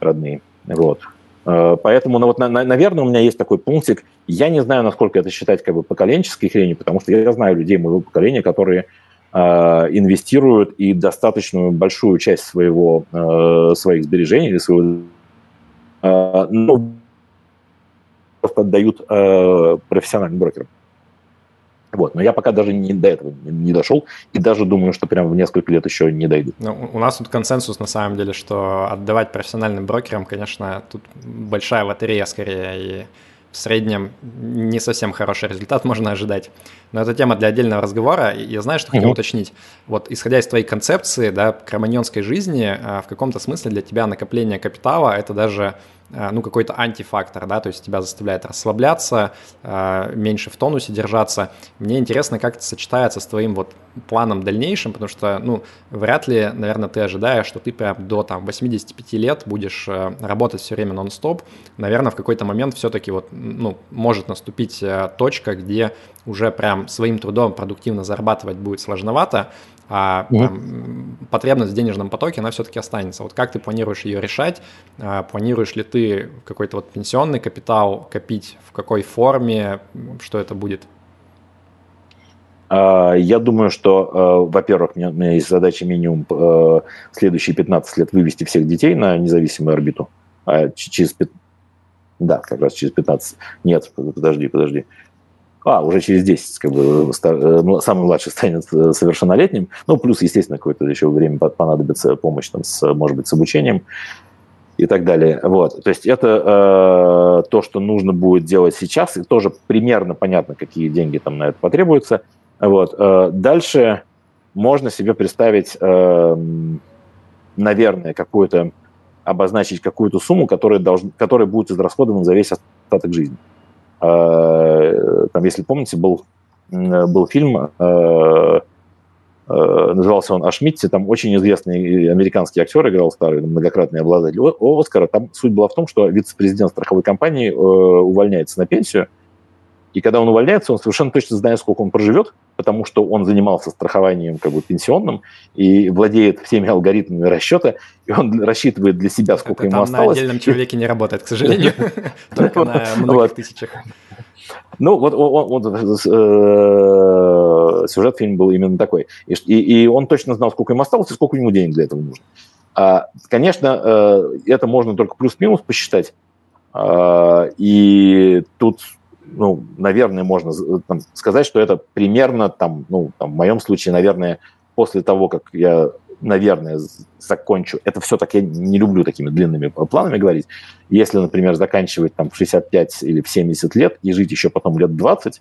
родные. Вот. А, поэтому, ну, вот, на, наверное, у меня есть такой пунктик. Я не знаю, насколько это считать как бы поколенческой хренью, потому что я знаю людей моего поколения, которые э, инвестируют и достаточно большую часть своего, э, своих сбережений или своего э, ну, просто отдают э, профессиональным брокерам. Вот, но я пока даже не до этого не, не дошел, и даже думаю, что прям в несколько лет еще не дойду. Ну, у нас тут консенсус на самом деле, что отдавать профессиональным брокерам, конечно, тут большая лотерея скорее, и в среднем не совсем хороший результат можно ожидать. Но это тема для отдельного разговора. И я знаю, что хотел uh-huh. уточнить. Вот исходя из твоей концепции, да, кроманьонской жизни, а, в каком-то смысле для тебя накопление капитала – это даже Э, ну, какой-то антифактор, да, то есть тебя заставляет расслабляться, э, меньше в тонусе держаться. Мне интересно, как это сочетается с твоим вот планом дальнейшим, потому что, ну, вряд ли, наверное, ты ожидаешь, что ты прям до там 85 лет будешь э, работать все время нон-стоп. Наверное, в какой-то момент все-таки вот, ну, может наступить точка, где уже прям своим трудом продуктивно зарабатывать будет сложновато, а угу. там, потребность в денежном потоке, она все-таки останется. Вот как ты планируешь ее решать? А, планируешь ли ты какой-то вот пенсионный капитал копить? В какой форме? Что это будет? А, я думаю, что, а, во-первых, у меня есть задача минимум следующие 15 лет вывести всех детей на независимую орбиту. Через... Да, как раз через 15. Нет, подожди, подожди а, уже через 10, как бы, э, самый младший станет э, совершеннолетним. Ну, плюс, естественно, какое-то еще время понадобится помощь, там, с, может быть, с обучением и так далее. Вот. То есть это э, то, что нужно будет делать сейчас, и тоже примерно понятно, какие деньги там на это потребуются. Вот. Э, дальше можно себе представить, э, наверное, какую-то обозначить какую-то сумму, которая, должна, которая будет израсходована за весь остаток жизни. Э, там, если помните, был, был фильм, э, э, назывался он «Ашмитти», там очень известный американский актер играл старый, многократный обладатель Оскара. Там суть была в том, что вице-президент страховой компании увольняется на пенсию, и когда он увольняется, он совершенно точно знает, сколько он проживет, потому что он занимался страхованием как бы пенсионным и владеет всеми алгоритмами расчета, и он рассчитывает для себя, сколько Это ему осталось. на отдельном человеке не работает, к сожалению, только на многих тысячах. Ну, вот, вот, вот э, сюжет фильма был именно такой. И, и, и он точно знал, сколько ему осталось и сколько ему денег для этого нужно. А, конечно, э, это можно только плюс-минус посчитать. А, и тут ну, наверное, можно там, сказать, что это примерно, там, ну, там, в моем случае, наверное, после того, как я, наверное, закончу, это все-таки я не люблю такими длинными планами говорить. Если, например, заканчивать там в 65 или в 70 лет и жить еще потом лет 20,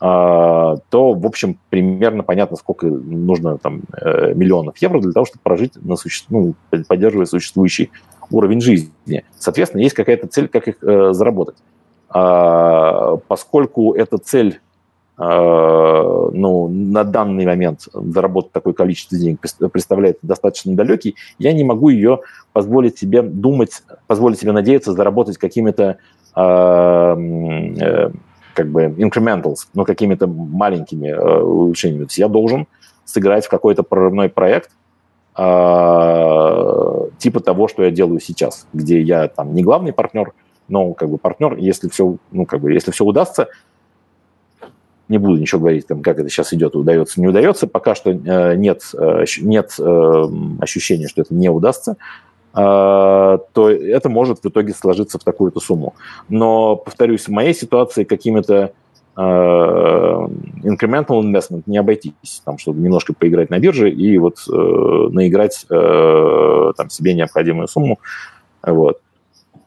а, то, в общем, примерно понятно, сколько нужно там э, миллионов евро для того, чтобы прожить, на суще... ну, поддерживая существующий уровень жизни. Соответственно, есть какая-то цель, как их э, заработать. А, поскольку эта цель а, ну, на данный момент заработать такое количество денег представляет достаточно далекий, я не могу ее позволить себе думать, позволить себе надеяться заработать какими-то э, как бы incrementals, ну, какими-то маленькими э, улучшениями. То есть я должен сыграть в какой-то прорывной проект, типа того, что я делаю сейчас, где я там не главный партнер, но как бы партнер, если все, ну, как бы, если все удастся, не буду ничего говорить, там, как это сейчас идет, удается, не удается, пока что э, нет, э, нет э, ощущения, что это не удастся, э, то это может в итоге сложиться в такую-то сумму. Но, повторюсь, в моей ситуации какими-то э, incremental investment не обойтись, там, чтобы немножко поиграть на бирже и вот э, наиграть там, себе необходимую сумму. Вот.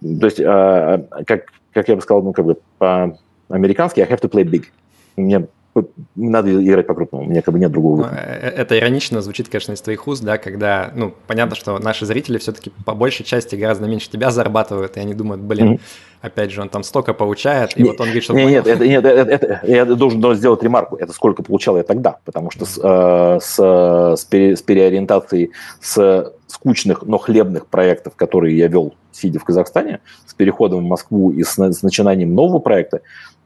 То есть, а, как, как я бы сказал, ну, как бы по-американски, I have to play big. Мне надо играть по-крупному, у меня как бы нет другого выхода. Э, это иронично звучит, конечно, из твоих уст, да, когда, ну, понятно, что наши зрители все-таки по большей части гораздо меньше тебя зарабатывают, и они думают, блин, mm-hmm. опять же, он там столько получает, и не, вот он говорит, что... Нет, нет, это, нет это, это, я должен сделать ремарку, это сколько получал я тогда, потому что с, э, с, с, пере, с переориентацией с скучных, но хлебных проектов, которые я вел, сидя в Казахстане, с переходом в Москву и с, с начинанием нового проекта,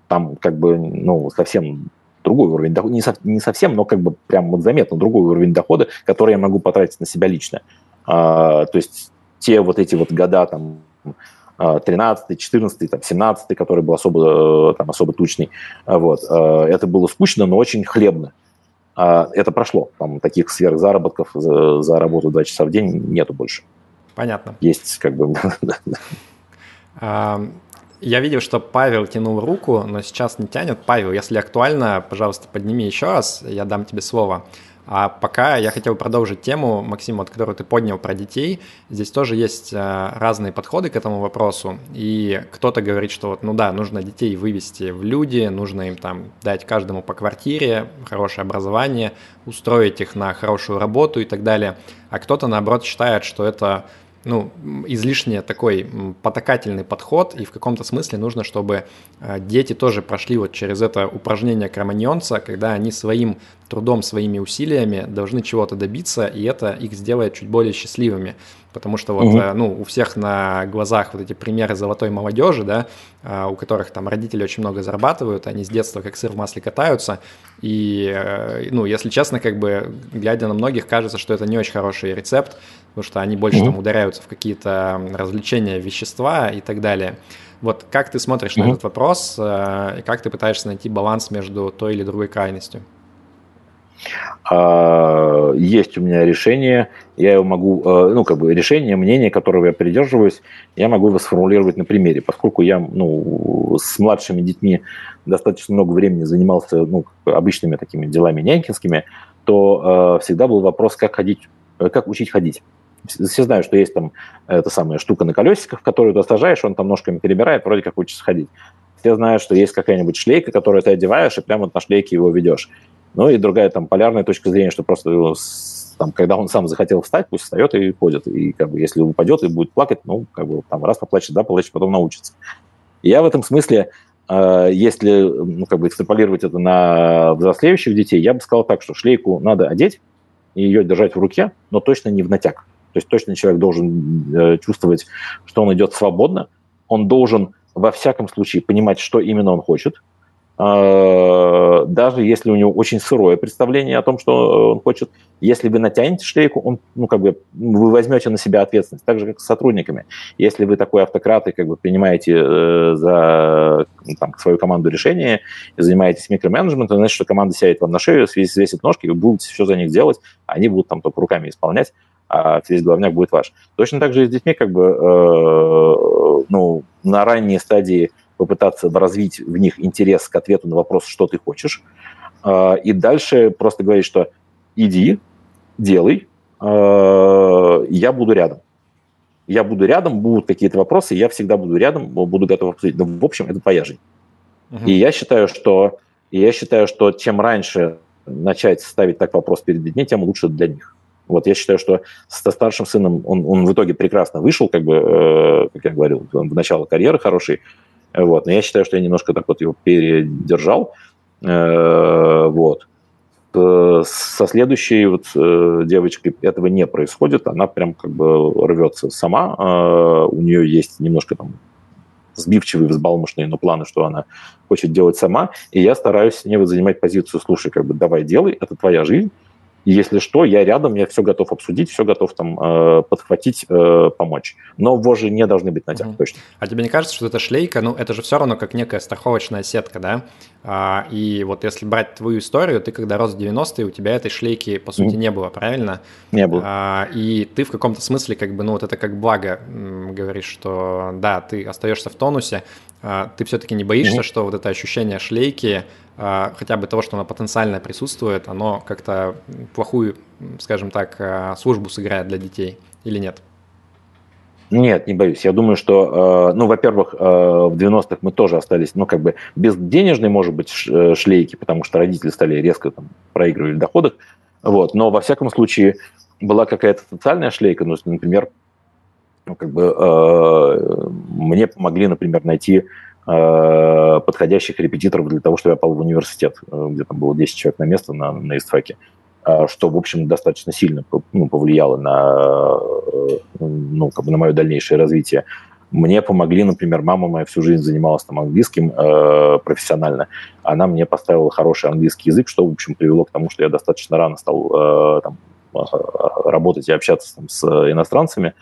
там как бы, ну, совсем другой уровень дохода, не, со, не совсем, но как бы прям вот заметно другой уровень дохода, который я могу потратить на себя лично. А, то есть те вот эти вот года там 13, 14, там, 17, который был особо, там, особо тучный, вот, а, это было скучно, но очень хлебно. А это прошло. Там таких сверхзаработков за, за работу 2 часа в день нету больше. Понятно. Есть как бы... Я видел, что Павел тянул руку, но сейчас не тянет. Павел, если актуально, пожалуйста, подними еще раз, я дам тебе слово. А пока я хотел продолжить тему, Максим, вот, которую ты поднял про детей. Здесь тоже есть э, разные подходы к этому вопросу. И кто-то говорит, что вот, ну да, нужно детей вывести в люди, нужно им там дать каждому по квартире, хорошее образование, устроить их на хорошую работу и так далее. А кто-то, наоборот, считает, что это ну, излишне такой потакательный подход, и в каком-то смысле нужно, чтобы э, дети тоже прошли вот через это упражнение кроманьонца, когда они своим трудом, своими усилиями должны чего-то добиться, и это их сделает чуть более счастливыми. Потому что вот, угу. ну, у всех на глазах вот эти примеры золотой молодежи, да, а, у которых там родители очень много зарабатывают, они с детства как сыр в масле катаются, и, э, ну, если честно, как бы, глядя на многих, кажется, что это не очень хороший рецепт, потому что они больше угу. там ударяются в какие-то развлечения, вещества и так далее. Вот как ты смотришь угу. на этот вопрос, э, и как ты пытаешься найти баланс между той или другой крайностью? А, есть у меня решение, я его могу, э, ну, как бы решение, мнение, которого я придерживаюсь, я могу его сформулировать на примере. Поскольку я, ну, с младшими детьми достаточно много времени занимался, ну, обычными такими делами нянькинскими, то э, всегда был вопрос, как ходить, э, как учить ходить. Все знают, что есть там эта самая штука на колесиках, которую ты сажаешь, он там ножками перебирает, вроде как учишься ходить. Все знают, что есть какая-нибудь шлейка, которую ты одеваешь, и прямо вот на шлейке его ведешь. Ну и другая там полярная точка зрения, что просто там, когда он сам захотел встать, пусть встает и ходит. И как бы если упадет и будет плакать, ну, как бы там раз поплачет, да, поплачет, потом научится. И я в этом смысле, э, если ну, как бы экстраполировать это на взрослеющих детей, я бы сказал так, что шлейку надо одеть и ее держать в руке, но точно не в натяг. То есть точно человек должен э, чувствовать, что он идет свободно, он должен во всяком случае понимать, что именно он хочет, даже если у него очень сырое представление о том, что он хочет, если вы натянете шлейку, он, ну, как бы, вы возьмете на себя ответственность, так же, как с сотрудниками. Если вы такой автократ и как бы принимаете э, за там, свою команду решения и занимаетесь микроменеджментом, значит, что команда сядет вам на шею, свесит ножки, вы будете все за них делать, а они будут там только руками исполнять, а весь главняк будет ваш. Точно так же и с детьми, как бы, э, ну, на ранней стадии попытаться развить в них интерес к ответу на вопрос, что ты хочешь, а, и дальше просто говорить, что иди, делай, а, я буду рядом. Я буду рядом, будут какие-то вопросы, я всегда буду рядом, буду готов обсудить. Но, в общем, это твоя. Uh-huh. И я считаю, что и я считаю, что чем раньше начать ставить так вопрос перед детьми, тем лучше для них. Вот я считаю, что со старшим сыном он, он в итоге прекрасно вышел, как бы, э, как я говорил, он в начало карьеры хороший, вот. Но я считаю, что я немножко так вот его передержал. Э, вот. Со следующей вот э, девочкой этого не происходит. Она прям как бы рвется сама. Э, у нее есть немножко там сбивчивые, взбалмошные, но планы, что она хочет делать сама. И я стараюсь с ней вот занимать позицию, слушай, как бы давай делай, это твоя жизнь, и если что, я рядом, я все готов обсудить, все готов там э, подхватить, э, помочь. Но вожжи не должны быть натянуты, mm-hmm. точно. А тебе не кажется, что эта шлейка, ну, это же все равно как некая страховочная сетка, да? А, и вот если брать твою историю, ты когда рос в 90-е, у тебя этой шлейки, по сути, mm-hmm. не было, правильно? Не было. А, и ты в каком-то смысле, как бы, ну, вот это как благо говоришь, что да, ты остаешься в тонусе, а, ты все-таки не боишься, mm-hmm. что вот это ощущение шлейки, хотя бы того, что оно потенциально присутствует, оно как-то плохую, скажем так, а, службу сыграет для детей или нет? Нет, не боюсь. Я думаю, что, э, ну, во-первых, э, в 90-х мы тоже остались, ну, как бы без денежной, может быть, э, шлейки, потому что родители стали резко там, проигрывать в доходах. Вот. Но, во всяком случае, была какая-то социальная шлейка. Ну, например, ну, как бы, мне помогли, например, найти подходящих репетиторов для того, чтобы я попал в университет, где там было 10 человек на место на, на ИСТФАКе. А, что, в общем, достаточно сильно ну, повлияло на, э, ну, как бы на мое дальнейшее развитие. Мне помогли, например, мама моя всю жизнь занималась там английским э, профессионально. Она мне поставила хороший английский язык, что, в общем, привело к тому, что я достаточно рано стал э, там, э, работать и общаться там, с иностранцами.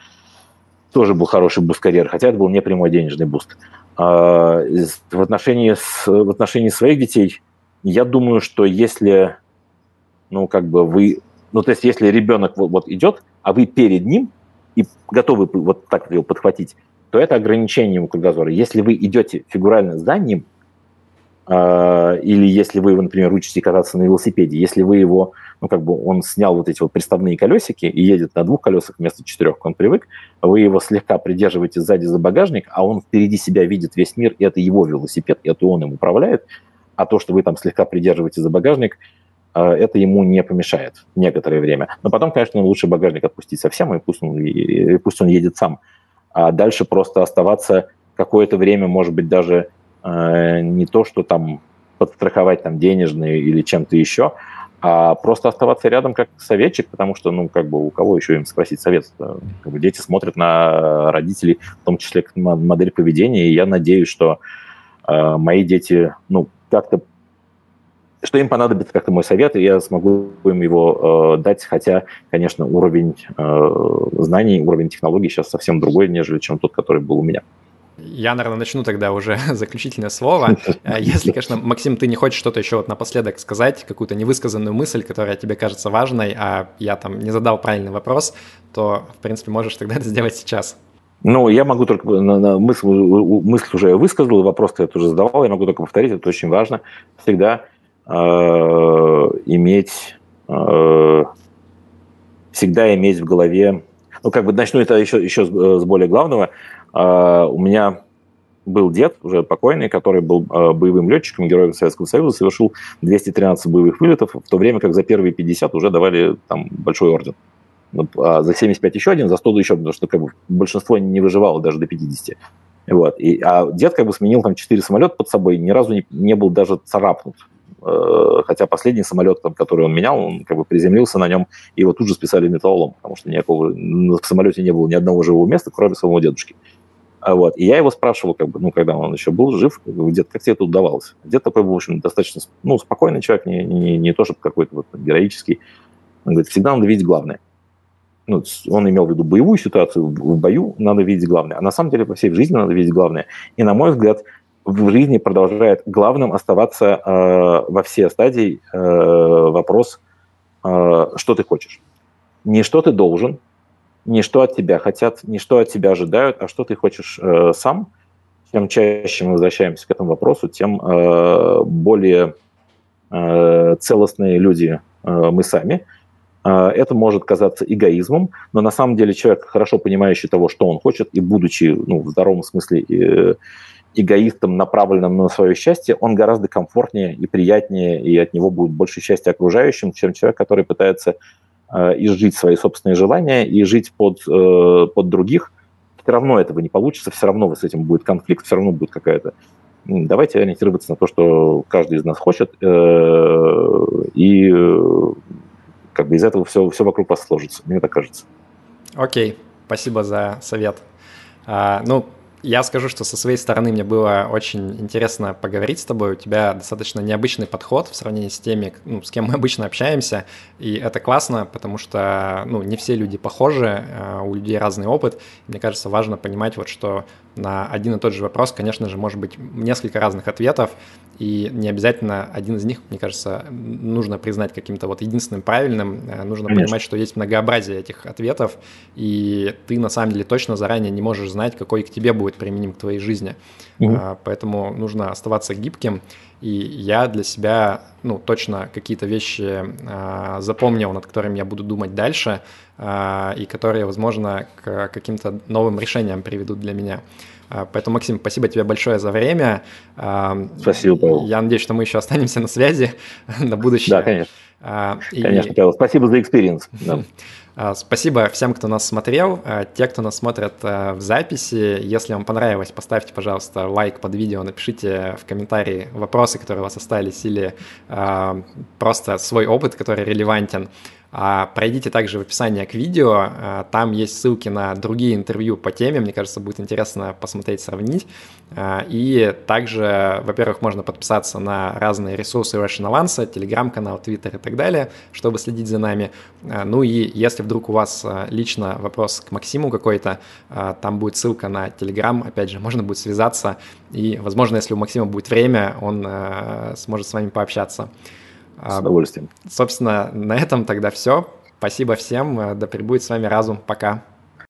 Тоже был хороший буст карьеры, хотя это был не прямой денежный буст. Э, в, отношении с, в отношении своих детей, я думаю, что если ну, как бы вы... Ну, то есть, если ребенок вот, вот идет, а вы перед ним и готовы вот так его подхватить, то это ограничение ему кругозора. Если вы идете фигурально за ним, или если вы его, например, учите кататься на велосипеде, если вы его, ну, как бы он снял вот эти вот приставные колесики и едет на двух колесах вместо четырех, он привык, вы его слегка придерживаете сзади за багажник, а он впереди себя видит весь мир, и это его велосипед, это он им управляет, а то, что вы там слегка придерживаете за багажник – а, это ему не помешает некоторое время. Но потом, конечно, лучше багажник отпустить совсем, и пусть он, и пусть он едет сам. А дальше просто оставаться какое-то время, может быть, даже не то, что там подстраховать там денежные или чем-то еще, а просто оставаться рядом как советчик, потому что, ну, как бы у кого еще им спросить совет? Как бы дети смотрят на родителей, в том числе на модель поведения, и я надеюсь, что э, мои дети, ну, как-то что им понадобится как-то мой совет, и я смогу им его э, дать, хотя, конечно, уровень э, знаний, уровень технологий сейчас совсем другой, нежели чем тот, который был у меня. Я, наверное, начну тогда уже заключительное слово. Э, если, конечно, Максим, ты не хочешь что-то еще вот напоследок сказать, какую-то невысказанную мысль, которая тебе кажется важной, а я там не задал правильный вопрос, то, в принципе, можешь тогда это сделать сейчас. Ну, я могу только, мысль, мысль уже высказал, вопрос я тоже задавал, я могу только повторить, это очень важно. Всегда Э, иметь, э, всегда иметь в голове, ну, как бы начну это еще, еще с, более главного. Э, у меня был дед, уже покойный, который был боевым летчиком, героем Советского Союза, совершил 213 боевых вылетов, в то время как за первые 50 уже давали там большой орден. Ну, а за 75 еще один, за 100 еще, потому что как бы, большинство не выживало даже до 50. Вот. И, а дед как бы сменил там 4 самолета под собой, ни разу не, не был даже царапнут. Э, хотя последний самолет, там, который он менял, он как бы приземлился на нем, и его тут же списали металлолом, потому что никакого, в самолете не было ни одного живого места, кроме своего дедушки. А вот. И я его спрашивал, как бы, ну, когда он еще был жив, где как тебе это удавалось? Дед такой был, в общем, достаточно ну, спокойный человек, не, не, не то, чтобы какой-то вот героический. Он говорит, всегда надо видеть главное. Ну, он имел в виду боевую ситуацию, в бою надо видеть главное. А на самом деле во всей жизни надо видеть главное. И, на мой взгляд, в жизни продолжает главным оставаться э, во все стадии э, вопрос, э, что ты хочешь. Не что ты должен, не что от тебя хотят, не что от тебя ожидают, а что ты хочешь э, сам. Чем чаще мы возвращаемся к этому вопросу, тем э, более э, целостные люди э, мы сами. Э, это может казаться эгоизмом, но на самом деле человек, хорошо понимающий того, что он хочет, и будучи ну, в здоровом смысле э, эгоистом, направленным на свое счастье, он гораздо комфортнее и приятнее, и от него будет больше счастья окружающим, чем человек, который пытается э, изжить свои собственные желания и жить под, э, под других. Все равно этого не получится, все равно с этим будет конфликт, все равно будет какая-то... Давайте ориентироваться на то, что каждый из нас хочет, э, и э, как бы из этого все, все вокруг вас сложится, мне так кажется. Окей, спасибо за совет. А, ну, я скажу, что со своей стороны мне было очень интересно поговорить с тобой. У тебя достаточно необычный подход в сравнении с теми, ну, с кем мы обычно общаемся. И это классно, потому что ну, не все люди похожи, а у людей разный опыт. Мне кажется, важно понимать, вот, что на один и тот же вопрос, конечно же, может быть несколько разных ответов, и не обязательно один из них, мне кажется, нужно признать каким-то вот единственным правильным. Э, нужно Конечно. понимать, что есть многообразие этих ответов, и ты на самом деле точно заранее не можешь знать, какой к тебе будет применим к твоей жизни. Угу. Поэтому нужно оставаться гибким. И я для себя, ну, точно какие-то вещи а, запомнил, над которыми я буду думать дальше. и которые, возможно, к каким-то новым решениям приведут для меня. Поэтому, Максим, спасибо тебе большое за время. Спасибо, Павел. Я надеюсь, что мы еще останемся на связи на будущее. Да, конечно. Конечно, Павел. Спасибо за experience. Да. А, спасибо всем, кто нас смотрел. А, те, кто нас смотрят а, в записи, если вам понравилось, поставьте, пожалуйста, лайк под видео, напишите в комментарии вопросы, которые у вас остались, или просто свой опыт, который релевантен. А пройдите также в описание к видео, а, там есть ссылки на другие интервью по теме, мне кажется, будет интересно посмотреть, сравнить. А, и также, во-первых, можно подписаться на разные ресурсы Russian Avance, телеграм-канал, твиттер и так далее, чтобы следить за нами. Ну и если вдруг у вас лично вопрос к Максиму какой-то, там будет ссылка на телеграм, опять же, можно будет связаться, и, возможно, если у Максима будет время, он сможет с вами пообщаться. С удовольствием. Собственно, на этом тогда все. Спасибо всем. Да пребудет с вами разум. Пока.